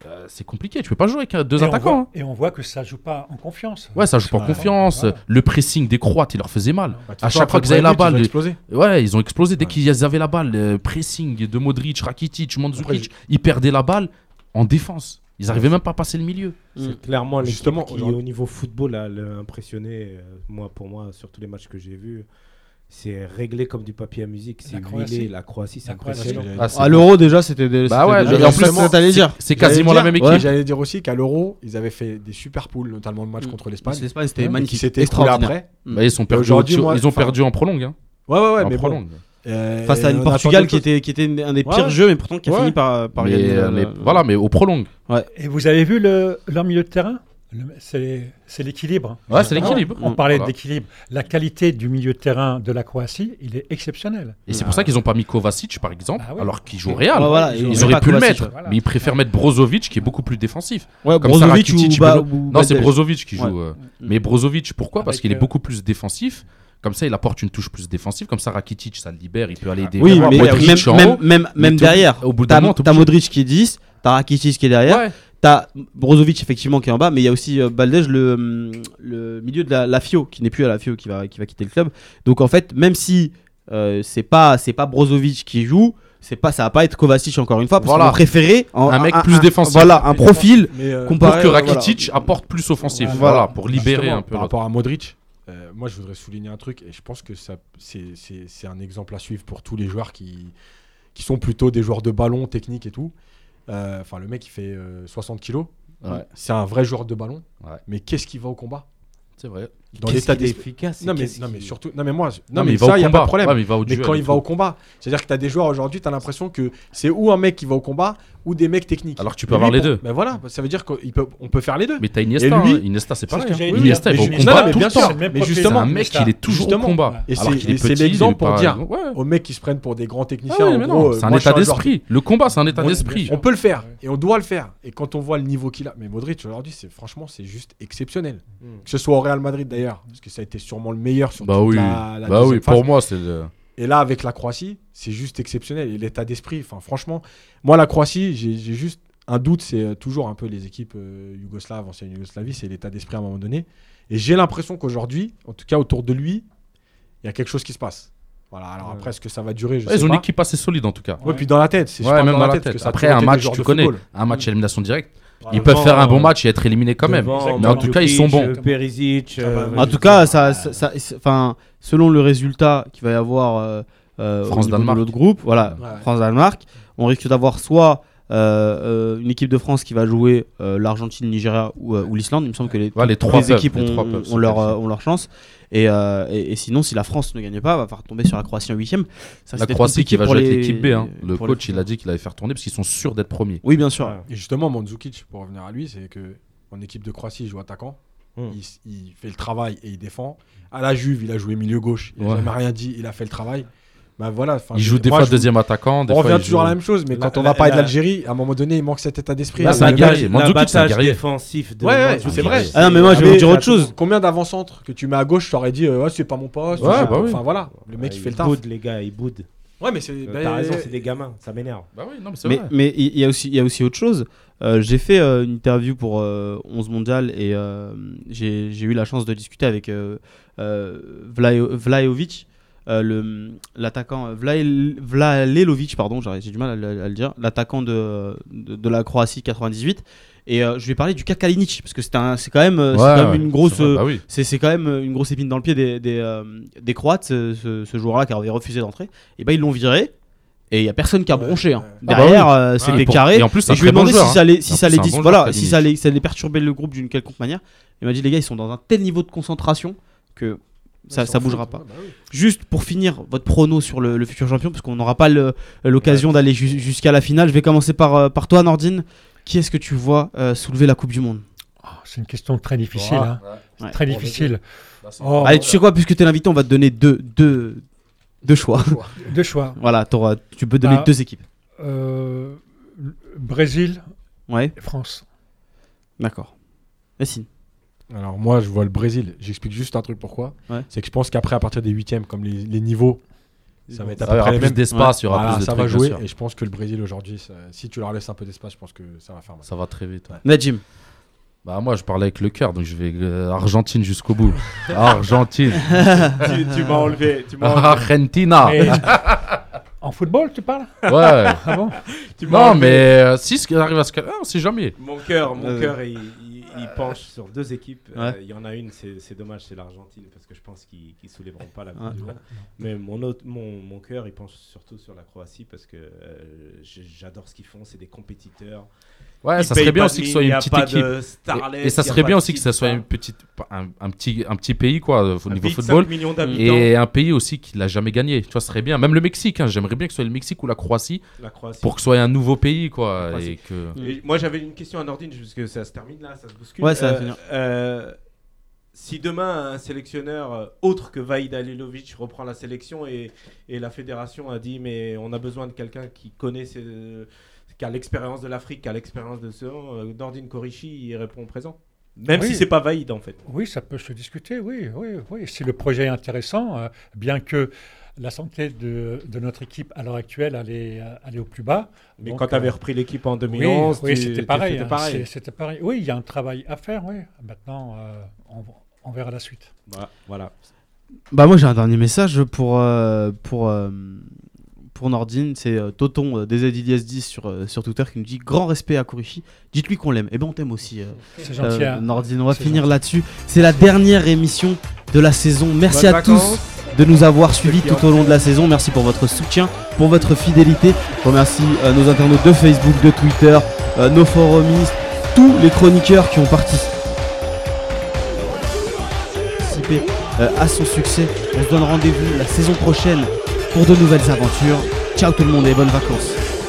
Euh, c'est compliqué, tu peux pas jouer avec euh, deux et, on attaquants. voit, hein. et on voit que ça joue pas en confiance. Ouais, ça joue pas en confiance. voilà. Le pressing des Croates, il leur faisait mal. Bah, À chaque fois qu'ils avaient la le balle, ils ont explosé. Ouais, ils ont explosé dès Ouais. qu'ils avaient la balle. euh, pressing de Modric, Rakitic, Après, Mandzukic, ils perdaient la balle en défense. Ils arrivaient même pas à passer le milieu. C'est clairement l'équipe Justement, qui, au niveau football, a le- impressionné. euh, moi, pour moi, sur tous les matchs que j'ai vus, c'est réglé comme du papier à musique. C'est huilé. La Croatie, c'est impressionnant. Ah, c'est- À l'euro déjà c'était des Bah c'était ouais, en plus, c'est dire. quasiment la même équipe. J'allais dire aussi qu'à l'Euro, ils avaient fait des super poules, notamment le match Mm. contre l'Espagne. l'Espagne c'était magnifique extraordinaire. après. Bah, ils, sont perdus aujourd'hui, au- moi, ils ont perdu en prolongue. hein. Ouais, ouais, ouais, en mais prolongue. Euh, Face à une Portugal qui était, qui était un des Ouais, pires ouais. jeux, mais pourtant qui a Ouais. fini par, par Mais, gagner. euh, voilà, mais au prolongue. Et vous avez vu le, leur milieu de terrain? C'est c'est l'équilibre. Ouais, c'est l'équilibre. On parlait Voilà. d'équilibre. La qualité du milieu de terrain de la Croatie, il est exceptionnel. Et c'est pour ça qu'ils ont pas mis Kovacic, par exemple, Ah oui. alors qu'il joue au Real. Voilà, ils ils auraient pu le mettre, voilà. mais ils préfèrent mettre Brozovic qui est beaucoup plus défensif. Ouais, Comme ça, Brozovic Rakitic, ou, Ba- Belo- ou Non, c'est. Brozovic qui joue. Ouais. euh, Mais Brozovic, pourquoi? Parce qu'il est euh, beaucoup plus défensif. Comme ça, il apporte une touche plus défensive. Comme ça, Rakitic, ça le libère. Il peut aller aider Oui, mais même, derrière, au bout d'un t'as moment, t'as. Modric qui est 10, t'as Rakitic qui est derrière, Ouais. T'as Brozovic effectivement qui est en bas, mais il y a aussi euh, Baldes, le, hum, le milieu de la, la FIO, qui n'est plus à la FIO, qui va, qui va quitter le club. Donc en fait, même si euh, c'est pas, c'est pas Brozovic qui joue, c'est pas, ça va pas être Kovacic encore une fois, parce Voilà. qu'on va préférer en- Un mec plus défensif. Voilà, un profil euh, Pour comparé que euh, Rakitic apporte plus offensif. Voilà. Voilà, pour libérer Justement, un peu. Par rapport à Modric, euh, moi je voudrais souligner un truc et je pense que ça, c'est, c'est- c'est un exemple à suivre pour tous les joueurs qui, qui sont plutôt des joueurs de ballon, technique et tout. Euh, Enfin, le mec il fait euh, 60 kilos. Ouais. C'est un vrai joueur de ballon. Ouais. Mais qu'est-ce qu'il va au combat? C'est vrai. Dans l'état d'esprit. Non mais, non surtout, non mais moi, Non, mais il va ça il y a pas de problème. Ouais, mais il va au Mais quand il va au combat, c'est-à-dire que tu as des joueurs aujourd'hui, tu as l'impression que c'est ou un mec qui va au combat ou des mecs techniques. Alors que tu Mais peux avoir lui, les deux. Ben voilà, ça veut dire qu'on peut, on peut faire les deux. Mais t'as Iniesta. Et lui- hein. Iniesta, c'est C'est ce hein. Iniesta, il va au Mais combat non, mais tout bien le temps. Mais justement, C'est un mec, il est toujours au combat. Et c'est- l'exemple pour pas- dire Ouais. aux mecs qui se prennent pour des grands Ah techniciens. non, c'est un état d'esprit. Le combat, c'est un état d'esprit. On peut le faire et on doit le faire. Et quand on voit le niveau qu'il a, mais Modric aujourd'hui, c'est franchement, c'est juste exceptionnel. Mm. Que ce soit au Real Madrid d'ailleurs, parce que ça a été sûrement le meilleur sur Bah toute oui. la, la Bah oui, phase. pour moi, c'est le. Et là, avec la Croatie, c'est juste exceptionnel. Et l'état d'esprit, enfin, franchement, moi, la Croatie, j'ai juste un doute. C'est euh, toujours un peu les équipes euh, yougoslaves, ancienne Yougoslavie, c'est l'état d'esprit à un moment donné. Et j'ai l'impression qu'aujourd'hui, en tout cas autour de lui, il y a quelque chose qui se passe. Voilà, alors Ouais. après, est-ce que ça va durer je Ouais, Ils ont une équipe assez solide en tout cas. Ouais, puis dans la tête, c'est même dans la parce tête. que ça a Après, un match, tu connais. football. Un match à élimination directe. Ils Devant, peuvent faire un bon euh, match et être éliminés quand même. devant Mais en tout cas, ils sont bons. Mandzukic, Perisic. euh, En tout cas, ça, ça- ça- c'est- enfin, selon le résultat qu'il va y avoir euh, euh, au niveau France-Danemark. de l'autre groupe, voilà, Ouais. France-Danemark, on risque d'avoir soit euh, euh, une équipe de France qui va jouer euh, l'Argentine, le Nigeria ou, euh, ou l'Islande. Il me semble que les, Ouais, les toutes trois les peuvent, équipes les ont, trois peuvent se ont leur, qualifier. euh, ont leur chance. Et, euh, et, et sinon, si la France ne gagne pas, va falloir tomber sur la Croatie en huitième. Ça, La c'est Croatie qui va jouer avec les- l'équipe B. hein. Le les- coach, il a dit qu'il allait faire tourner parce qu'ils sont sûrs d'être premiers. Oui, bien sûr. Et justement, Mandzukic, pour revenir à lui, c'est que en équipe de Croatie, il joue attaquant. Mm. Il, fait le travail et il défend. À la Juve, il a joué milieu gauche. Il n'a Ouais. jamais rien dit. Il a fait le travail. Bah voilà. Il joue des moi, fois je- deuxième attaquant. Des On fois, revient il toujours à la même chose, mais La- quand on va parler la- de l'Algérie, à un moment donné, il manque cet état d'esprit. Là, c'est un guerrier. C'est un guerrier. défensif de Ouais, ouais, c'est vrai. Ah non, mais moi, je vais vous dire autre chose. Combien d'avant-centres que tu mets à gauche, t'aurais dit, euh, ouais, c'est pas mon poste. Ouais, bah oui. Enfin voilà, le mec Ouais, il fait le taf. boudent, les gars, ils boudent. Ouais, mais c'est. Euh, bah, T'as raison, c'est des gamins, ça m'énerve. Bah oui, non, mais c'est Mais vrai. mais il y, a aussi il y a aussi autre chose. Euh, j'ai fait euh, une interview pour euh, 11 mondial et j'ai j'ai eu la chance de discuter avec euh, euh, l'attaquant euh, Vlalelovic pardon, j'ai j'ai du mal à, le à le dire, l'attaquant de, de de la Croatie 98 et euh, je lui ai parlé du cas Kalinic parce que c'est quand même c'est Ouais, quand même ouais, une grosse bah oui. c'est quand même une grosse épine dans le pied des, des, euh, des Croates, ce, ce, ce joueur-là qui avait refusé d'entrer. Et ben ils l'ont viré. Et il y a personne qui a bronché. hein. Ah bah Derrière, oui. Ouais, c'était carré. Et en plus, c'est Et un je lui ai bon demandé joueur. si ça allait, si ça plus, allait, bon voilà, si ça allait, ça allait perturber le groupe d'une quelconque manière. Il m'a dit les gars, ils sont dans un tel niveau de concentration que Ça, ça bougera pas. ouais, bah oui. Juste pour finir, votre prono sur le, le futur champion, parce qu'on n'aura pas l'occasion d'aller ju- jusqu'à la finale. Je vais commencer par, euh, par toi, Nordine. Qui est-ce que tu vois euh, soulever la Coupe du Monde? Oh, c'est une question très difficile. Hein. ouais. Ouais. Très Bon, difficile. C'est- Oh, Allez, tu sais quoi, puisque tu es l'invité, on va te donner deux, deux, deux choix. Deux choix. voilà, tu peux donner Bah, deux équipes. Euh, Brésil Ouais, et France. d'accord. Yacine. Alors moi, je vois le Brésil. J'explique juste un truc pourquoi. Ouais. C'est que je pense qu'après, à partir des huitièmes, comme les, les niveaux, ça va être près aura plus d'espace, il y aura Voilà, plus de ça trucs, va jouer. Et je pense que le Brésil aujourd'hui, ça- si tu leur laisses un peu d'espace, je pense que ça va faire mal. Ça va très vite. ouais. Najim. Bah moi je parlais avec le cœur donc je vais euh, Argentine jusqu'au bout. Argentine. tu tu m'as enlevé. Tu m'as enlevé. Argentina. Mais- en football, tu parles? Ouais. Ah bon? Tu m'as Non enlevé. mais euh, si ce qui arrive à ce cas, ah, on sait jamais. Mon cœur, mon Euh. cœur, il, il- il penche sur deux équipes. Euh, Ouais. Il y en a une, c'est dommage, c'est l'Argentine, parce que je pense qu'ils ne soulèveront pas la Coupe Ouais. du Monde. Mais mon, autre, mon, mon cœur, il penche surtout sur la Croatie, parce que euh, j'adore ce qu'ils font. C'est des compétiteurs. Ouais, Ils ça serait bien aussi que ce soit une a petite équipe. Et, et ça serait bien aussi que ça soit une petite, un, un petit, un petit pays quoi au niveau pays de 5 football. Et un pays aussi qui l'a jamais gagné. Tu vois, ce serait bien. Même le Mexique, hein, j'aimerais bien que ce soit le Mexique ou la Croatie la Croatie. pour que ce soit un nouveau pays quoi. Et que... Et moi, j'avais une question à Nordine, parce que ça se termine là, ça se bouscule. Ouais, ça va Euh, finir. euh, si demain un sélectionneur euh, autre que Vaïd Alilovic reprend la sélection et, et la fédération a dit mais on a besoin de quelqu'un qui connaît ses- qui a l'expérience de l'Afrique, qui a l'expérience de ce euh, Nordine Korichi, il répond présent. Même Oui. si c'est pas Vaïd en fait. Oui, ça peut se discuter, oui, oui, oui. Si le projet est intéressant, euh, bien que la santé de, de notre équipe à l'heure actuelle allait, euh, allait au plus bas. Mais Donc, quand tu avais euh, repris l'équipe en oui, 2011, oui, tu- c'était pareil, c'était hein, pareil. C'était pareil. Oui, il y a un travail à faire, oui. Maintenant, euh, on, on verra la suite. Voilà, voilà. Bah moi j'ai un dernier message pour euh, pour euh, pour Nordine, c'est euh, Toton euh, des 10 sur euh, sur Twitter qui nous dit grand respect à Kurishi. Dites-lui qu'on l'aime. Et ben on t'aime aussi. euh, C'est gentil. hein. Nordine, on va C'est finir gentil. là-dessus. C'est la dernière émission de la saison. Merci à vacances. tous de nous avoir suivis tout au long de la saison. Merci pour votre soutien, pour votre fidélité. Je remercie euh, nos internautes de Facebook, de Twitter, euh, nos forumistes, tous les chroniqueurs qui ont participé euh, à son succès. On se donne rendez-vous la saison prochaine pour de nouvelles aventures. Ciao tout le monde et bonnes vacances.